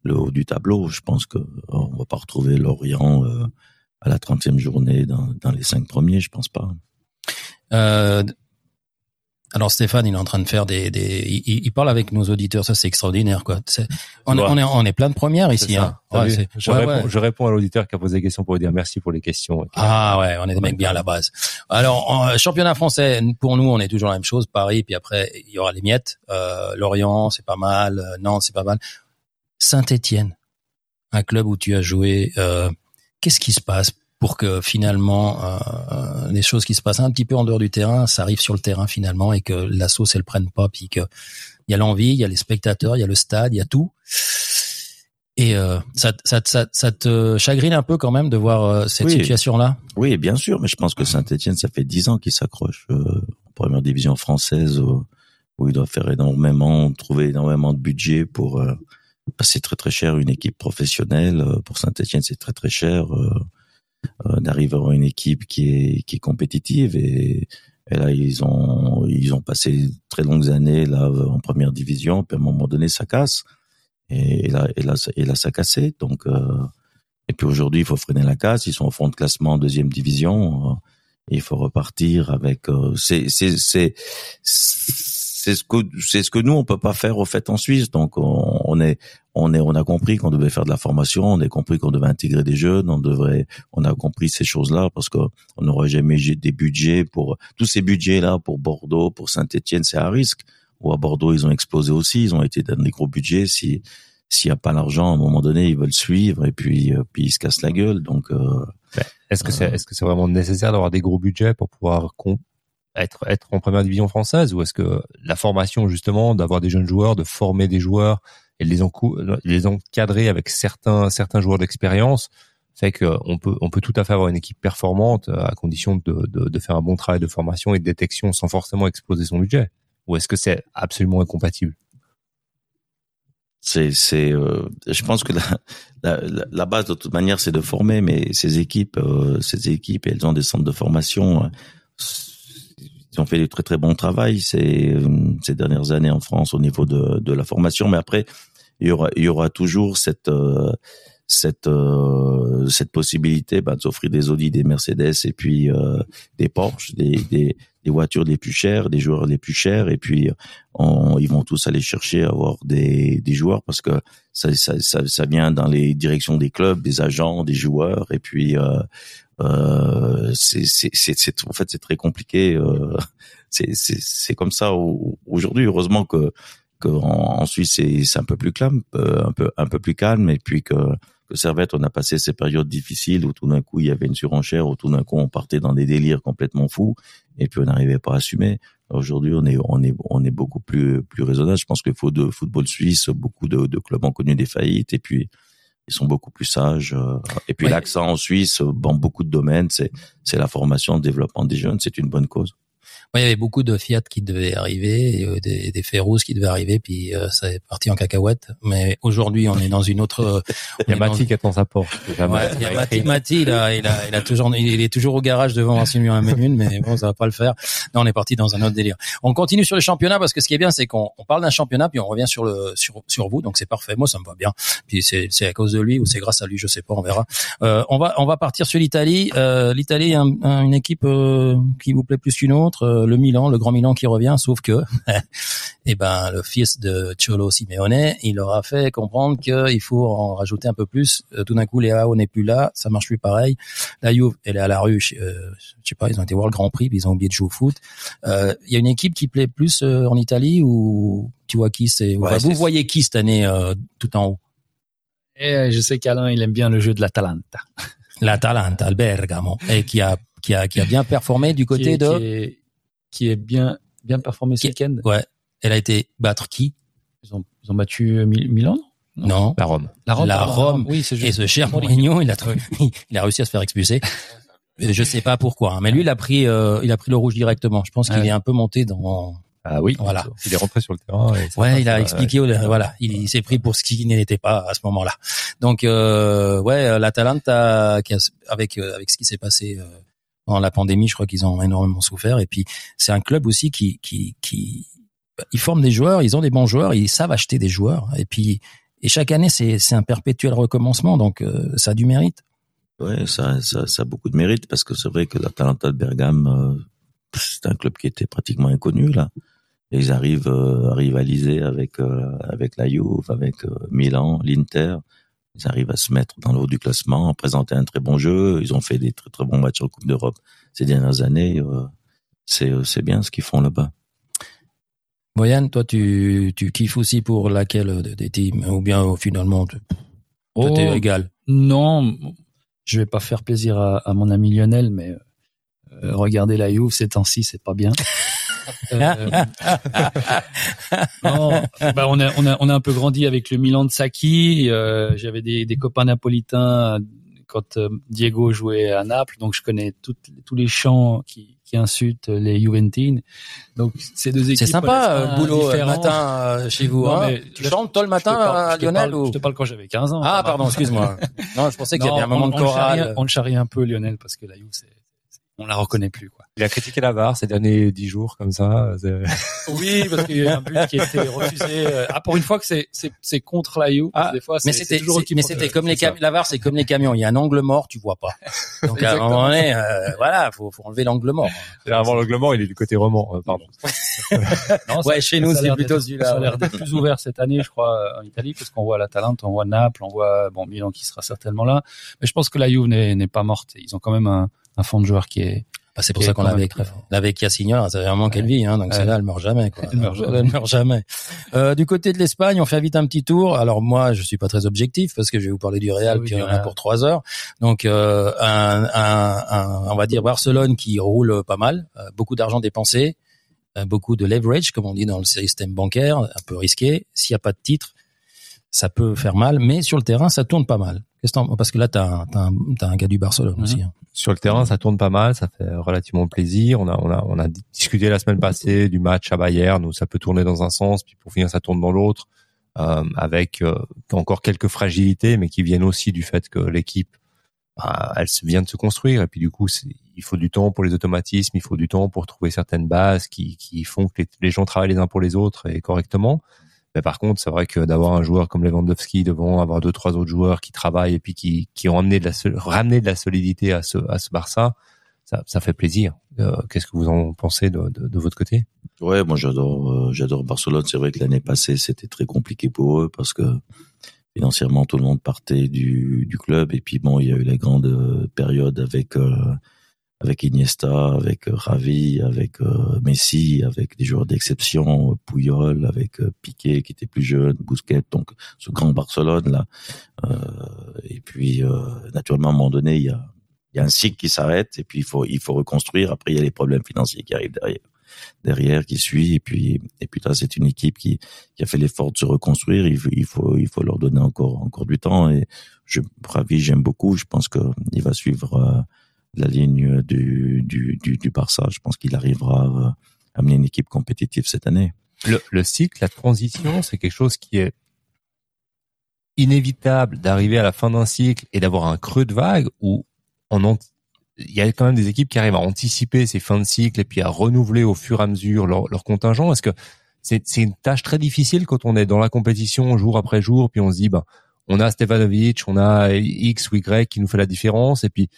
haut du tableau. Je pense que on va pas retrouver Lorient euh, à la 30e journée dans, dans les cinq premiers, je pense pas. Euh, alors Stéphane, il est en train de faire des, des il, il parle avec nos auditeurs, ça c'est extraordinaire quoi. on, est, on, est, on est plein de premières ici. Hein. Ouais, je, réponds, je, réponds, à l'auditeur qui a posé des questions pour lui dire merci pour les questions. Ah ouais, on est des mecs bien à la base. Alors championnat français, pour nous, on est toujours la même chose. Paris, puis après il y aura les miettes. Euh, Lorient, c'est pas mal. Euh, Nantes, c'est pas mal. Saint-Étienne, un club où tu as joué. Euh, Qu'est-ce qui se passe pour que finalement euh, les choses qui se passent un petit peu en dehors du terrain, ça arrive sur le terrain finalement et que la sauce elle prenne pas, puis que il y a l'envie, il y a les spectateurs, il y a le stade, il y a tout. Et euh, ça, ça, ça, ça, te chagrine un peu quand même de voir euh, cette situation-là? Oui, bien sûr, mais je pense que Saint-Etienne, ça fait dix ans qu'il s'accroche euh, en première division française, où, où il doit faire énormément, trouver énormément de budget pour c'est très très cher une équipe professionnelle. Euh, pour Saint-Etienne, c'est très très cher euh, euh, d'arriver à une équipe qui est qui est compétitive et, là ils ont ils ont passé très longues années là en première division. Puis à un moment donné, ça casse et, là et là et là ça cassé. Donc et puis aujourd'hui, il faut freiner la casse. Ils sont au fond de classement en deuxième division. et il faut repartir avec. c'est c'est c'est ce que c'est ce que nous on peut pas faire au fait en Suisse. Donc on, on est on est on a compris qu'on devait faire de la formation, on a compris qu'on devait intégrer des jeunes, on devrait on a compris ces choses-là parce que on n'aurait jamais des budgets pour tous ces budgets là pour Bordeaux, pour Saint-Étienne, c'est à risque. Ou à Bordeaux, ils ont explosé aussi, ils ont été dans des gros budgets si s'il y a pas l'argent à un moment donné, ils veulent suivre et puis euh, puis ils se cassent la gueule. Donc euh, est-ce que c'est est-ce que c'est vraiment nécessaire d'avoir des gros budgets pour pouvoir être être en première division française ou est-ce que la formation justement d'avoir des jeunes joueurs, de former des joueurs et de les, les encadrer avec certains certains joueurs d'expérience fait qu'on peut on peut tout à fait avoir une équipe performante à condition de, de, faire un bon travail de formation et de détection sans forcément exploser son budget. Ou est-ce que c'est absolument incompatible? C'est euh, je pense que la, base de toute manière c'est de former mais ces équipes euh, ces équipes elles ont des centres de formation ont fait du très très bon travail ces, ces dernières années en France au niveau de, de la formation. Mais après, il y aura, il y aura toujours cette euh, cette euh, cette possibilité bah, de s'offrir des Audi, des Mercedes et puis euh, des Porsche, des, des, voitures les plus chères, des joueurs les plus chers et puis ils vont tous aller chercher à avoir des, des joueurs parce que ça, ça, ça, ça vient dans les directions des clubs, des agents, des joueurs et puis euh, c'est en fait c'est très compliqué. Euh, c'est comme ça aujourd'hui. Heureusement que, que en, Suisse c'est un peu plus calme, euh, un peu un peu plus calme, et puis que que Servette, on a passé ces périodes difficiles où tout d'un coup il y avait une surenchère, où tout d'un coup on partait dans des délires complètement fous, et puis on n'arrivait pas à assumer. Aujourd'hui, on est on est on est beaucoup plus plus raisonnable. Je pense qu'il faut de football suisse, beaucoup de, de clubs ont connu des faillites, et puis ils sont beaucoup plus sages. Euh, et puis l'accent en Suisse, dans beaucoup de domaines, c'est c'est la formation, le développement des jeunes, c'est une bonne cause il y avait beaucoup de Fiat qui devaient arriver, euh, des, des Ferrouz qui devaient arriver, puis euh, ça est parti en cacahuète. Mais aujourd'hui, on est dans une autre. Euh, il y a Mati qui attend sa porte. Ouais, il y a Mati, Mati il, a, il, a, il a toujours, il est toujours au garage devant un à une, mais bon, ça va pas le faire. Là, on est parti dans un autre délire. On continue sur le championnat parce que ce qui est bien, c'est qu'on on parle d'un championnat, puis on revient sur le sur sur vous, donc c'est parfait. Moi, ça me va bien. Puis c'est c'est à cause de lui ou c'est grâce à lui, je sais pas, on verra. Euh, on va on va partir sur l'Italie. Euh, L'Italie, un, une équipe qui vous plaît plus qu'une autre? Contre le Milan, le grand Milan qui revient, sauf que, eh ben, le fils de Cholo Simeone, il leur a fait comprendre qu'il faut en rajouter un peu plus. Euh, Tout d'un coup, Léao n'est plus là, ça marche plus pareil. La Juve, elle est à la rue. je- euh, je sais pas, ils ont été voir le Grand Prix, puis ils ont oublié de jouer au foot. Euh, Il y a une équipe qui plaît plus euh, en Italie ou tu vois qui c'est Ouais, Enfin, Vous voyez qui cette année tout en haut? Et euh, je sais qu'Alain, il aime bien le jeu de l'Atalanta. L'Atalanta, le Bergamo, et qui a qui a qui a bien performé du côté qui de. qui est, qui est bien, bien performé ce Qui- week-end. Ouais, elle a été battre qui? Ils ont, ils ont battu euh, Mi- Milan, non Non. La Rome. La Rome. La Rome. Oui, c'est Et juste. ce cher Mourinho, il a trouvé- il a réussi à se faire expulser. Je sais pas pourquoi, hein, mais lui, il a pris, euh, il a pris le rouge directement. Je pense qu'il Ouais. est un peu monté dans. Ah oui. Voilà. Il est rentré sur le terrain. et ça Ouais, passe, il a euh, expliqué. euh, Voilà, il, il s'est pris pour ce qu'il n'était pas à ce moment-là. Donc, euh, ouais, l'Atalanta, qui a- avec avec ce qui s'est passé euh, la pandémie, je crois qu'ils ont énormément souffert. Et puis, c'est un club aussi qui qui qui ils forment des joueurs, ils ont des bons joueurs, ils savent acheter des joueurs. Et puis, et chaque année, c'est c'est un perpétuel recommencement. Donc, euh, ça a du mérite. Ouais, ça, ça, a beaucoup de mérite parce que c'est vrai que l'Atalanta de Bergame, euh, c'est un club qui était pratiquement inconnu là. Et ils arrivent euh, à rivaliser avec avec la Juve, avec Milan, l'Inter. Ils arrivent à se mettre dans le haut du classement, à présenter un très bon jeu. Ils ont fait des très très bons matchs en Coupe d'Europe ces dernières années. euh, c'est euh, c'est bien ce qu'ils font là-bas. Boyan, toi, tu tu kiffes aussi pour laquelle des teams ou bien euh, finalement, tu- toi, t'es Oh, égal? Non, je vais pas faire plaisir à, à mon ami Lionel, mais euh, regarder la Juve ces temps-ci, c'est pas bien. Euh, non, bah on a on a on a un peu grandi avec le Milan de Sacchi. euh, J'avais des, des copains napolitains quand euh, Diego jouait à Naples, donc je connais tous les chants qui, qui insultent les Juventines. Donc ces deux équipes. C'est sympa, euh, boulot différents. matin euh, chez vous. Non, hein. tu là, chantes toi le matin, parle- à je te Lionel parle- ou Je te parle quand j'avais 15 ans. Ah pardon, excuse-moi. non, je pensais qu'il y avait un moment on- de on le charrie- chorale. On le charrie un peu Lionel parce que la Juve, on la reconnaît plus quoi. Il a critiqué la VAR ces derniers dix jours comme ça. Oui, parce qu'il y a eu un but qui a été refusé. euh, Ah, pour une fois que c'est c'est c'est contre la Juve. Ah, des fois, Mais c'est- c'était, mais c'était comme les. La VAR, c'est comme les camions. Il y a un angle mort, tu vois pas. Donc à un moment donné, euh, voilà, faut, faut enlever l'angle mort. Avant l'angle mort, il est du côté roman. euh, pardon. Non, Ouais, chez nous, c'est plutôt celui-là, Ça a l'air d'être plus ouvert cette année, je crois, en Italie, parce qu'on voit la Talente, on voit Naples, on voit bon Milan qui sera certainement là. Mais je pense que la n'est n'est pas morte. Ils ont quand même un, un fond de joueurs qui est. Bah, c'est pour ça qu'on même avec, l'avait Cassignor, ça vraiment qu'elle vit, hein, donc Ouais. celle-là, elle meurt jamais, quoi. Elle meurt jamais. Elle meurt jamais. Euh, du côté de l'Espagne, on fait vite un petit tour. Alors moi, je suis pas très objectif parce que je vais vous parler du Real, Ah oui, puis on en a pour trois heures. Donc euh, un, un, un- on va dire Barcelone qui roule pas mal, euh, beaucoup d'argent dépensé, euh, beaucoup de leverage, comme on dit dans le système bancaire, un peu risqué. S'il y a pas de titre, ça peut faire mal, mais sur le terrain, ça tourne pas mal. Qu'est-ce que t'en- parce que là, t'as un, t'as un, gars du Barcelone Mhm. aussi. hein. Sur le terrain, ça tourne pas mal, ça fait relativement plaisir. On a, on a, on a discuté la semaine passée du match à Bayern où ça peut tourner dans un sens, puis pour finir ça tourne dans l'autre, euh, avec euh, encore quelques fragilités, mais qui viennent aussi du fait que l'équipe, bah, elle vient de se construire, et puis du coup, il faut du temps pour les automatismes, il faut du temps pour trouver certaines bases qui, qui font que les, les gens travaillent les uns pour les autres et correctement. Mais par contre, c'est vrai que d'avoir un joueur comme Lewandowski devant, avoir deux trois autres joueurs qui travaillent et puis qui, qui ont de la ramené de la solidité à ce à ce Barça, ça, ça fait plaisir. Euh, Qu'est-ce que vous en pensez de, de, votre côté? Ouais, moi j'adore euh, j'adore Barcelone. C'est vrai que l'année passée c'était très compliqué pour eux parce que financièrement tout le monde partait du, du club et puis bon il y a eu la grande euh, période avec avec Iniesta, avec euh, Ravi, avec euh, Messi, avec des joueurs d'exception, euh, Puyol, avec euh, Piqué qui était plus jeune, Busquets, donc ce grand Barcelone là. Euh, et puis euh, naturellement à un moment donné il y a y a un cycle qui s'arrête et puis il faut il faut reconstruire. Après il y a les problèmes financiers qui arrivent derrière derrière qui suit et puis et puis là c'est une équipe qui qui a fait l'effort de se reconstruire il il faut il faut leur donner encore encore du temps et je Ravi j'aime beaucoup je pense que il va suivre euh, la ligne du du du, Barça je pense qu'il arrivera euh, à amener une équipe compétitive cette année le, le cycle, la transition, c'est quelque chose qui est inévitable d'arriver à la fin d'un cycle et d'avoir un creux de vague où on en- il y a quand même des équipes qui arrivent à anticiper ces fins de cycle et puis à renouveler au fur et à mesure leur, leur contingent. Est-ce que c'est c'est une tâche très difficile quand on est dans la compétition jour après jour puis on se dit ben on a Stevanovic, on a X ou Y qui nous fait la différence et puis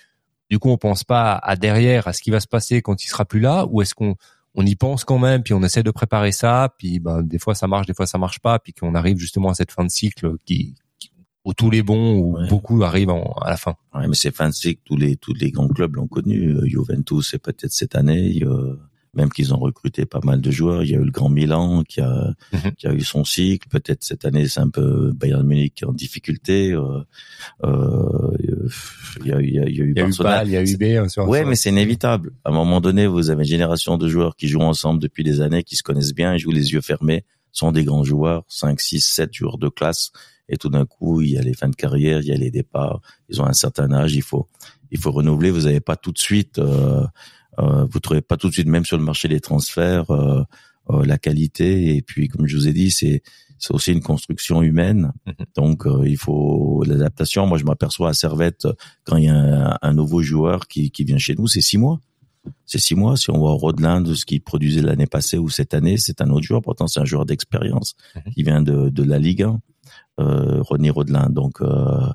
du coup, on pense pas à derrière, à ce qui va se passer quand il sera plus là, ou est-ce qu'on on y pense quand même, puis on essaie de préparer ça, puis ben, des fois ça marche, des fois ça marche pas, puis qu'on arrive justement à cette fin de cycle qui, qui où tous les bons ou beaucoup arrivent en- à la fin. Ouais, mais c'est fin de cycle, tous les tous les grands clubs l'ont connu. Euh, Juventus, c'est peut-être cette année. euh, même qu'ils ont recruté pas mal de joueurs. Il y a eu le Grand Milan qui a Mhm. qui a eu son cycle. Peut-être cette année c'est un peu Bayern Munich qui est en difficulté. Euh, euh, il y a, il y a, il y a eu Il y a eu Barcelone. Bâle, il y a eu B. hein, Ouais, mais c'est inévitable. À un moment donné, vous avez une génération de joueurs qui jouent ensemble depuis des années, qui se connaissent bien, ils jouent les yeux fermés, sont des grands joueurs, 5, 6, 7 joueurs de classe. Et tout d'un coup, il y a les fins de carrière, il y a les départs. Ils ont un certain âge, il faut, il faut renouveler. Vous n'avez pas tout de suite, euh, euh, vous trouvez pas tout de suite, même sur le marché des transferts, euh, euh, la qualité. Et puis, comme je vous ai dit, c'est, c'est aussi une construction humaine. Mhm. Donc, euh, il faut l'adaptation. Moi, je m'aperçois à Servette quand il y a un, un nouveau joueur qui, qui vient chez nous, c'est six mois. C'est six mois. Si on voit Rodelin de ce qu'il produisait l'année passée ou cette année, c'est un autre joueur. Pourtant, c'est un joueur d'expérience Mhm. qui vient de, de la Ligue 1, euh, Ronny Rodelin. Donc, euh,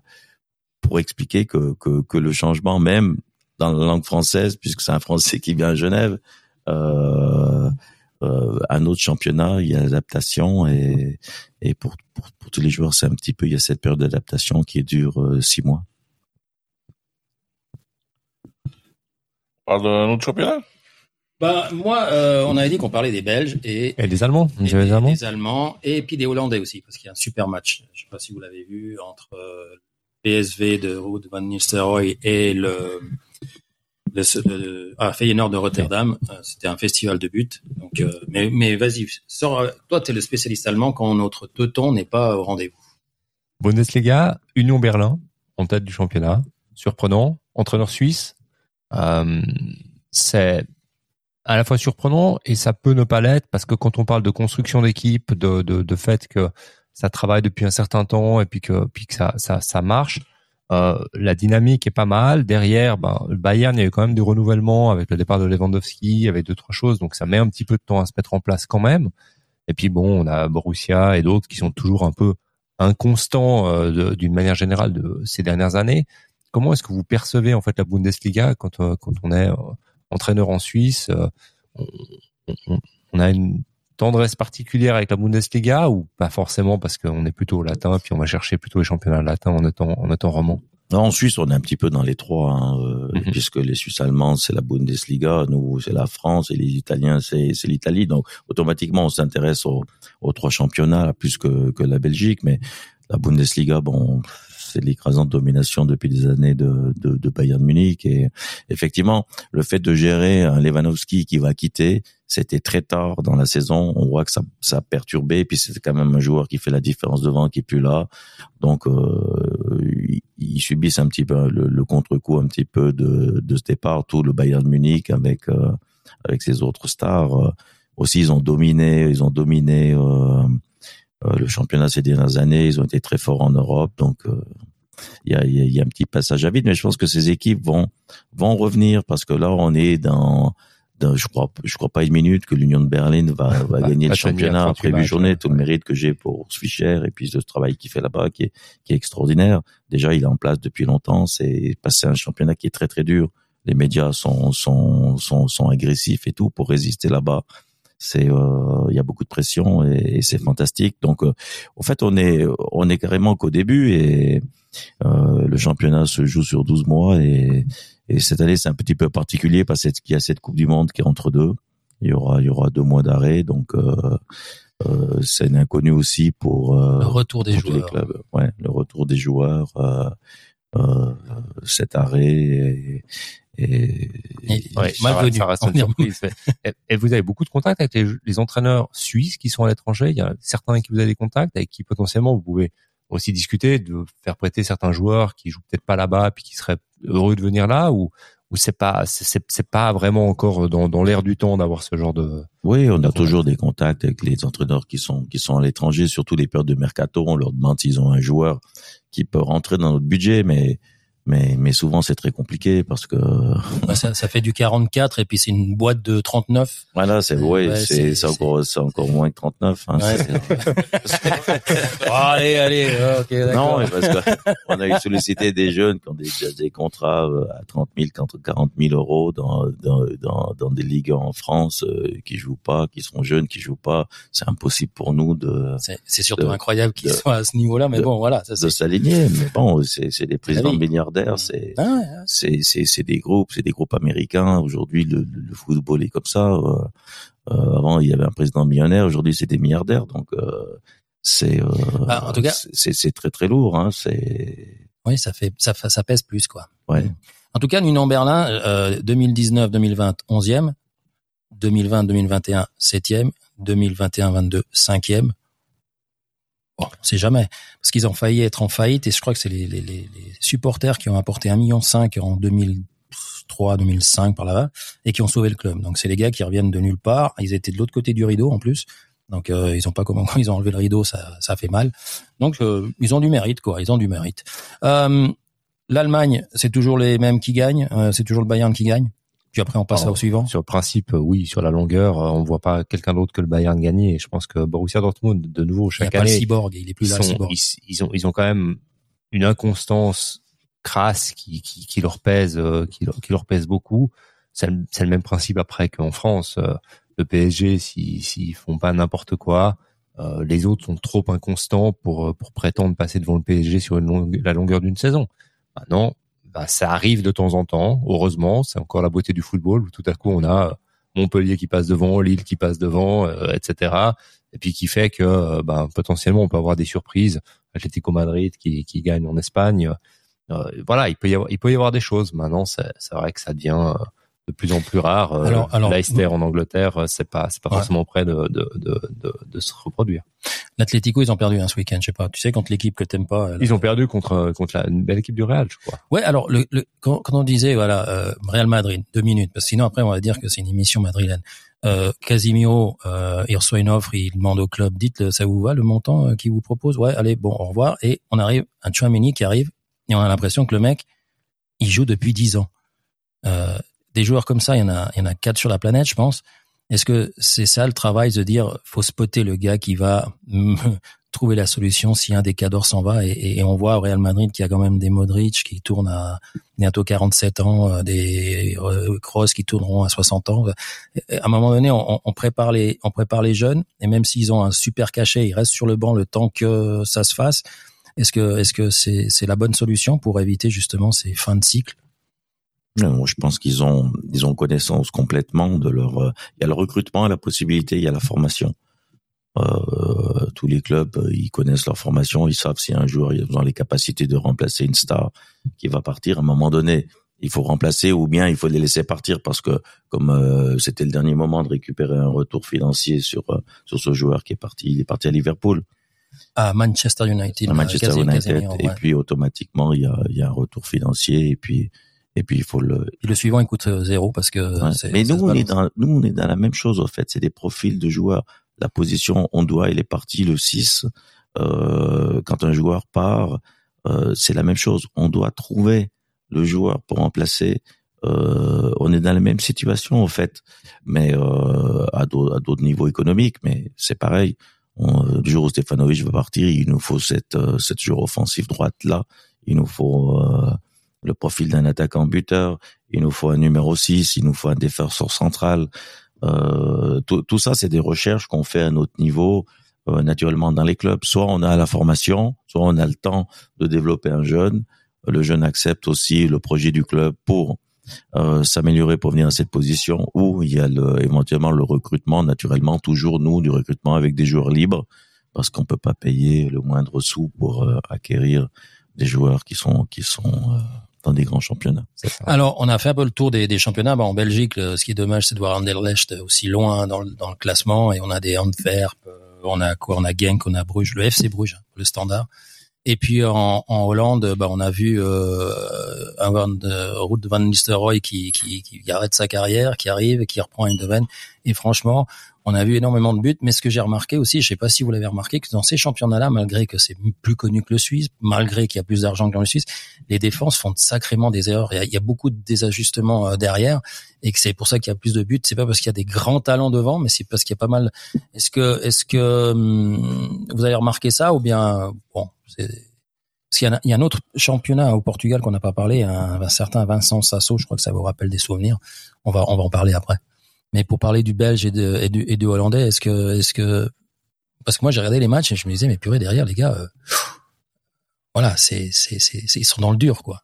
pour expliquer que, que, que le changement, même dans la langue française, puisque c'est un Français qui vient à Genève, euh, euh, un autre championnat, il y a l'adaptation et, et pour, pour, pour tous les joueurs, c'est un petit peu, il y a cette période d'adaptation qui dure euh, six mois. On parle d'un autre championnat? Bah, moi, euh, on avait dit qu'on parlait des Belges et, Et les Allemands, et des, Allemands des Allemands et puis des Hollandais aussi, parce qu'il y a un super match. Je sais pas si vous l'avez vu entre euh, PSV de Ruud van Nistelrooy et le, le, ah, Feyenoord de Rotterdam. Euh, C'était un festival de buts. Donc, euh, mais, vas-y, sors, toi, tu es le spécialiste allemand quand notre teuton n'est pas au rendez-vous. Bundesliga, Union Berlin, en tête du championnat. Surprenant. Entraîneur suisse. Euh, c'est à la fois surprenant et ça peut ne pas l'être parce que quand on parle de construction d'équipe, de, de, fait que ça travaille depuis un certain temps et puis que, puis que ça, ça marche, euh, la dynamique est pas mal. Derrière, ben, le Bayern, il y a eu quand même du renouvellement avec le départ de Lewandowski, avec deux, trois choses. Donc ça met un petit peu de temps à se mettre en place quand même. Et puis bon, on a Borussia et d'autres qui sont toujours un peu inconstants euh, d'une manière générale de ces dernières années. Comment est-ce que vous percevez en fait la Bundesliga quand, euh, quand on est euh, entraîneur en Suisse on, on- on a une tendresse particulière avec la Bundesliga ou pas forcément parce qu'on est plutôt latin puis on va chercher plutôt les championnats latins en étant en étant roman? En Suisse, on est un petit peu dans les trois, hein, euh, Mhm. puisque les Suisses allemands, c'est la Bundesliga, nous, c'est la France, et les Italiens, c'est c'est l'Italie. Donc, automatiquement, on s'intéresse aux, aux trois championnats, plus que, que la Belgique. Mais la Bundesliga, bon, c'est l'écrasante domination depuis des années de, de, Bayern Munich. Et effectivement, le fait de gérer un Lewandowski qui va quitter, c'était très tard dans la saison. On voit que ça, ça a perturbé. Et puis, c'est quand même un joueur qui fait la différence devant, qui est plus là. Donc, euh, ils, subissent un petit peu le, contre-coup un petit peu de, de ce départ. Tout le Bayern Munich avec euh, avec ses autres stars. Aussi, ils ont dominé, ils ont dominé euh, le championnat ces dernières années. Ils ont été très forts en Europe. Donc, euh, il y, a, y a- y a un petit passage à vide. Mais je pense que ces équipes vont vont revenir parce que là, on est dans dans- je crois, je crois pas une minute que l'Union de Berlin va, va gagner le championnat 38 après huit journées. ouais. Tout le mérite que j'ai pour Fischer et puis le travail qu'il fait là-bas, qui est, qui est extraordinaire. Déjà, il est en place depuis longtemps. C'est passé un championnat qui est très très dur. Les médias sont sont sont, sont agressifs et tout pour résister là-bas. C'est euh, il y a beaucoup de pression et, et c'est fantastique. Donc, euh, en fait, on est on est carrément qu'au début et euh, le championnat se joue sur 12 mois et, et cette année c'est un petit peu particulier parce qu'il y a cette Coupe du Monde qui est entre deux. Il y aura il y aura deux mois d'arrêt donc euh, euh, c'est un inconnu aussi pour euh, Le retour des tous les joueurs. clubs. Ouais, le retour des joueurs, euh, euh, cet arrêt et, et, Et- Ouais, Malvenu. ça reste- ça reste On une va dire surprise. Et, et vous avez beaucoup de contacts avec les, les entraîneurs suisses qui sont à l'étranger. Il y a certains avec qui vous avez des contacts, avec qui potentiellement vous pouvez aussi discuter de faire prêter certains joueurs qui jouent peut-être pas là-bas puis qui seraient heureux de venir là ou ou c'est pas c'est pas vraiment encore dans dans l'air du temps d'avoir ce genre de Oui, on a toujours des contacts avec les entraîneurs qui sont qui sont à l'étranger, surtout les périodes de mercato. On leur demande s'ils ont un joueur qui peut rentrer dans notre budget, mais mais mais souvent c'est très compliqué parce que Bah, ça, ça fait du 44 et puis c'est une boîte de 39. voilà c'est ouais, Ouais, c'est encore c'est encore moins que 39 hein, Ouais. Ah, allez, allez, ok, non mais parce que on a eu sollicité des jeunes qui ont des, des contrats euh, à 30 000 40 000 euros dans dans dans, dans des ligues en France euh, qui jouent pas qui sont jeunes qui jouent pas c'est impossible pour nous de C'est surtout de- incroyable qu'ils de- soient à ce niveau-là, mais de- bon, voilà, ça de s'aligner mais bon c'est c'est des présidents oui. C'est Ah, ouais, c'est c'est des groupes c'est des groupes américains aujourd'hui le, football est comme ça euh, euh, avant il y avait un président millionnaire aujourd'hui c'est des milliardaires donc euh, c'est euh, Bah, en tout cas- c'est c'est très très lourd hein c'est oui, ça fait, ça, ça pèse plus, quoi. ouais En tout cas, Nunon Berlin, euh, 2019-2020, 11e. 2020-2021, 7e. 2021-22, 5e. Bon, on sait jamais. Parce qu'ils ont failli être en faillite et je crois que c'est les, les, les, supporters qui ont apporté 1,5 million en 2003, 2005 par là-bas et qui ont sauvé le club. Donc c'est les gars qui reviennent de nulle part. Ils étaient de l'autre côté du rideau en plus. Donc euh, ils ont pas comment ils ont enlevé le rideau, ça, ça fait mal. Donc euh, ils ont du mérite quoi. Ils ont du mérite. Euh, L'Allemagne, c'est toujours les mêmes qui gagnent. euh, c'est toujours le Bayern qui gagne. Puis après on passe Alors, au suivant. Sur le principe, euh, oui. Sur la longueur, euh, on voit pas quelqu'un d'autre que le Bayern gagner. Et je pense que Borussia Dortmund, de nouveau, Il n'y a chaque pas le cyborg. Il est plus ils, là le sont- cyborg. ils, ils ont, ils ont quand même une inconstance crasse qui, qui, qui leur pèse, euh, qui, leur- qui leur pèse beaucoup. C'est le, même principe après qu'en France. Le PSG, s'ils font pas n'importe quoi, euh, les autres sont trop inconstants pour pour prétendre passer devant le PSG sur une longue- la longueur d'une saison. Maintenant, bah, ça arrive de temps en temps. Heureusement, c'est encore la beauté du football où tout à coup on a euh, Montpellier qui passe devant, Lille qui passe devant, euh, etc. Et puis qui fait que bah, potentiellement on peut avoir des surprises. Atlético Madrid qui, qui gagne en Espagne. Euh, voilà, il peut y avoir, il peut y avoir des choses. Maintenant, c'est c'est vrai que ça devient euh, de plus en plus rare. Euh, Alors- alors- Leicester en Angleterre, euh, c'est pas, c'est pas Ouais. forcément prêt de, de, de, de, de se reproduire. L'Atlético, ils ont perdu un ce week-end. Je sais pas. Tu sais contre l'équipe que t'aimes pas. elle- Ils ont perdu contre contre la, une belle équipe du Real, je crois. Ouais, alors le, le quand, quand on disait voilà euh, Real Madrid, deux minutes, parce que sinon après on va dire que c'est une émission madrilène. Euh, Casimiro, euh, il reçoit une offre, il demande au club, dites ça vous va le montant euh, qu'il vous propose? Ouais, allez, bon, au revoir. Et on arrive à Chouameni qui arrive et on a l'impression que le mec, il joue depuis dix ans. Euh, des joueurs comme ça, il y en a, il y en a quatre sur la planète, je pense. Est-ce que c'est ça le travail de dire faut spotter le gars qui va trouver la solution si un des cadors s'en va et, on voit au Real Madrid qu'il y a quand même des Modric qui tournent à bientôt 47 ans, euh, des euh, Kroos qui tourneront à 60 ans. Et À un moment donné, on, on prépare les on prépare les jeunes et même s'ils ont un super cachet, ils restent sur le banc le temps que ça se fasse. Est-ce que est-ce que c'est la bonne solution pour éviter justement ces fins de cycle? Je pense qu'ils ont ils ont connaissance complètement de leur euh, il y a le recrutement, la possibilité, il y a la formation. Euh, tous les clubs, euh, ils connaissent leur formation, ils savent si un joueur ils ont les capacités de remplacer une star qui va partir à un moment donné. Il faut remplacer ou bien il faut les laisser partir parce que comme euh, c'était le dernier moment de récupérer un retour financier sur euh, sur ce joueur qui est parti, il est parti à Liverpool, à Manchester United, à Manchester United, et ouais. puis automatiquement il y a il y a un retour financier et puis et puis il faut le Puis le suivant il coûte euh, zéro parce que Ouais. Mais nous, on est dans, nous, on est dans la même chose, en fait. C'est des profils de joueurs. La position, on doit, il est parti le 6. Euh, quand un joueur part, euh, c'est la même chose. On doit trouver le joueur pour remplacer. Euh, on est dans la même situation, en fait. Mais, euh, à d'au- à d'autres niveaux économiques. Mais c'est pareil. On, euh, du jour où Stefanovic va partir, il nous faut cette, euh, cette joueur offensif droite là. Il nous faut, euh, le profil d'un attaquant buteur il nous faut un numéro 6, il nous faut un défenseur central. Euh, tout, tout ça, c'est des recherches qu'on fait à notre niveau, euh, naturellement dans les clubs. Soit on a la formation, soit on a le temps de développer un jeune. Le jeune accepte aussi le projet du club pour euh, s'améliorer pour venir à cette position. Ou il y a le, éventuellement le recrutement, naturellement toujours nous du recrutement avec des joueurs libres, parce qu'on peut pas payer le moindre sou pour euh, acquérir des joueurs qui sont qui sont euh, des grands championnats. Alors, on a fait un peu le tour des, des championnats. Bah, en Belgique, le- ce qui est dommage, c'est de voir Anderlecht aussi loin dans le, dans le classement. Et on a des Antwerp, euh, on a quoi On a Genk, on a Bruges, le FC Bruges, hein, le standard. Et puis en, en Hollande, bah, on a vu euh, un Van, de, Ruud van Nistelrooy qui, qui, qui arrête sa carrière, qui arrive qui reprend une domaine. Et franchement, on a vu énormément de buts. Mais ce que j'ai remarqué aussi, je sais pas si vous l'avez remarqué, que dans ces championnats-là, malgré que c'est plus connu que le Suisse, malgré qu'il y a plus d'argent que dans le Suisse, les défenses font sacrément des erreurs. Il y a, il y a beaucoup de désajustements euh, derrière, et que c'est pour ça qu'il y a plus de buts. C'est pas parce qu'il y a des grands talents devant, mais c'est parce qu'il y a pas mal. Est-ce que, est-ce que hum, vous avez remarqué ça ou bien bon, c'est parce qu'il y, a, il y a un autre championnat au Portugal qu'on n'a pas parlé, un, un certain Vincent Sasso, je crois que ça vous rappelle des souvenirs. On va, on va en parler après. Mais pour parler du Belge et, du, Hollandais, est-ce que, est-ce que, parce que moi j'ai regardé les matchs et je me disais mais purée derrière les gars, euh, voilà, c'est, c'est, c'est, ils sont dans le dur quoi.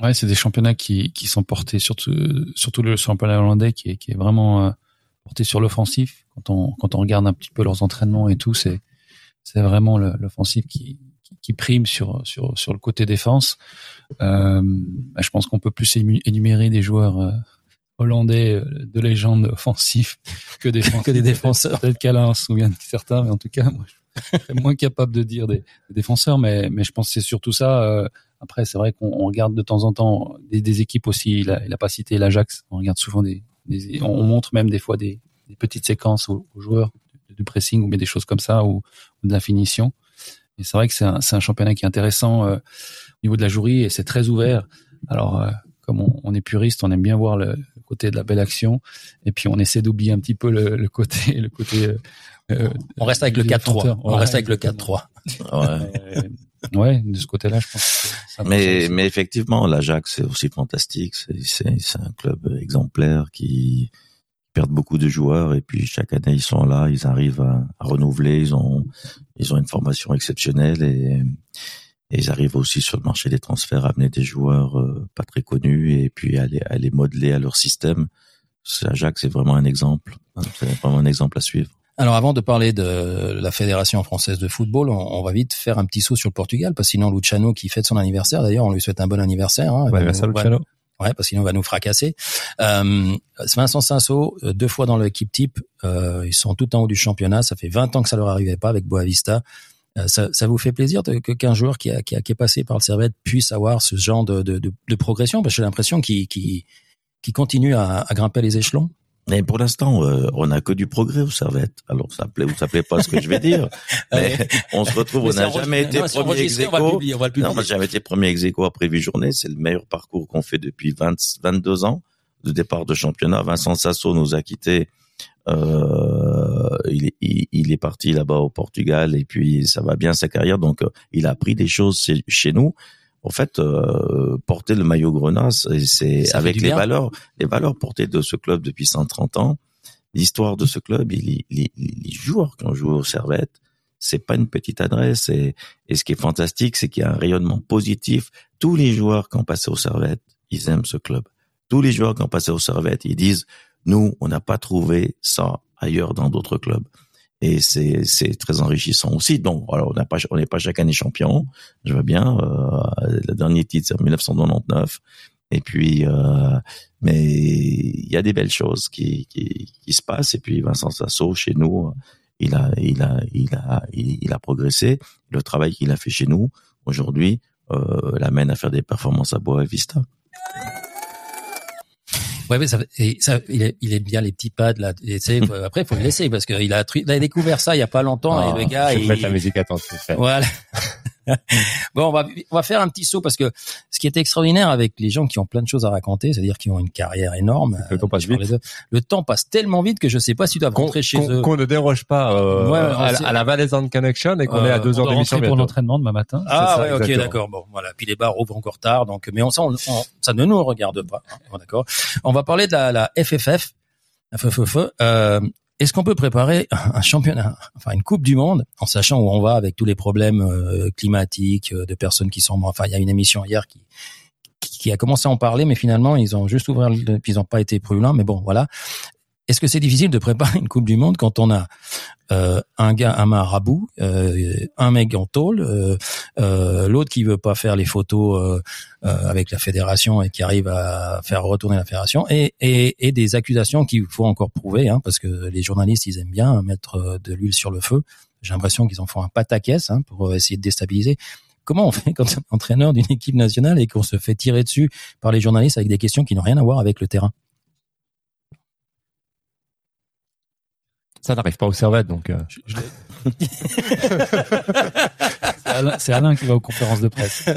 Ouais, c'est des championnats qui, sont portés surtout surtout le championnat hollandais qui est, vraiment euh, porté sur l'offensif. Quand on quand on regarde un petit peu leurs entraînements et tout, c'est c'est vraiment l'offensif qui, qui prime sur sur sur le côté défense. Euh, je pense qu'on peut plus énumérer des joueurs hollandais euh, de légende offensifs que des Que des défenseurs. Peut-être qu'Alain se souvient de certains, mais en tout cas, moi, je suis moins capable de dire des, des défenseurs, mais, mais je pense que c'est surtout ça. euh, après, c'est vrai qu'on on regarde de temps en temps des, des équipes aussi. Il a, il a pas cité l'Ajax. On regarde souvent des, des- on montre même des fois des, des petites séquences aux, aux joueurs du pressing ou bien des choses comme ça ou, ou de la finition. Et c'est vrai que c'est un, championnat qui est intéressant euh, au niveau de la jouerie et c'est très ouvert. Alors, euh, comme on, on est puriste, on aime bien voir le, le côté de la belle action et puis on essaie d'oublier un petit peu le, le côté, le côté. euh, euh, On reste avec le du 4-3. défenseur. On Ouais, reste avec le exactement. 4-3. Ouais. Ouais, de ce côté-là, je pense. que Mais, effectivement, l'Ajax, c'est aussi fantastique. C'est, c'est, c'est un club exemplaire qui perd beaucoup de joueurs et puis chaque année ils sont là, ils arrivent à, à renouveler, ils ont, ils ont une formation exceptionnelle et, et ils arrivent aussi sur le marché des transferts à amener des joueurs euh, pas très connus et puis à les, à les modeler à leur système. C'est- L'Ajax, c'est vraiment un exemple. hein, C'est vraiment un exemple à suivre. Alors avant de parler de la Fédération française de football, on, on va vite faire un petit saut sur le Portugal, parce que sinon Luciano qui fête son anniversaire, d'ailleurs on lui souhaite un bon anniversaire. Hein, Ouais, merci, nous- Luciano. Ouais, parce que sinon il va nous fracasser. Euh, Vincent Cinso, euh, deux fois dans l'équipe type, euh, ils sont tout en haut du championnat. Ça fait 20 ans que ça leur arrivait pas avec Boavista. Euh, ça, ça vous fait plaisir de- que qu'un joueur qui, a, qui, a, qui est passé par le Servette puisse avoir ce genre de, de, de, progression? Parce que j'ai l'impression qu'il qu'il qu'il continue à, à grimper les échelons. Mais pour l'instant, euh, on n'a que du progrès au Servette. Alors ça plaît ou ça plaît pas ce que je vais dire. Mais on se retrouve, on Mais c'est n'a jamais été non, premier ex enregistré, on va publier, on va Non, on n'a jamais été premier ex aequo après huit journées. C'est le meilleur parcours qu'on fait depuis 20, 22 ans de départ de championnat. Vincent Sasso nous a quittés. Euh, il, est- il, il est parti là-bas au Portugal et puis ça va bien sa carrière. Donc euh, il a appris des choses chez- nous. En fait, euh, porter le maillot Grenat, c'est- avec les bien. valeurs, les valeurs portées de ce club depuis 130 ans. L'histoire de ce club, il, il, il- les joueurs qui ont joué au Servette, c'est pas une petite adresse. Et, et ce qui est fantastique, c'est qu'il y a un rayonnement positif. Tous les joueurs qui ont passé au Servette, ils aiment ce club. Tous les joueurs qui ont passé au Servette, ils disent, nous, on n'a pas trouvé ça ailleurs dans d'autres clubs. Et c'est, c'est très enrichissant aussi. Donc, alors, on n'a pas, on n'est pas chaque année champion. Je vois bien. Euh, le dernier titre, c'est en 1999. Et puis, euh, mais il y a des belles choses qui, qui, qui se passent. Et puis, Vincent Sasso, chez nous, il a, il a, il a, il a progressé. Le travail qu'il a fait chez nous, aujourd'hui, euh, l'amène à faire des performances à Boa Vista. Ouais, mais ça, et ça, il, est, il aime bien les petits pads là. Et, après, il faut le laisser parce qu'il a, il a découvert ça il y a pas longtemps Ah, et le gars, je il, mettre la musique fait. voilà. bon, on va, on va faire un petit saut parce que ce qui est extraordinaire avec les gens qui ont plein de choses à raconter, c'est-à-dire qui ont une carrière énorme. Le temps passe parlais vite. le temps passe tellement vite que je sais pas si tu dois rentrer chez eux. qu'on ne déroge pas euh, Ouais, à, la- à la Valaisan Connection et qu'on Euh, est à deux On heures d'émission pour l'entraînement demain matin. Ah ça, ouais, ok, d'accord. Bon, voilà. Puis les bars ouvrent encore tard, donc mais on, ça, on- on- ça ne nous regarde pas. hein, d'accord. On va parler de la, la FFF, FFF. Euh, Est-ce qu'on peut préparer un championnat, enfin une Coupe du Monde, en sachant où on va avec tous les problèmes euh, climatiques, euh, de personnes qui sont, enfin, il y a une émission hier qui a commencé à en parler, mais finalement ils ont juste ouvert, le, puis ils n'ont pas été prudents. Mais bon, voilà. Est-ce que c'est difficile de préparer une Coupe du Monde quand on a euh, un gars, un marabout, euh, un mec en tôle, euh, l'autre qui veut pas faire les photos avec la fédération et qui arrive à faire retourner la fédération, et, des accusations qu'il faut encore prouver, hein, parce que les journalistes ils aiment bien mettre de l'huile sur le feu. J'ai l'impression qu'ils en font un pataquès hein, pour essayer de déstabiliser. Comment on fait quand on est entraîneur d'une équipe nationale et qu'on se fait tirer dessus par les journalistes avec des questions qui n'ont rien à voir avec le terrain? Ça n'arrive pas au Servette, donc. euh, C'est Alain, c'est Alain qui va aux conférences de presse.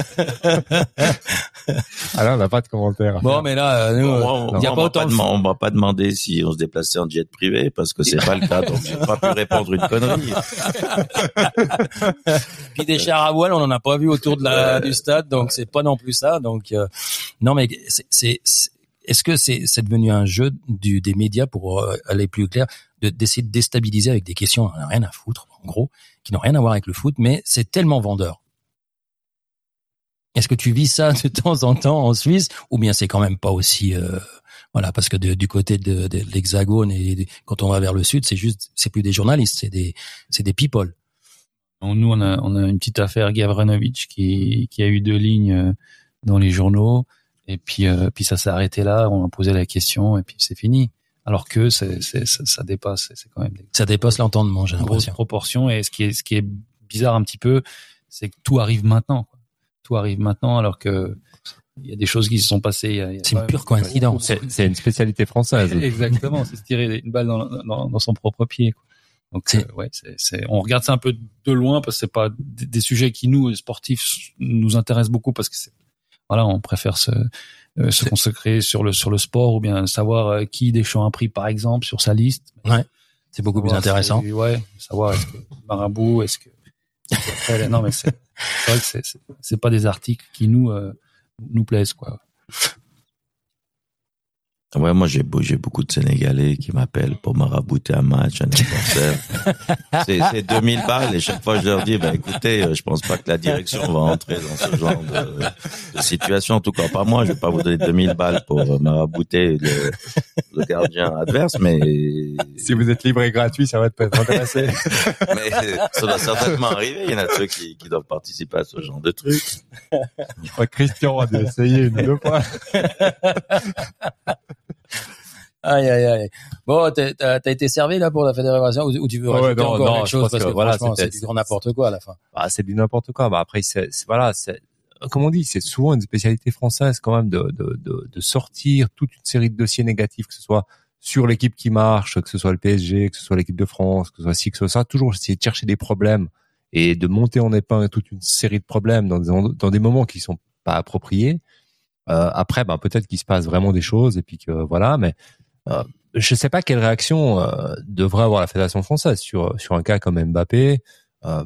Alain n'a pas de commentaire. Bon, mais là, euh, nous, Bon, on, il y a on pas autant pas de on m'a pas demandé si on se déplaçait en jet privé parce que c'est pas le cas, donc j'ai pas pu répondre une connerie. Puis des chars à voile, on en a pas vu autour de la, du stade, donc c'est pas non plus ça. Donc euh, non, mais c'est- est-ce que c'est, c'est devenu un jeu du, des médias pour euh, aller plus clair, de, d'essayer de déstabiliser avec des questions qui n'ont rien à foutre, en gros, qui n'ont rien à voir avec le foot, mais c'est tellement vendeur. Est-ce que tu vis ça de temps en temps en Suisse, ou bien c'est quand même pas aussi euh, voilà, parce que du côté de, l'Hexagone et quand on va vers le sud, c'est juste, c'est plus des journalistes, c'est des, c'est des people. Nous, on a, on a une petite affaire Gavranovic qui, qui a eu deux lignes euh, dans les journaux. Et puis, euh, puis ça s'est arrêté là. On a posé la question et puis c'est fini. Alors que c'est, c'est, ça, ça dépasse. C'est quand même des Ça dépasse l'entendement, j'ai l'impression. proportions. Et ce qui est, ce qui est bizarre un petit peu, c'est que tout arrive maintenant. quoi. Tout arrive maintenant alors que il y a des choses qui se sont passées. il y a- il y a C'est pas- une pure coïncidence. C'est c'est une spécialité française. Exactement, c'est se tirer une balle dans, dans, dans son propre pied. Quoi. Donc C'est- euh, ouais, c'est, c'est, on regarde ça un peu de loin parce que c'est pas des, des sujets qui nous sportifs nous intéressent beaucoup parce que c'est voilà, on préfère se euh, se consacrer sur le sur le sport ou bien savoir euh, qui Deschamps a pris par exemple sur sa liste. C'est beaucoup plus intéressant. si- ouais, savoir est-ce que Marabout, est-ce que non mais c'est c'est vrai que c'est c'est, c'est pas des articles qui nous euh, nous plaisent quoi. Ouais, moi j'ai beau- j'ai beaucoup de Sénégalais qui m'appellent pour marabouter un match, un anniversaire. c'est c'est 2000 balles et chaque fois je leur dis bah écoutez, euh, je pense pas que la direction va entrer dans ce genre de, de situation. En tout cas pas moi, je vais pas vous donner 2000 balles pour euh, marabouter le, le gardien adverse, mais Si vous êtes libre et gratuit, ça va être être intéressé. mais ça doit certainement arriver. Il y en a ceux qui, qui doivent participer à ce genre de truc. Je crois que Christian a dû essayer une deux fois. Aïe, aïe, aïe. Bon, t'as, été servi, là, pour la fédération, ou, ou tu veux Ouais, rajouter non, encore non, quelque chose, parce que que, voilà, c'est du grand n'importe quoi, à la fin. Bah, c'est du n'importe quoi. Bah, après, c'est, voilà, c'est, comme on dit, c'est souvent une spécialité française quand même de, de, de, de sortir toute une série de dossiers négatifs, que ce soit sur l'équipe qui marche, que ce soit le PSG, que ce soit l'équipe de France, que ce soit ci, que ce soit ça, toujours essayer de chercher des problèmes et de monter en épingle toute une série de problèmes dans des, dans des moments qui sont pas appropriés. Euh, après, ben, peut-être qu'il se passe vraiment des choses et puis que voilà, mais euh, je sais pas quelle réaction euh, devrait avoir la fédération française sur sur un cas comme Mbappé. Euh,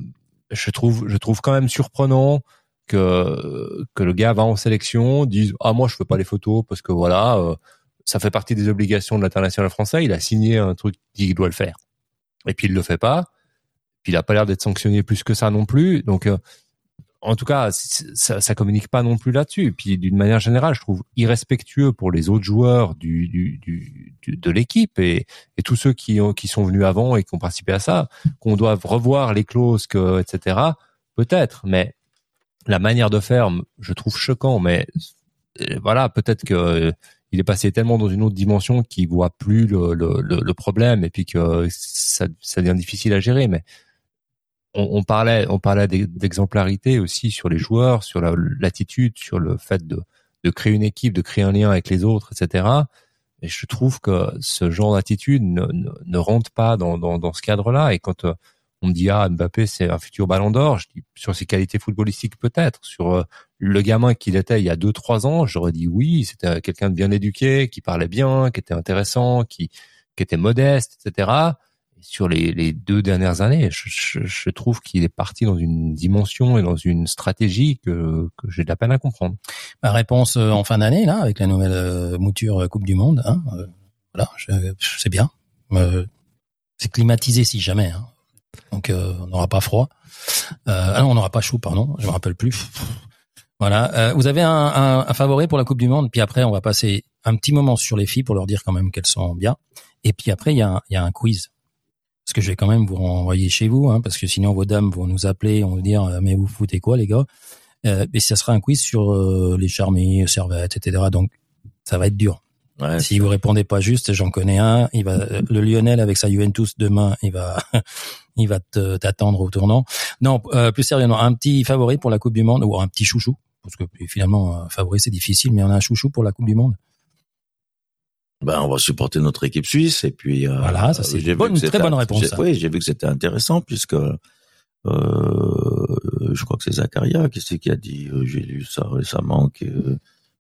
je trouve je trouve quand même surprenant que que le gars va en sélection dise ah moi je fais pas les photos parce que voilà euh, ça fait partie des obligations de l'international français. Il a signé un truc qu'il doit le faire. Et puis il le fait pas. Puis il a pas l'air d'être sanctionné plus que ça non plus. Donc euh, en tout cas ça, ça communique pas non plus là-dessus puis d'une manière générale je trouve irrespectueux pour les autres joueurs du, du, du, de l'équipe et, et tous ceux qui ont qui sont venus avant et qui ont participé à ça qu'on doive revoir les clauses que etc peut-être mais la manière de faire, je trouve choquant, mais euh, voilà, peut-être que euh, il est passé tellement dans une autre dimension qu'il voit plus le, le, le problème et puis que ça, ça devient difficile à gérer. Mais on, on parlait, on parlait d'ex- d'exemplarité aussi sur les joueurs, sur la- l'attitude, sur le fait de, de créer une équipe, de créer un lien avec les autres, etc. Et je trouve que ce genre d'attitude ne, ne, ne rentre pas dans, dans, dans ce cadre-là. Et quand euh, on me dit ah Mbappé c'est un futur Ballon d'Or, je dis sur ses qualités footballistiques peut-être, sur euh, le gamin qu'il était il y a deux trois ans, j'aurais dit oui, c'était quelqu'un de bien éduqué, qui parlait bien, qui était intéressant, qui qui était modeste, etc. Sur les, deux dernières années, je, trouve qu'il est parti dans une dimension et dans une stratégie que, j'ai de la peine à comprendre. Ma réponse euh, en fin d'année, là, avec la nouvelle euh, mouture euh, Coupe du Monde, hein, voilà, c'est bien. C'est climatisé si jamais. Hein. Donc, on n'aura pas froid. Ah non, on n'aura pas chaud, pardon. Je me rappelle plus. Voilà. Vous avez un, favori pour la Coupe du Monde, puis après, on va passer un petit moment sur les filles pour leur dire quand même qu'elles sont bien. Et puis après, il y a un quiz. Parce que je vais quand même vous renvoyer chez vous, hein, parce que sinon vos dames vont nous appeler, on va dire euh, mais vous foutez quoi les gars? Euh, Et ça sera un quiz sur euh, les charmés, servettes, etc. Donc ça va être dur. Ouais, Si vous répondez pas juste, j'en connais un. Il va le Lionel avec sa Juventus demain, il va il va te- t'attendre au tournant. Non, euh, plus sérieusement, un petit favori pour la Coupe du Monde ou un petit chouchou parce que finalement un favori c'est difficile, mais on a un chouchou pour la Coupe du Monde. Ben, on va supporter notre équipe suisse et puis. Euh, voilà, ça c'est bonne, vu que très bonne réponse. ça. Oui, j'ai vu que c'était intéressant puisque euh, je crois que c'est Zakaria qui c'est qui a dit. euh, j'ai lu ça récemment que euh,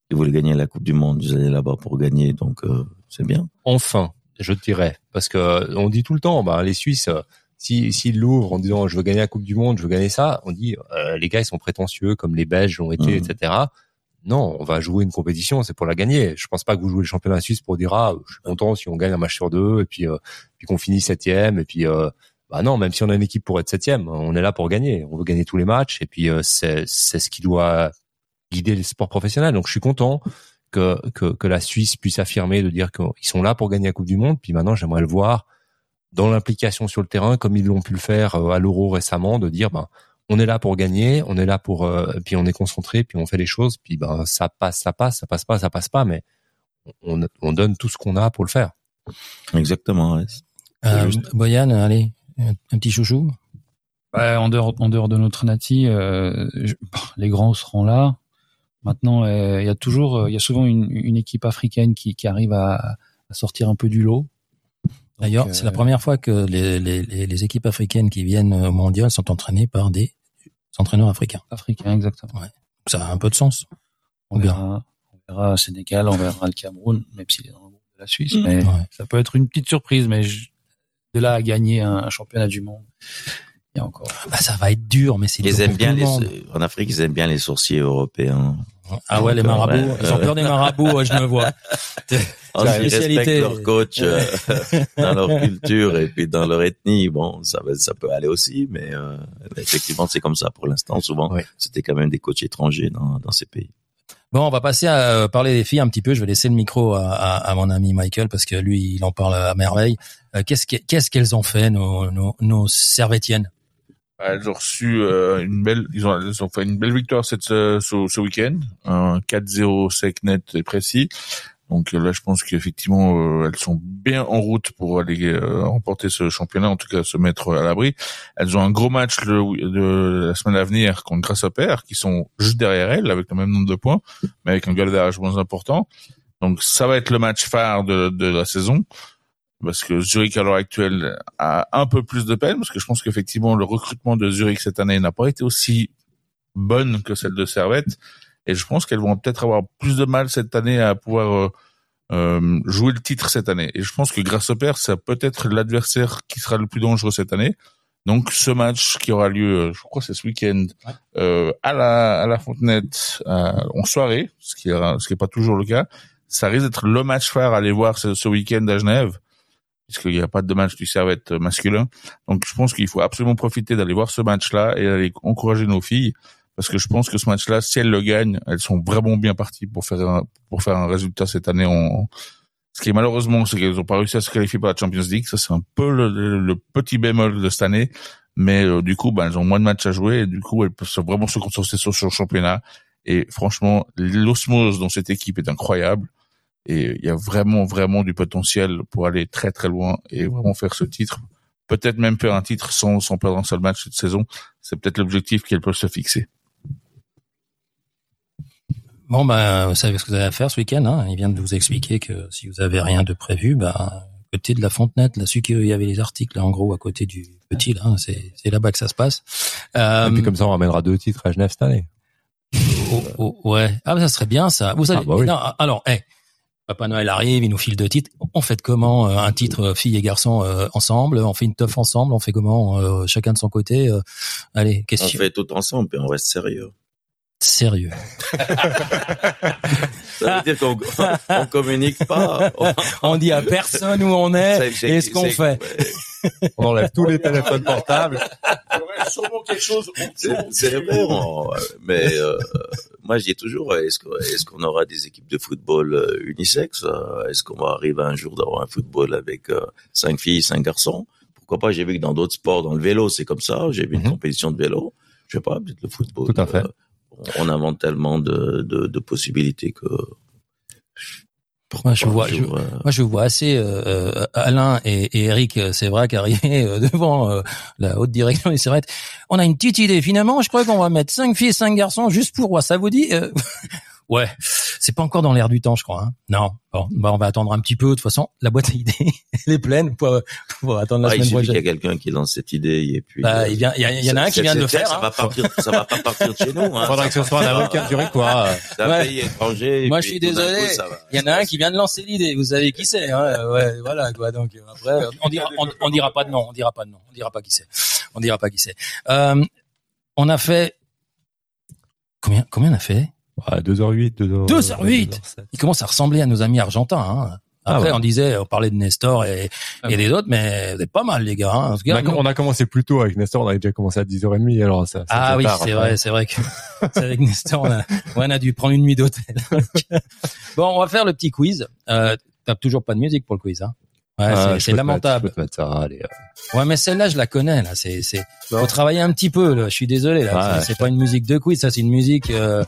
ils voulaient gagner la Coupe du Monde. Ils allaient là-bas pour gagner, donc euh, c'est bien. Enfin, je dirais, parce que euh, on dit tout le temps, bah, les Suisses, euh, si s'ils l'ouvrent en disant je veux gagner la Coupe du Monde, je veux gagner ça, on dit euh, les gars ils sont prétentieux comme les Belges l'ont été, Mhm. etc. Non, on va jouer une compétition, c'est pour la gagner. Je pense pas que vous jouez le championnat suisse pour dire ah je suis content si on gagne un match sur deux et puis euh, puis qu'on finit septième et puis euh, bah non même si on a une équipe pour être septième, on est là pour gagner. On veut gagner tous les matchs et puis euh, c'est c'est ce qui doit guider le sport professionnel. Donc je suis content que que, que la Suisse puisse affirmer de dire qu'ils sont là pour gagner la Coupe du Monde. Puis maintenant j'aimerais le voir dans l'implication sur le terrain comme ils l'ont pu le faire euh, à l'Euro récemment, de dire ben on est là pour gagner, on est là pour, euh, puis on est concentré, puis on fait les choses, puis ben ça passe, ça passe, ça passe pas, ça passe pas, mais on, on donne tout ce qu'on a pour le faire. Exactement. ouais. Euh, juste. Boyan, allez, un petit chouchou. Ouais, en dehors, en dehors de notre nati, euh, je- les grands seront là. Maintenant, euh, il y a toujours, euh, il y a souvent une, une équipe africaine qui, qui arrive à, à sortir un peu du lot. D'ailleurs, c'est la première fois que les, les, les, les équipes africaines qui viennent au mondial sont entraînées par des entraîneurs africains. Africain, exactement. Ça a un peu de sens. On verra, on verra Sénégal, on verra le Cameroun, même s'il est dans le groupe de la Suisse. Mm. Mais Ouais. ça peut être une petite surprise. Mais je- de là à gagner un, un championnat du monde, il y a encore. Bah, ça va être dur, mais c'est Ils aiment bien les, en Afrique, ils aiment bien les sourciers européens. Ah ouais, les marabouts. ouais. Ils ont peur des marabouts, ouais, je me vois. La ils spécialité. respectent leur coach euh, dans leur culture et puis dans leur ethnie. Bon, ça peut aller aussi, mais euh, effectivement, c'est comme ça pour l'instant. Souvent, Oui. c'était quand même des coachs étrangers dans, dans ces pays. Bon, on va passer à euh, parler des filles un petit peu. Je vais laisser le micro à, à, à mon ami Michael parce que lui, il en parle à merveille. Euh, qu'est-ce que- qu'est-ce qu'elles ont fait, nos, nos, Elles ont reçu euh, une belle, ils ont, elles ont fait une belle victoire cette, ce, ce, ce week-end, un 4-0 sec net et précis. Donc euh, là, je pense qu'effectivement, euh, elles sont bien en route pour aller euh, remporter ce championnat, en tout cas se mettre à l'abri. Elles ont un gros match le, de la semaine à venir contre Grasshopper, qui sont juste derrière elles, avec le même nombre de points, mais avec un galérage moins important. Donc ça va être le match phare de, de la saison parce que Zurich à l'heure actuelle a un peu plus de peine parce que je pense qu'effectivement le recrutement de Zurich cette année n'a pas été aussi bonne que celle de Servette. Et je pense qu'elles vont peut-être avoir plus de mal cette année à pouvoir euh, euh, jouer le titre cette année. Et je pense que Grasshopper ça peut être l'adversaire qui sera le plus dangereux cette année. Donc ce match qui aura lieu euh, je crois que c'est ce week-end euh, à la à la Fontenette euh, en soirée ce qui est ce qui est pas toujours le cas. Ça risque d'être le match phare à aller voir ce, ce week-end à Genève puisqu'il n'y a pas de match du Servette masculin. Donc je pense qu'il faut absolument profiter d'aller voir ce match-là et d'aller encourager nos filles, parce que je pense que ce match-là, si elles le gagnent, elles sont vraiment bien parties pour faire un, pour faire un résultat cette année. En... Ce qui est malheureusement, c'est qu'elles n'ont pas réussi à se qualifier pour la Champions League. Ça, c'est un peu le, le- petit bémol de cette année. Mais euh, du coup, ben, elles ont moins de matchs à jouer et du coup, elles peuvent vraiment se concentrer sur le championnat. Et franchement, l'osmose dans cette équipe est incroyable. Et il y a vraiment, vraiment du potentiel pour aller très, très loin et vraiment faire ce titre. Peut-être même faire un titre sans, sans perdre un seul match cette saison. C'est peut-être l'objectif qu'elles peuvent se fixer. Bon, ben, vous savez ce que vous avez à faire ce week-end. Hein. Il vient de vous expliquer que si vous avez rien de prévu, ben, côté de la Fontenette, là, celui qu'il y avait les articles, là, en gros, à côté du petit, là, hein, c'est, c'est là-bas que ça se passe. Euh, Et puis comme ça, on ramènera deux titres à Genève cette année. oh, oh, ouais. Ah, ben, ça serait bien, ça. Vous savez, Ah, bah oui. non, alors, hey, Papa Noël arrive, il nous file deux titres. On fait comment euh, un titre euh, fille et garçon euh, ensemble? On fait une teuf ensemble? On fait comment euh, chacun de son côté euh, Allez, On question fait tout ensemble et on reste sérieux. Sérieux. Ça veut dire qu'on on communique pas. On- On dit à personne où on est c'est- et ce qu'on fait. ouais. On enlève tous les téléphones portables. Il y aurait sûrement quelque chose. C'est c'est vrai, on- mais euh, moi je dis toujours, est-ce que- est-ce qu'on aura des équipes de football euh, unisexes euh, Est-ce qu'on va arriver un jour d'avoir un football avec euh, cinq filles, cinq garçons? Pourquoi pas? J'ai vu que dans d'autres sports, dans le vélo, c'est comme ça. J'ai vu une Mhm. compétition de vélo. Je sais pas, peut-être le football. Tout à fait. euh, on invente tellement de, de, de possibilités que. Moi, je vois, je, euh, moi, je vois assez euh, euh, Alain et, et Eric, euh, c'est vrai, qu'arriver euh, devant euh, la haute direction des Servettes. On a une petite idée. Finalement, je crois qu'on va mettre cinq filles, cinq garçons, juste pour. Ça vous dit euh, Ouais, c'est pas encore dans l'air du temps, je crois. Hein. Non. Bon, bah on va attendre un petit peu. De toute façon, la boîte à idées, elle est pleine pour, pour attendre la Ah, il semaine suffit qu'il y prochaine. a quelqu'un qui lance cette idée et puis. Bah, euh, il vient, il y, a- il y en a un qui vient de le faire. Ça hein. va partir, ça va pas partir de chez nous. Hein. Faudrait que ce soit un avocat du quoi. C'est un Ouais. pays étranger. Moi, puis je suis d'un désolé. coup, Il y en a un qui vient de lancer l'idée. Vous savez qui c'est hein Ouais, voilà quoi. Donc après, on dira, on, on dira pas de nom. On dira pas de nom. On dira pas qui c'est. On dira pas qui c'est. Euh, on a fait combien Combien on a fait? Ouais, 2h08, 2h... 2h08. Il commence à ressembler à nos amis argentins. Hein. Après, Ah ouais. on disait, on parlait de Nestor et, et des autres, mais vous êtes pas mal les gars. Hein. En tout On cas, a, nous- on a commencé plus tôt avec Nestor, on avait déjà commencé à 10h30, alors ça, ça ah oui, c'est après. vrai, c'est vrai que c'est avec Nestor, on a, on a dû prendre une nuit d'hôtel. bon, on va faire le petit quiz. Euh, T'as toujours pas de musique pour le quiz, hein Ouais, Ah, c'est- lamentable. euh. Ouais, mais celle-là, je la connais. Là, c'est, c'est. Faut travailler un petit peu. Là. Je suis désolé. Là, Ouais, c'est, c'est pas une musique de quiz. Ça, c'est une musique. euh,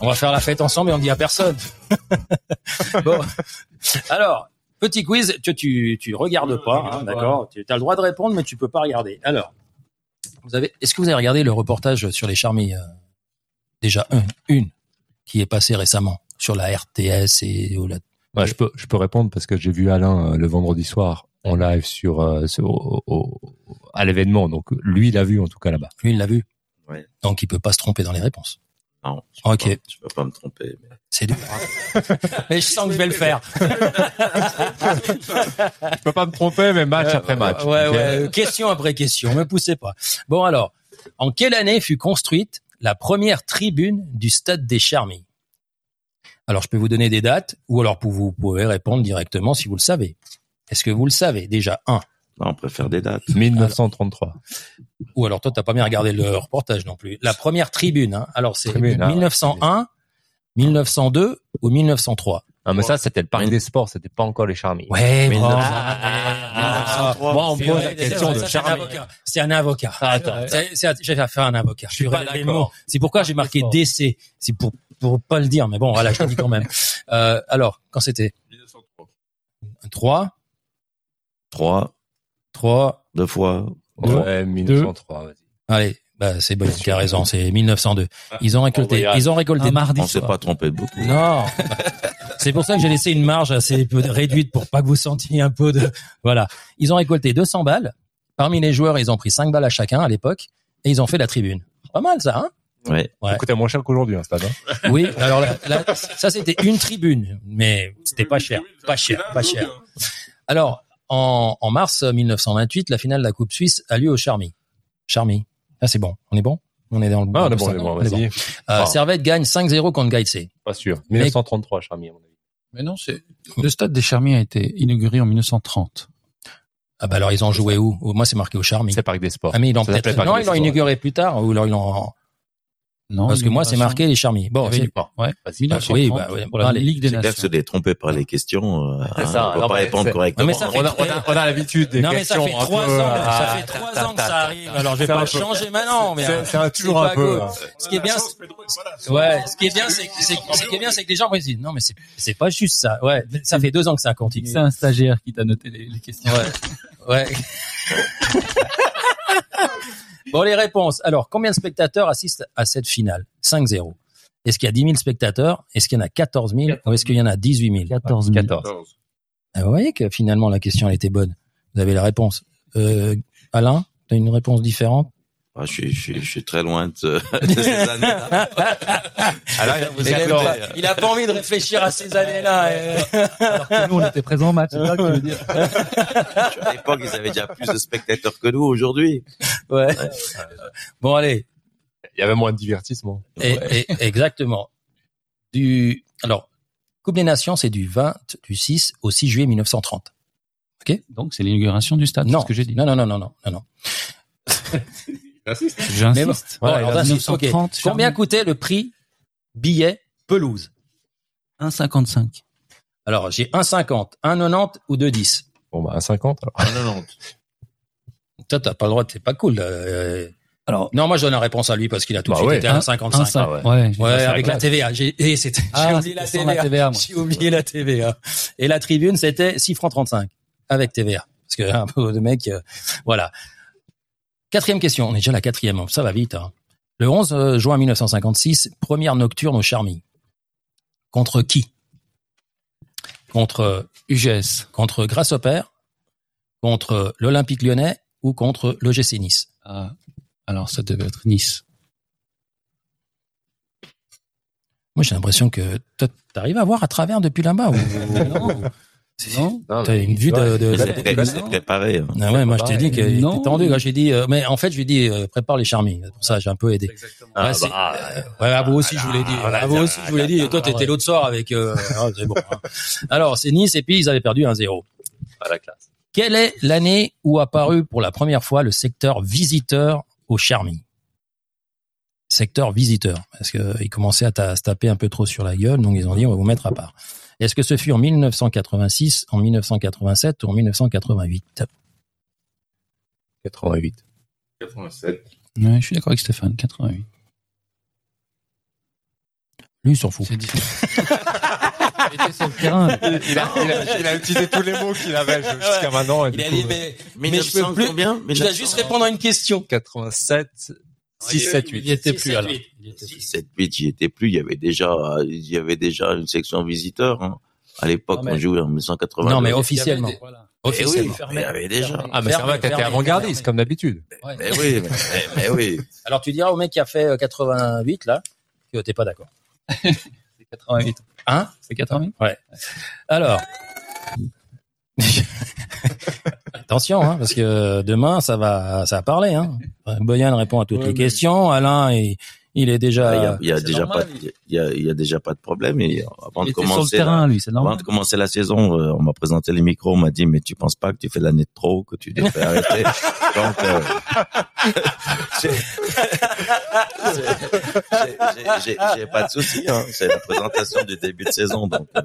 On va faire la fête ensemble et on dit à personne. bon. Alors, petit quiz. Tu, tu, tu regardes pas, hein, d'accord Tu as le droit de répondre, mais tu peux pas regarder. Alors, vous avez. Est-ce que vous avez regardé le reportage sur les charmilles euh, Déjà un, une qui est passée récemment sur la RTS et ou la Ouais, je peux, je peux répondre parce que j'ai vu Alain euh, le vendredi soir en live sur, euh, sur- au- au- à l'événement. Donc lui, il a vu en tout cas là-bas. Lui, il l'a vu. Ouais. Donc, il peut pas se tromper dans les réponses. Non, je peux Ok. pas- je peux pas me tromper. mais- C'est dur. mais je sens que je vais le faire. Je peux pas me tromper, mais match après match. Ouais, ouais. Question après question. Me poussez pas. Bon alors, en quelle année fut construite la première tribune du stade des Charmilles? Alors, je peux vous donner des dates, ou alors vous pouvez répondre directement si vous le savez. Est-ce que vous le savez? Déjà un Non, on préfère des dates. 1933. Ou alors toi, t'as pas bien regardé le reportage non plus. La première tribune. Hein. Alors c'est Tribune, ah, 1901, 1902 ou 1903 Ah, mais ça, c'était le Paris des Sports, c'était pas encore les Charmilles. Ouais, Mais bon. non. Ah, Moi, on me c'est pose vrai, la question de ça, c'est un Charmilles. avocat. C'est un avocat. Attends. C'est- c'est- J'ai à un avocat. Je suis pas d'accord. C'est pourquoi j'ai marqué. DC. C'est pour pour pas le dire, mais bon, voilà, je le dis quand même. Euh, alors, quand c'était? 1903. 3, Trois, 3, deux fois. Ouais, 1903, vas-y. allez, bah c'est bon, qui a raison, c'est 1902. Ils ont récolté, ils ont récolté Un mardi On s'est pas trompé de beaucoup. Non. C'est pour ça que j'ai laissé une marge assez peu réduite pour pas que vous sentiez un peu de, voilà. Ils ont récolté 200 balles. Parmi les joueurs, ils ont pris 5 balles à chacun à l'époque et ils ont fait la tribune. Pas mal ça, hein? Ouais. Ouais. Ça coûtait moins cher qu'aujourd'hui, un stade. Hein. Oui, alors là, là, ça c'était une tribune, mais c'était pas cher, pas cher, pas cher. Alors, en, en mars 1928, la finale de la Coupe Suisse a lieu au Charmy. Charmy. Ah, c'est bon. On est bon? On est dans le Ah, on est bon, on est bon, vas-y. Euh. Servette gagne 5-0 contre Gaïtsé. Pas sûr. 1933, Charmy, à mon avis. Mais non, c'est le stade des Charmiers a été inauguré en 1930. Ah bah alors ils ont joué où? Moi c'est marqué au Charmy. C'est Paris des Sports. Ah mais ils l'ont peut-être non ils l'ont inauguré plus tard ou alors ils l'ont Non, parce que moi c'est marqué les Charmy. Bon c'est. Ouais, Vas-y, 1930 oui, bah, ouais. pour la. Ligue des C'est clair que Nations. se détromper par les questions. euh, C'est hein, ça, on non, pas répondre c'est- correctement. Non, mais ça fait On a, on a, on a l'habitude des Non mais ça questions fait trois peu, ans, euh, ça ah, fait trois ans que ça arrive. Alors je vais C'est pas changer maintenant, mais C'est- euh, c'est un- toujours un peu. Ce qui est bien, c'est- ouais, ce qui est bien, c'est c'est ce qui est bien, c'est que les gens se dire non mais c'est c'est pas juste ça. Ouais, ça fait deux ans que ça continue. C'est un stagiaire qui t'a noté les, les questions. Ouais. Ouais. bon, les réponses. Alors, combien de spectateurs assistent à cette finale? 5-0. Est-ce qu'il y a 10 000 spectateurs? Est-ce qu'il y en a 14 000 Ou est-ce qu'il y en a 18 000 14 000. 14. Ah, Vous voyez que finalement, la question, elle était bonne. Vous avez la réponse. Euh, Alain, tu as une réponse différente? Ah, je, suis, je, suis, je suis très loin de, de ces années-là. Alors, vous pas, il a pas envie de réfléchir à ces années-là. euh. Alors que nous, on était présents au match. C'est ça que tu veux dire. À l'époque, ils avaient déjà plus de spectateurs que nous aujourd'hui. Ouais. Bon, allez. Il y avait moins de divertissement. Et, et- exactement. Du, alors, Coupe des Nations, c'est du 20, du 6 au 6 juillet 1930. Donc, c'est l'inauguration du stade. Non, ce que j'ai dit. Non, non, non, non, non, non, J'insiste. Mais bon, Voilà, alors, il a j'insiste, ok. 1930, Combien coûtait le prix billet pelouse? 1,55. Alors, j'ai 1,50, 1,90 ou 2,10. Bon, bah, à 50, alors. 90. Toi, t'as pas le droit, c'est pas cool. euh. Alors, Non, moi, je donne la réponse à lui parce qu'il a tout de Bah suite ouais. été à Un- 1,55. 1,5. ouais. Ouais, j'ai Ouais, pas ça. avec la TVA. J'ai et c'était- j'ai Ah, oublié la TVA. J'ai oublié la TVA. Et la tribune, c'était 6 francs 35 avec TVA. Parce que un peu de mec, euh, voilà. Quatrième question. On est déjà à la quatrième. Ça va vite. hein. Le 11 juin 1956, première nocturne au Charmy. Contre qui? Contre UGS. contre Grasshopper, contre l'Olympique Lyonnais ou contre l'OGC Nice? Ah, alors ça devait être Nice. Moi, j'ai l'impression que toi, t'arrives à voir à travers depuis là-bas. Ou, Non. Non, t'as une vue de. de- de- préparé. hein. Ah ouais, moi je t'ai dit qu'il était Non. tendu. J'ai dit, euh, mais en fait, je lui ai dit, euh, prépare les charmilles. Pour ça, j'ai un peu aidé. Ah, Ouais, bah, euh, ouais, à vous aussi, je vous l'ai dit. À vous aussi, je vous l'ai dit. Et toi, t'étais l'autre soir avec. Euh, ah, c'est bon. hein. Alors, c'est Nice et puis ils avaient perdu 1-0. pas la classe. Quelle est l'année où apparu pour la première fois le secteur visiteur au Charmy Secteur visiteur, parce que ils commençaient à ta- se taper un peu trop sur la gueule, donc ils ont dit on va vous mettre à part. Est-ce que ce fut en 1986, en 1987 ou en 1988 88. 87. Ouais, je suis d'accord avec Stéphane, 88. Lui, il s'en fout. C'est difficile. Il était sur le terrain. Il a, il, a, il a utilisé tous les mots qu'il avait jusqu'à maintenant. Et du Il a coup, dit, mais, mais je 1900 peux plus. combien? Je dois juste 1900. répondre à une question. 87, 6, 7, 8. Il était plus 7, alors. 8. Il était plus. 7 8 j'y étais plus, il y avait déjà il y avait déjà une section visiteur hein. À l'époque, on jouait en 1980. Non, mais Il y avait officiellement. des- voilà. Eh oui, Officiellement. mais il y avait déjà. Ah, mais c'est vrai que t'étais Fermé, avant-gardiste, fermé. comme d'habitude. Ouais. Mais oui, mais, mais- mais oui. Alors tu diras au mec qui a fait euh, 88 là que t'es pas d'accord. C'est 88. Hein? C'est 88 Alors. Attention, hein, parce que demain ça va, ça va parler. Hein. Boyan répond à toutes Ouais, les mais- questions. Alain, il, il est déjà. Il y a, il y a déjà normal, pas, de- il y a, il y a déjà pas de problème. Et avant Il de était sur le commencer, terrain, la, lui, c'est avant de commencer la saison, euh, on m'a présenté les micros, on m'a dit mais tu penses pas que tu fais l'année de trop, que tu devrais arrêter? Donc, euh, j'ai- j'ai- j'ai- j'ai pas de souci. Hein. C'est la présentation du début de saison, donc. euh,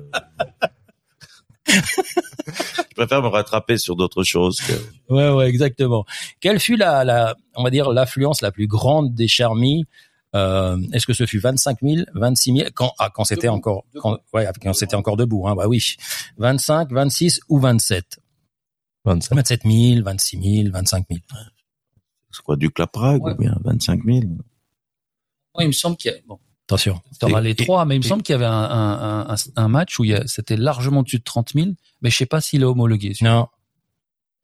je préfère me rattraper sur d'autres choses que. Ouais, ouais, exactement. Quelle fut la, la, on va dire, l'affluence la plus grande des Charmy euh, Est-ce que ce fut 25 000, 26 000 quand, ah, quand c'était encore, Debout. quand, ouais, quand c'était encore debout, hein, bah oui. 25, 26 ou 27 27. 27 000, 26 000, 25 000. C'est quoi du claprague Ouais. ou bien 25 000 Moi, il me semble qu'il y a, bon, Attention. t'auras Et- les trois, mais il me semble qu'il y avait un, un, un, un match où il y a- c'était largement au-dessus de 30 000, mais je sais pas s'il est homologué. Non,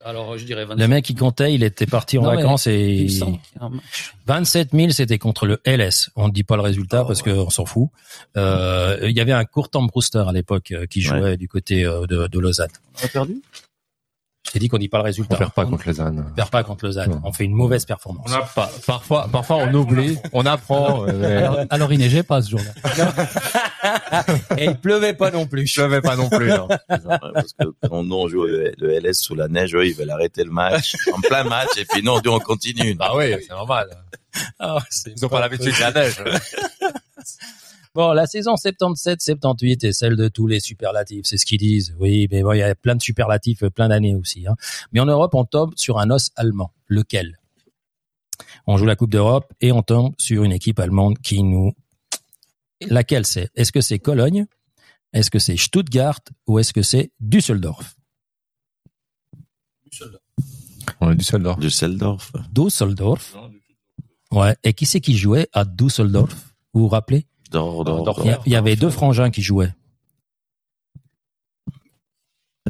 Alors, je dirais 25 le mec qui comptait, il était parti en Non, vacances Il et a match. 27 000, c'était contre le LS. On ne dit pas le résultat Oh, parce qu'on s'en fout. Euh, Il y avait un Courtant Brewster à l'époque euh, qui jouait du côté euh, de, de Lausanne. On a perdu? T'ai dit qu'on dit pas le On résultat. perd pas contre Lausanne. On perd pas contre Lausanne. Non. On fait une mauvaise performance. On a Pa- parfois, parfois, on oublie, on apprend. euh, alors, alors, il neigeait pas ce jour-là. Et il pleuvait pas non plus. je l'avais pas non plus. non. Parce que quand on joue le, LS sous la neige, eux, ils veulent arrêter le match en plein match et puis nous on dit on continue. Bah oui, c'est normal. Ah, c'est Ils ont pas l'habitude de la neige. Bon, la saison 77-78 est celle de tous les superlatifs, c'est ce qu'ils disent. Oui, mais bon, il y a plein de superlatifs, euh, plein d'années aussi. Hein. Mais en Europe, on tombe sur un os allemand. Lequel? On joue la Coupe d'Europe et on tombe sur une équipe allemande qui nous... Laquelle c'est? Est-ce que c'est Cologne? Est-ce que c'est Stuttgart? Ou est-ce que c'est Düsseldorf? Du seul d'or. Düsseldorf. Düsseldorf? Ouais. Et qui c'est qui jouait à Düsseldorf? Vous vous rappelez? Dor, dor, Dor- il y, a- il y avait deux frangins qui jouaient.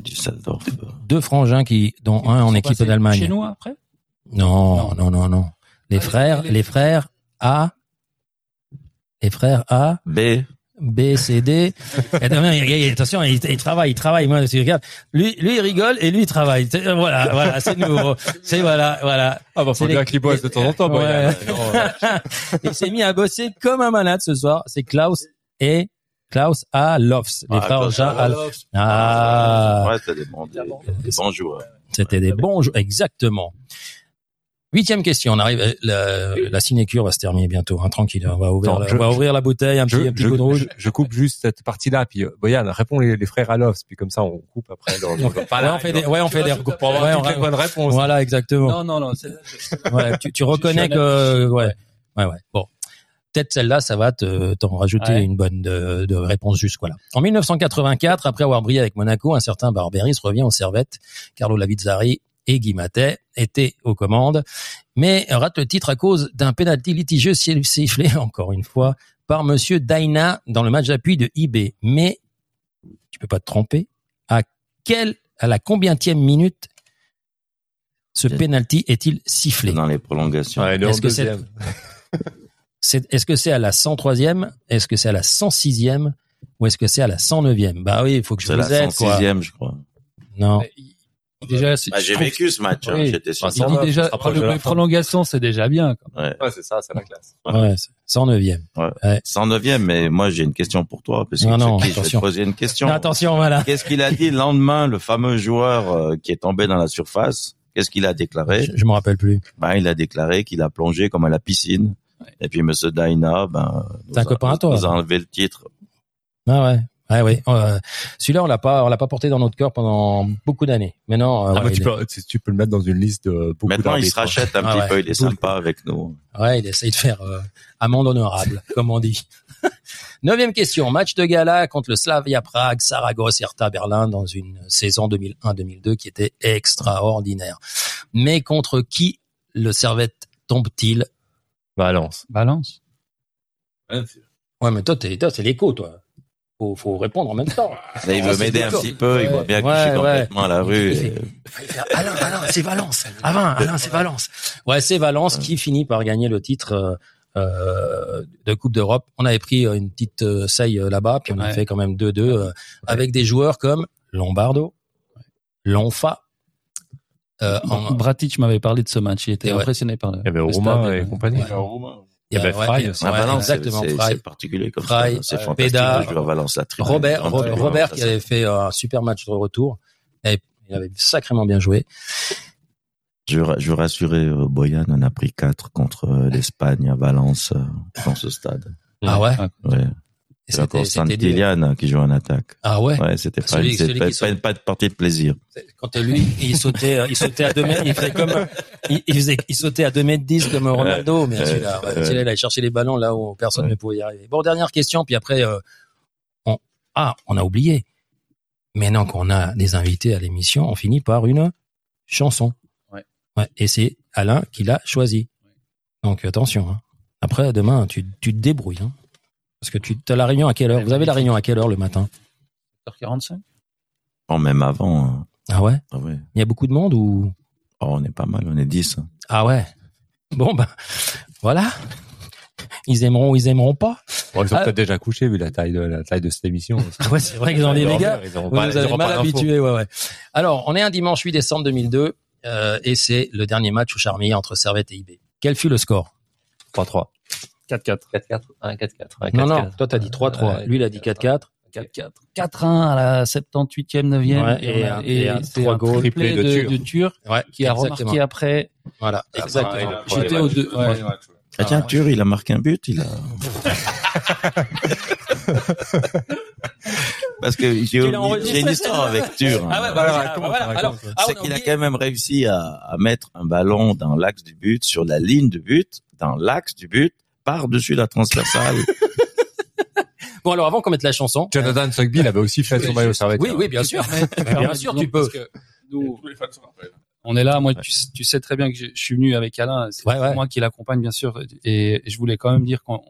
Düsseldorf. Deux frangins qui, dont un en équipe d'Allemagne. Chez nous après? Non, non, non, non. Les Ah, frères, les- les frères A, les frères A, B. B, C, D. Et non, mais, attention, il, il travaille, il travaille. Moi, tu regardes, lui, lui, il rigole et lui, il travaille. C'est- Voilà, voilà, c'est nouveau. C'est voilà, voilà. Ah bah faut les- bien qu'il bosse de temps en temps. Ouais. Boyan. Non, euh, Il s'est mis à bosser comme un malade ce soir. C'est Klaus et Klaus A. Lofs. Les Ah, frères Jean A. A. Ah. Ouais, c'était des bons, des, des bons joueurs. C'était des bons jeux, exactement. Huitième question, on arrive, euh, la, la sinécure va se terminer bientôt, hein, tranquille, on va ouvrir, Attends, la, je- on va ouvrir la bouteille, un je, petit, un petit je, coup de rouge. je, je coupe juste cette partie-là, puis euh, Boyan, réponds les, les frères Alofs, puis comme ça on coupe après. Dans, dans, Ouais, on fait des, ouais, on fait des recoupes. pour avoir Ouais, toutes on- les bonnes réponses. Voilà, exactement. Non, non, non. Ouais, tu, tu reconnais que, ouais, ouais, ouais. Bon. Peut-être celle-là, ça va te, t'en rajouter Ouais. une bonne de, de réponse juste, voilà. En 1984, après avoir brillé avec Monaco, un certain Barberis revient aux Servettes. Carlo Lavizzari et Guy Matet étaient aux commandes, mais rate le titre à cause d'un pénalty litigieux sifflé, encore une fois, par Monsieur Daina dans le match d'appui de IB. Mais tu peux pas te tromper. À quelle, à la combienième minute ce penalty est-il sifflé? Dans les prolongations. Est-ce que c'est c'est- est-ce que c'est à la 103e Est-ce que c'est à la 106e ou est-ce que c'est à la 109e Bah oui, il faut que je C'est la vous aide quoi. 106e, je crois. Non. Déjà, c'est- Bah, je j'ai trouve- vécu ce match, hein, j'étais sur Bah, Il dit déjà, le- prolongations, c'est déjà bien. quoi. Ouais. Ouais, c'est ça, c'est la classe. Ouais, c'est 109e. 109e, mais moi j'ai une question pour toi, parce que Non, non, je vais te attention. poser une question. Non, attention, voilà. Qu'est-ce qu'il a dit le lendemain, le fameux joueur euh, qui est tombé dans la surface? Qu'est-ce qu'il a déclaré? Je, je me rappelle plus. Ben, il a déclaré qu'il a plongé comme à la piscine. Et puis Monsieur Daina, ben, nous un a- copain à toi. nous a enlevé le titre. Ah ouais. Ouais, ouais. Euh, Celui-là, on l'a pas, on l'a pas porté dans notre cœur pendant beaucoup d'années. Mais non, euh, Ah, ouais, mais tu, peux, tu, peux le mettre dans une liste de beaucoup Maintenant, il se hein. rachète un Ah petit ouais. peu, il est sympa avec nous. ouais, il essaye de faire euh, amende honorable, comme on dit. Neuvième question. Match de gala contre le Slavia Prague, Saragosse, Hertha Berlin dans une saison 2001-2002 qui était extraordinaire. Mais contre qui le Servette tombe-t-il? Valence. Balance. Ouais, mais toi, t'es, toi, c'est l'écho, toi. Faut, faut répondre en même temps. Là, il veut Ah, m'aider un petit peu, il voit bien que je suis ouais. complètement à la rue. Et- fait, Alain, Alain, c'est Valence. Alain, Alain, c'est Valence. Ouais, c'est Valence qui finit par gagner le titre euh, euh, de Coupe d'Europe. On avait pris euh, une petite euh, saille euh, là-bas, puis on a fait quand même 2-2 euh, avec des joueurs comme Lombardo, Lonfa. Euh, en- Bratic m'avait parlé de ce match. Il était Et ouais. impressionné par le. Il y avait Romain stade. et compagnie. Ouais. Il y avait ouais, Fry aussi. Ah, ouais, Valence, c'est- exactement, c'est Fry. c'est particulier comme Fry, ça. C'est euh, fantastique de jouer à Valence. La tribune Robert, qui fantastique. avait fait un super match de retour. Et il avait sacrément bien joué. Je, je veux rassurer euh, Boyan, on a pris 4 contre euh, l'Espagne à Valence dans ce stade. Ah ouais? Ouais. Et C'est. Saint-Kylian qui joue en attaque. Ah ouais. Ouais, c'était pas, Celui- c'était celui pas, saute. de partie de plaisir. Quand lui, il sautait, il sautait à deux mètres, il faisait comme, il, il faisait, il sautait à deux mètres dix comme Ronaldo, mais celui-là, ouais, ouais. celui-là, il allait chercher les ballons là où personne Ouais. ne pouvait y arriver. Bon, dernière question, puis après, euh, on, ah, on a oublié. Maintenant qu'on a des invités à l'émission, on finit par une chanson. Ouais. Ouais, et c'est Alain qui l'a choisi. Donc attention. hein. Après, demain, tu, tu te débrouilles. Hein. Parce que tu as la réunion à quelle heure? Vous avez la réunion à quelle heure le matin? 45 Oh, même avant. hein. Ah ouais? Ah ouais. Il y a beaucoup de monde ou? Oh, on est pas mal, on est 10. hein. Ah ouais. Bon ben voilà. Ils aimeront ou ils aimeront pas. Bon, ils ont Ah. peut-être déjà couché vu la taille de la taille de cette émission. Ouais, c'est vrai qu'ils ont des gars. ils auront Vous pas- nous ils avez mal habitués, ouais, ouais. Alors, on est un dimanche 8 décembre 2002 euh, et c'est le dernier match au Charmier entre Servette et IB. Quel fut le score? 3-3. 4-4. 4-4. 1, 4-4. Ouais, Non, non, 4-4. toi t'as dit 3-3. Ouais, Lui, il a dit 4-4. 4-4. 4-1 à la 78e, 9e. Ouais, et un- et un trois un goals. triplé de de, Tur. de Tur Ouais, qui a exactement. remarqué après. Voilà, exactement. J'étais au deux. ouais. Ah, tiens, Tur, il a marqué un but, il a. Parce que j'ai une histoire avec Tur. Ah ouais, bah, voilà, voilà. Alors, ah, c'est qu'il a quand même réussi à, à mettre un ballon dans l'axe du but, sur la ligne du but, dans l'axe du but, par-dessus la transversale. Bon, alors avant qu'on mette la chanson. Jonathan Sugby, il avait aussi fait son maillot servette. Oui, oui, bien sûr. Mais bien sûr, tu peux. Nous, on est là. Moi, tu, tu sais très bien que je, je suis venu avec Alain. C'est Ouais, ouais. moi qui l'accompagne, bien sûr. Et je voulais quand même dire qu'on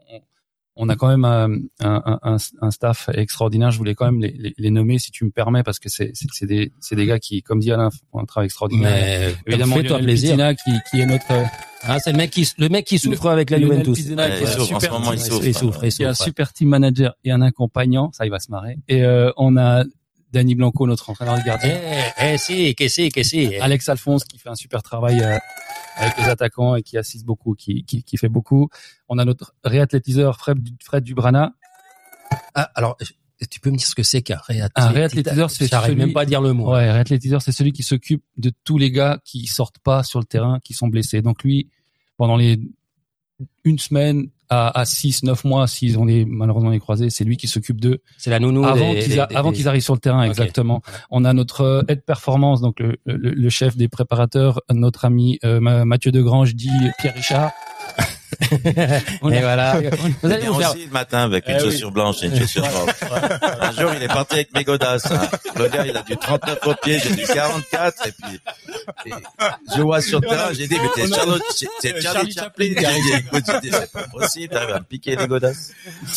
on- a quand même un, un, un, un staff extraordinaire. Je voulais quand même les, les, les nommer, si tu me permets, parce que c'est c'est- c'est des, c'est des gars qui, comme dit Alain, font un travail extraordinaire. Mais Évidemment, fais-toi plaisir. Qui, qui est notre Ah, c'est le mec qui, le mec qui souffre avec la Lionel Juventus. Ouais, qui il un souffre, en super ce moment, il souffre. Il souffre, il qui est un souffre. super team manager et un accompagnant, ça il va se marrer. Et euh, on a Danny Blanco, notre entraîneur de gardien. Eh, eh, si, qu'est-ce que qu'est-ce que c'est Alex Alphonse qui fait un super travail euh, avec les attaquants et qui assiste beaucoup, qui, qui, qui fait beaucoup. On a notre réathlétiseur Fred, Fred Dubrana. Ah, alors, tu peux me dire ce que c'est qu'un réathlétiseur? Un réathlétiseur, c'est celui- même pas à dire le mot. Ouais, réathlétiseur, c'est celui qui s'occupe de tous les gars qui sortent pas sur le terrain, qui sont blessés. Donc lui, pendant les une semaine à, à six, neuf mois, s'ils ont les, malheureusement les croisés, c'est lui qui s'occupe d'eux. C'est la nounou avant qu'ils avant qu'ils arrivent sur le terrain, exactement. On a notre euh, aide performance, donc le, le, le chef des préparateurs, notre ami euh, Ma- Mathieu Degrange dit Pierre Richard. Et voilà. Vous allez vous faire. aussi le matin avec une Eh oui. chaussure blanche et une chaussure rose. Un jour, il est parti avec mes godasses. hein. Le gars, il a du 39 au pied, j'ai du 44. Et puis, et je vois sur le terrain, j'ai dit, mais t'es c'est c'est Charlie Charlie Chaplin. Chaplin. J'ai dit, écoute, c'est pas possible, t'arrives à me piquer les godasses.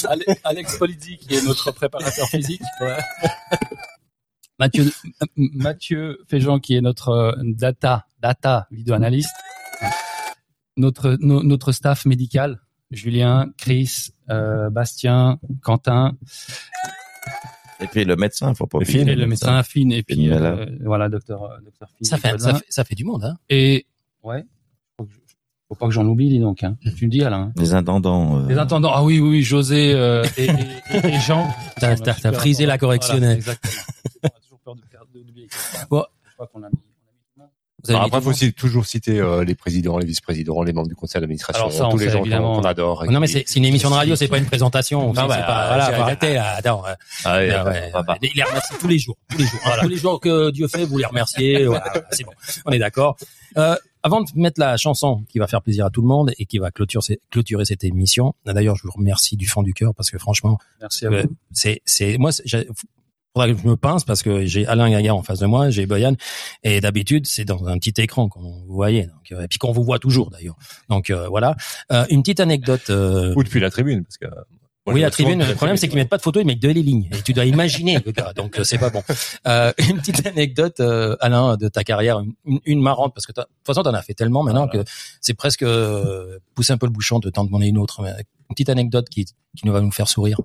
Ale- Alex Polizzi, qui est notre préparateur physique. Ouais. Mathieu, Mathieu Féjean, qui est notre euh, data, data vidéo analyste. Notre, no- notre staff médical. Julien, Chris, euh, Bastien, Quentin, Et puis le médecin, faut pas oublier. et le médecin Fine, et puis voilà. euh, voilà, docteur, euh, docteur Fine. Ça fait, ça fait, ça fait du monde, hein. Et ouais, faut, que faut pas que j'en oublie, dis donc. Hein. Tu me dis, Alain. Les intendants. euh, Les intendants. Ah oui, oui, oui, José euh, et, et, et- et Jean. T'as- frisé la correctionnelle. Voilà, exactement. On a toujours peur de perdre, d'oublier. Bon. Je crois qu'on a mis. on a mis tout le monde. Vous avez Alors mis après, tout faut aussi toujours citer euh, les présidents, les vice-présidents, les membres du conseil d'administration, on tous les sait, gens qu'on évidemment. qu'on adore. Non mais c'est c'est une émission de radio, c'est pas une présentation. Non, c'est bah, pas, voilà, j'ai- faut arrêter là. Attends, euh, Ah, ouais, va pas. il les remercie tous les jours, tous les jours. Tous les jours que Dieu fait, vous les remerciez. Voilà, voilà, c'est bon, on est d'accord. Euh, avant de mettre la chanson qui va faire plaisir à tout le monde et qui va clôturer, clôturer cette émission. D'ailleurs, je vous remercie du fond du cœur parce que franchement, Merci à vous. euh, c'est c'est moi que je me pince parce que j'ai Alain Gaillard en face de moi, j'ai Boyan et d'habitude c'est dans un petit écran qu'on vous voyez donc, euh, et puis qu'on vous voit toujours d'ailleurs. Donc euh, voilà, Euh, une petite anecdote euh, Ou depuis la tribune, parce que. moi, je oui, la tribune, le problème, c'est qu'ils mettent pas de photos, ils mettent deux les lignes. Et tu dois imaginer, le gars. Donc, euh, c'est pas bon. Euh, une petite anecdote, euh, Alain, de ta carrière, une, une marrante, parce que de toute façon, t'en as fait tellement maintenant que c'est presque euh, pousser un peu le bouchon de t'en demander une autre. Mais Une petite anecdote qui, qui nous va nous faire sourire.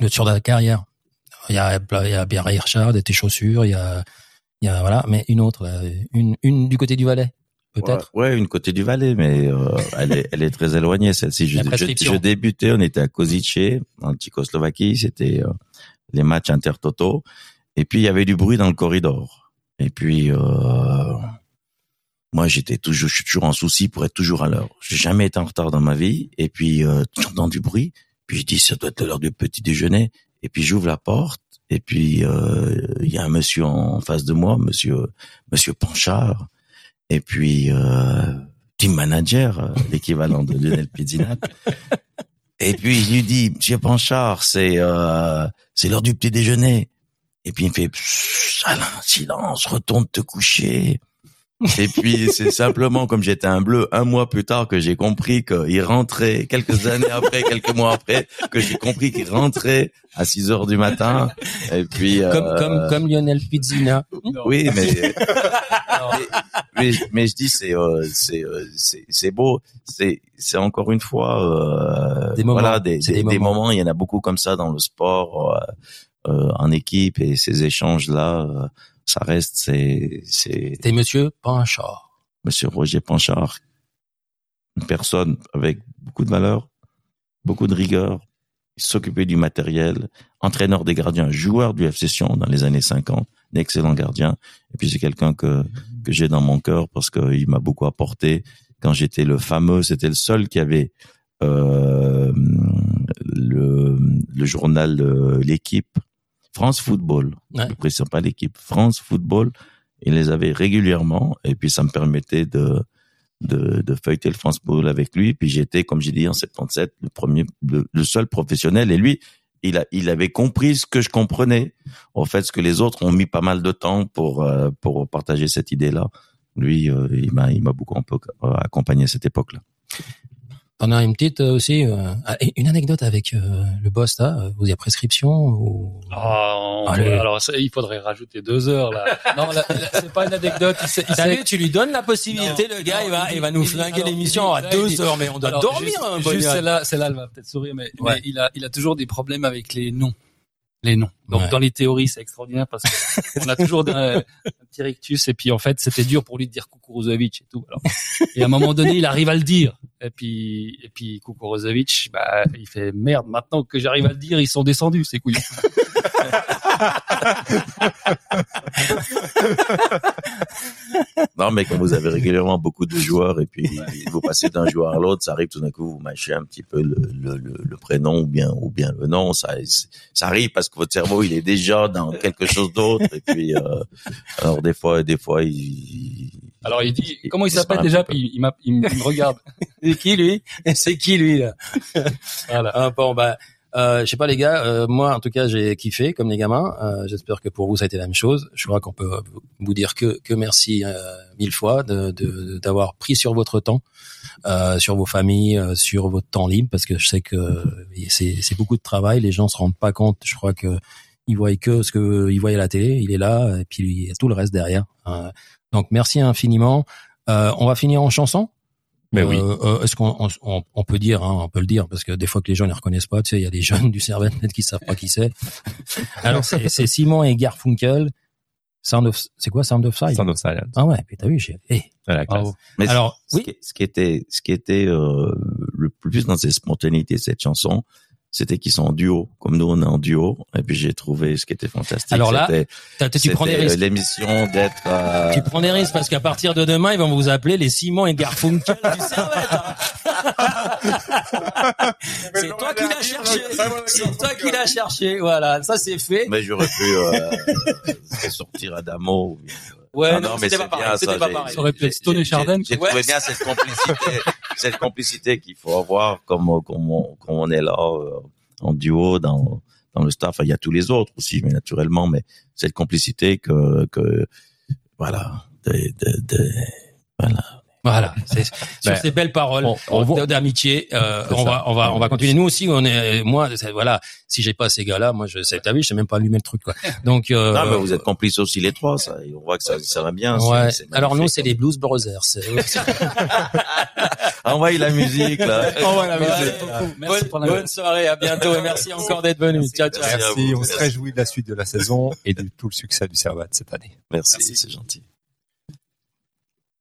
Le sur ta carrière. Il y a, il y a Pierre Richard et tes chaussures, il y a, il y a, voilà, mais une autre, là, une, une du côté du Valais, peut-être? Ouais, ouais, une côté du Valais, mais euh, elle, est, elle est très éloignée celle-ci. Je, je, débutais, on était à Kozice, en Tchécoslovaquie, c'était euh, les matchs intertoto, et puis il y avait du bruit dans le corridor. Et puis euh, moi, j'étais toujours, je suis toujours en souci pour être toujours à l'heure. J'ai jamais été en retard dans ma vie, et puis euh, j'entends du bruit, puis je dis ça doit être l'heure du petit déjeuner, et puis j'ouvre la porte. Et puis euh, il y a un monsieur en face de moi, monsieur monsieur Panchard, et puis euh, team manager, euh, l'équivalent de Lionel Pizzinat. Et puis il lui dit, Monsieur Panchard, c'est euh, c'est l'heure du petit déjeuner. Et puis il me fait, Alain, silence, retourne te coucher. Et puis c'est simplement comme j'étais un bleu un mois plus tard que j'ai compris qu'il rentrait quelques années après, quelques mois après, que j'ai compris qu'il rentrait à 6 heures du matin. Et puis Comme, euh, comme, comme Lionel Pizzina. oui, mais mais, mais je dis c'est euh, c'est euh, c'est c'est beau, c'est c'est encore une fois euh, Des moments. voilà des, des, des des moments. moments. Il y en a beaucoup comme ça dans le sport euh, euh, en équipe et ces échanges là, ça reste c'est c'est C'était monsieur Panchard. Monsieur Roger Panchard, une personne avec beaucoup de valeur, beaucoup de rigueur, il s'occupait du matériel, entraîneur des gardiens, joueur du FC Sion dans les années 50, un excellent gardien. Et puis c'est quelqu'un que que j'ai dans mon cœur parce qu'il m'a beaucoup apporté. Quand j'étais le fameux, c'était le seul qui avait euh, le, le journal L'équipe, France Football, Ouais. je précise pas l'équipe, France Football, il les avait régulièrement et puis ça me permettait de de, de feuilleter le France Football avec lui. Puis j'étais, comme j'ai dit, en 77, le premier, le, le seul professionnel. Et lui, il a, il avait compris ce que je comprenais. En fait, ce que les autres ont mis pas mal de temps pour euh, pour partager cette idée-là. Lui, euh, il m'a, il m'a beaucoup euh, accompagné à cette époque-là. T'en as une petite euh, aussi, euh, ah, une anecdote avec euh, le boss là. euh, Vous y a prescription ou? Ah, on- Allez. alors ça, il faudrait rajouter deux heures là. Non, là, là, c'est pas une anecdote. Il sait, il T'as sait- vu, tu lui donnes la possibilité, Non, le gars, non, il va, il il va nous flinguer l'émission à deux dit- heures, mais on doit Alors, dormir juste, un juste celle-là, celle-là, elle va peut-être sourire, mais, Ouais. mais il a, il a toujours des problèmes avec les noms. Les noms. Donc, Ouais. dans les théories, c'est extraordinaire parce qu'on a toujours un, un petit rictus et puis, en fait, c'était dur pour lui de dire Kukuruzovic et tout. Alors, et à un moment donné, il arrive à le dire. Et puis, et puis, Kukuruzovic, bah, il fait merde. Maintenant que j'arrive à le dire, ils sont descendus, ces couillons. Non, mais quand vous avez régulièrement beaucoup de joueurs et puis vous passez d'un joueur à l'autre, ça arrive tout d'un coup, vous mâchez un petit peu le, le, le, le prénom ou bien ou bien le nom. Ça, ça arrive parce que votre cerveau il est déjà dans quelque chose d'autre et puis euh, alors des fois des fois il Alors, il dit, comment il s'appelle déjà? Puis, il me regarde. C'est qui lui? C'est qui lui là? Voilà. Ah, bon bah euh, je sais pas les gars, euh, moi en tout cas j'ai kiffé comme les gamins. Euh, J'espère que pour vous ça a été la même chose. Je crois qu'on peut vous dire que que merci euh, mille fois de de- d'avoir pris sur votre temps, euh, sur vos familles, euh, sur votre temps libre, parce que je sais que c'est beaucoup de travail. Les gens se rendent pas compte. Je crois que ils voient que ce que ils voient à la télé. Il est là et puis il y a tout le reste derrière. Donc merci infiniment. On va finir en chanson? Mais oui. Euh, euh, Est-ce qu'on on, on- on peut dire, hein, on peut le dire, parce que des fois que les gens ne reconnaissent pas, tu sais, il y a des jeunes du Servette qui savent pas qui c'est. Alors c'est Simon et Garfunkel. Sound of, c'est quoi Sound of Silence? Sound of Silence. Ah ouais, t'as vu, j'ai. eh, la classe. bravo. Mais Alors, ce, oui. qui, ce qui était, ce qui était euh, le plus dans cette spontanéité de cette chanson, c'était qu'ils sont en duo, comme nous on est en duo. Et puis j'ai trouvé ce qui était fantastique. Alors là, tu prends des risques. euh, L'émission d'être. euh, Tu prends des risques parce qu'à partir de demain, ils vont vous appeler les Simon et Garfunkel du hein. c'est toi qui l'as cherché. C'est toi qui l'as cherché. Voilà, ça c'est fait. Mais j'aurais pu euh, sortir Adamo. Ouais, Ah non, mais c'était c'est pas pareil, ça. pas pareil. Ça aurait pu être Stone et Chardin, J'ai trouvé Ouais. bien cette complicité, cette complicité qu'il faut avoir comme comme on, comme on est là euh, en duo dans dans le staff. Il y a tous les autres aussi, mais naturellement, mais cette complicité que que voilà, de, de, de- voilà. Voilà, c'est sur Ben, ces belles paroles on- on voit- d'amitié, euh, on va, on va, on va continuer. Nous aussi, on est, moi, voilà, si j'ai pas ces gars-là, moi, je, c'est, t'as vu, je sais même pas allumer le truc, quoi. Donc, euh, non, mais vous êtes complices aussi les trois. Ça, on voit que ça, ça va bien. ouais. Alors nous, c'est les Blues Brothers. Envoyez la musique là. Envoie la musique. Merci bonne, pour la- bonne soirée, à bientôt et merci encore d'être venu. Ciao, ciao. Merci Merci, on se réjouit de la suite de la saison et de tout le succès du Servette cette année. Merci, c'est gentil.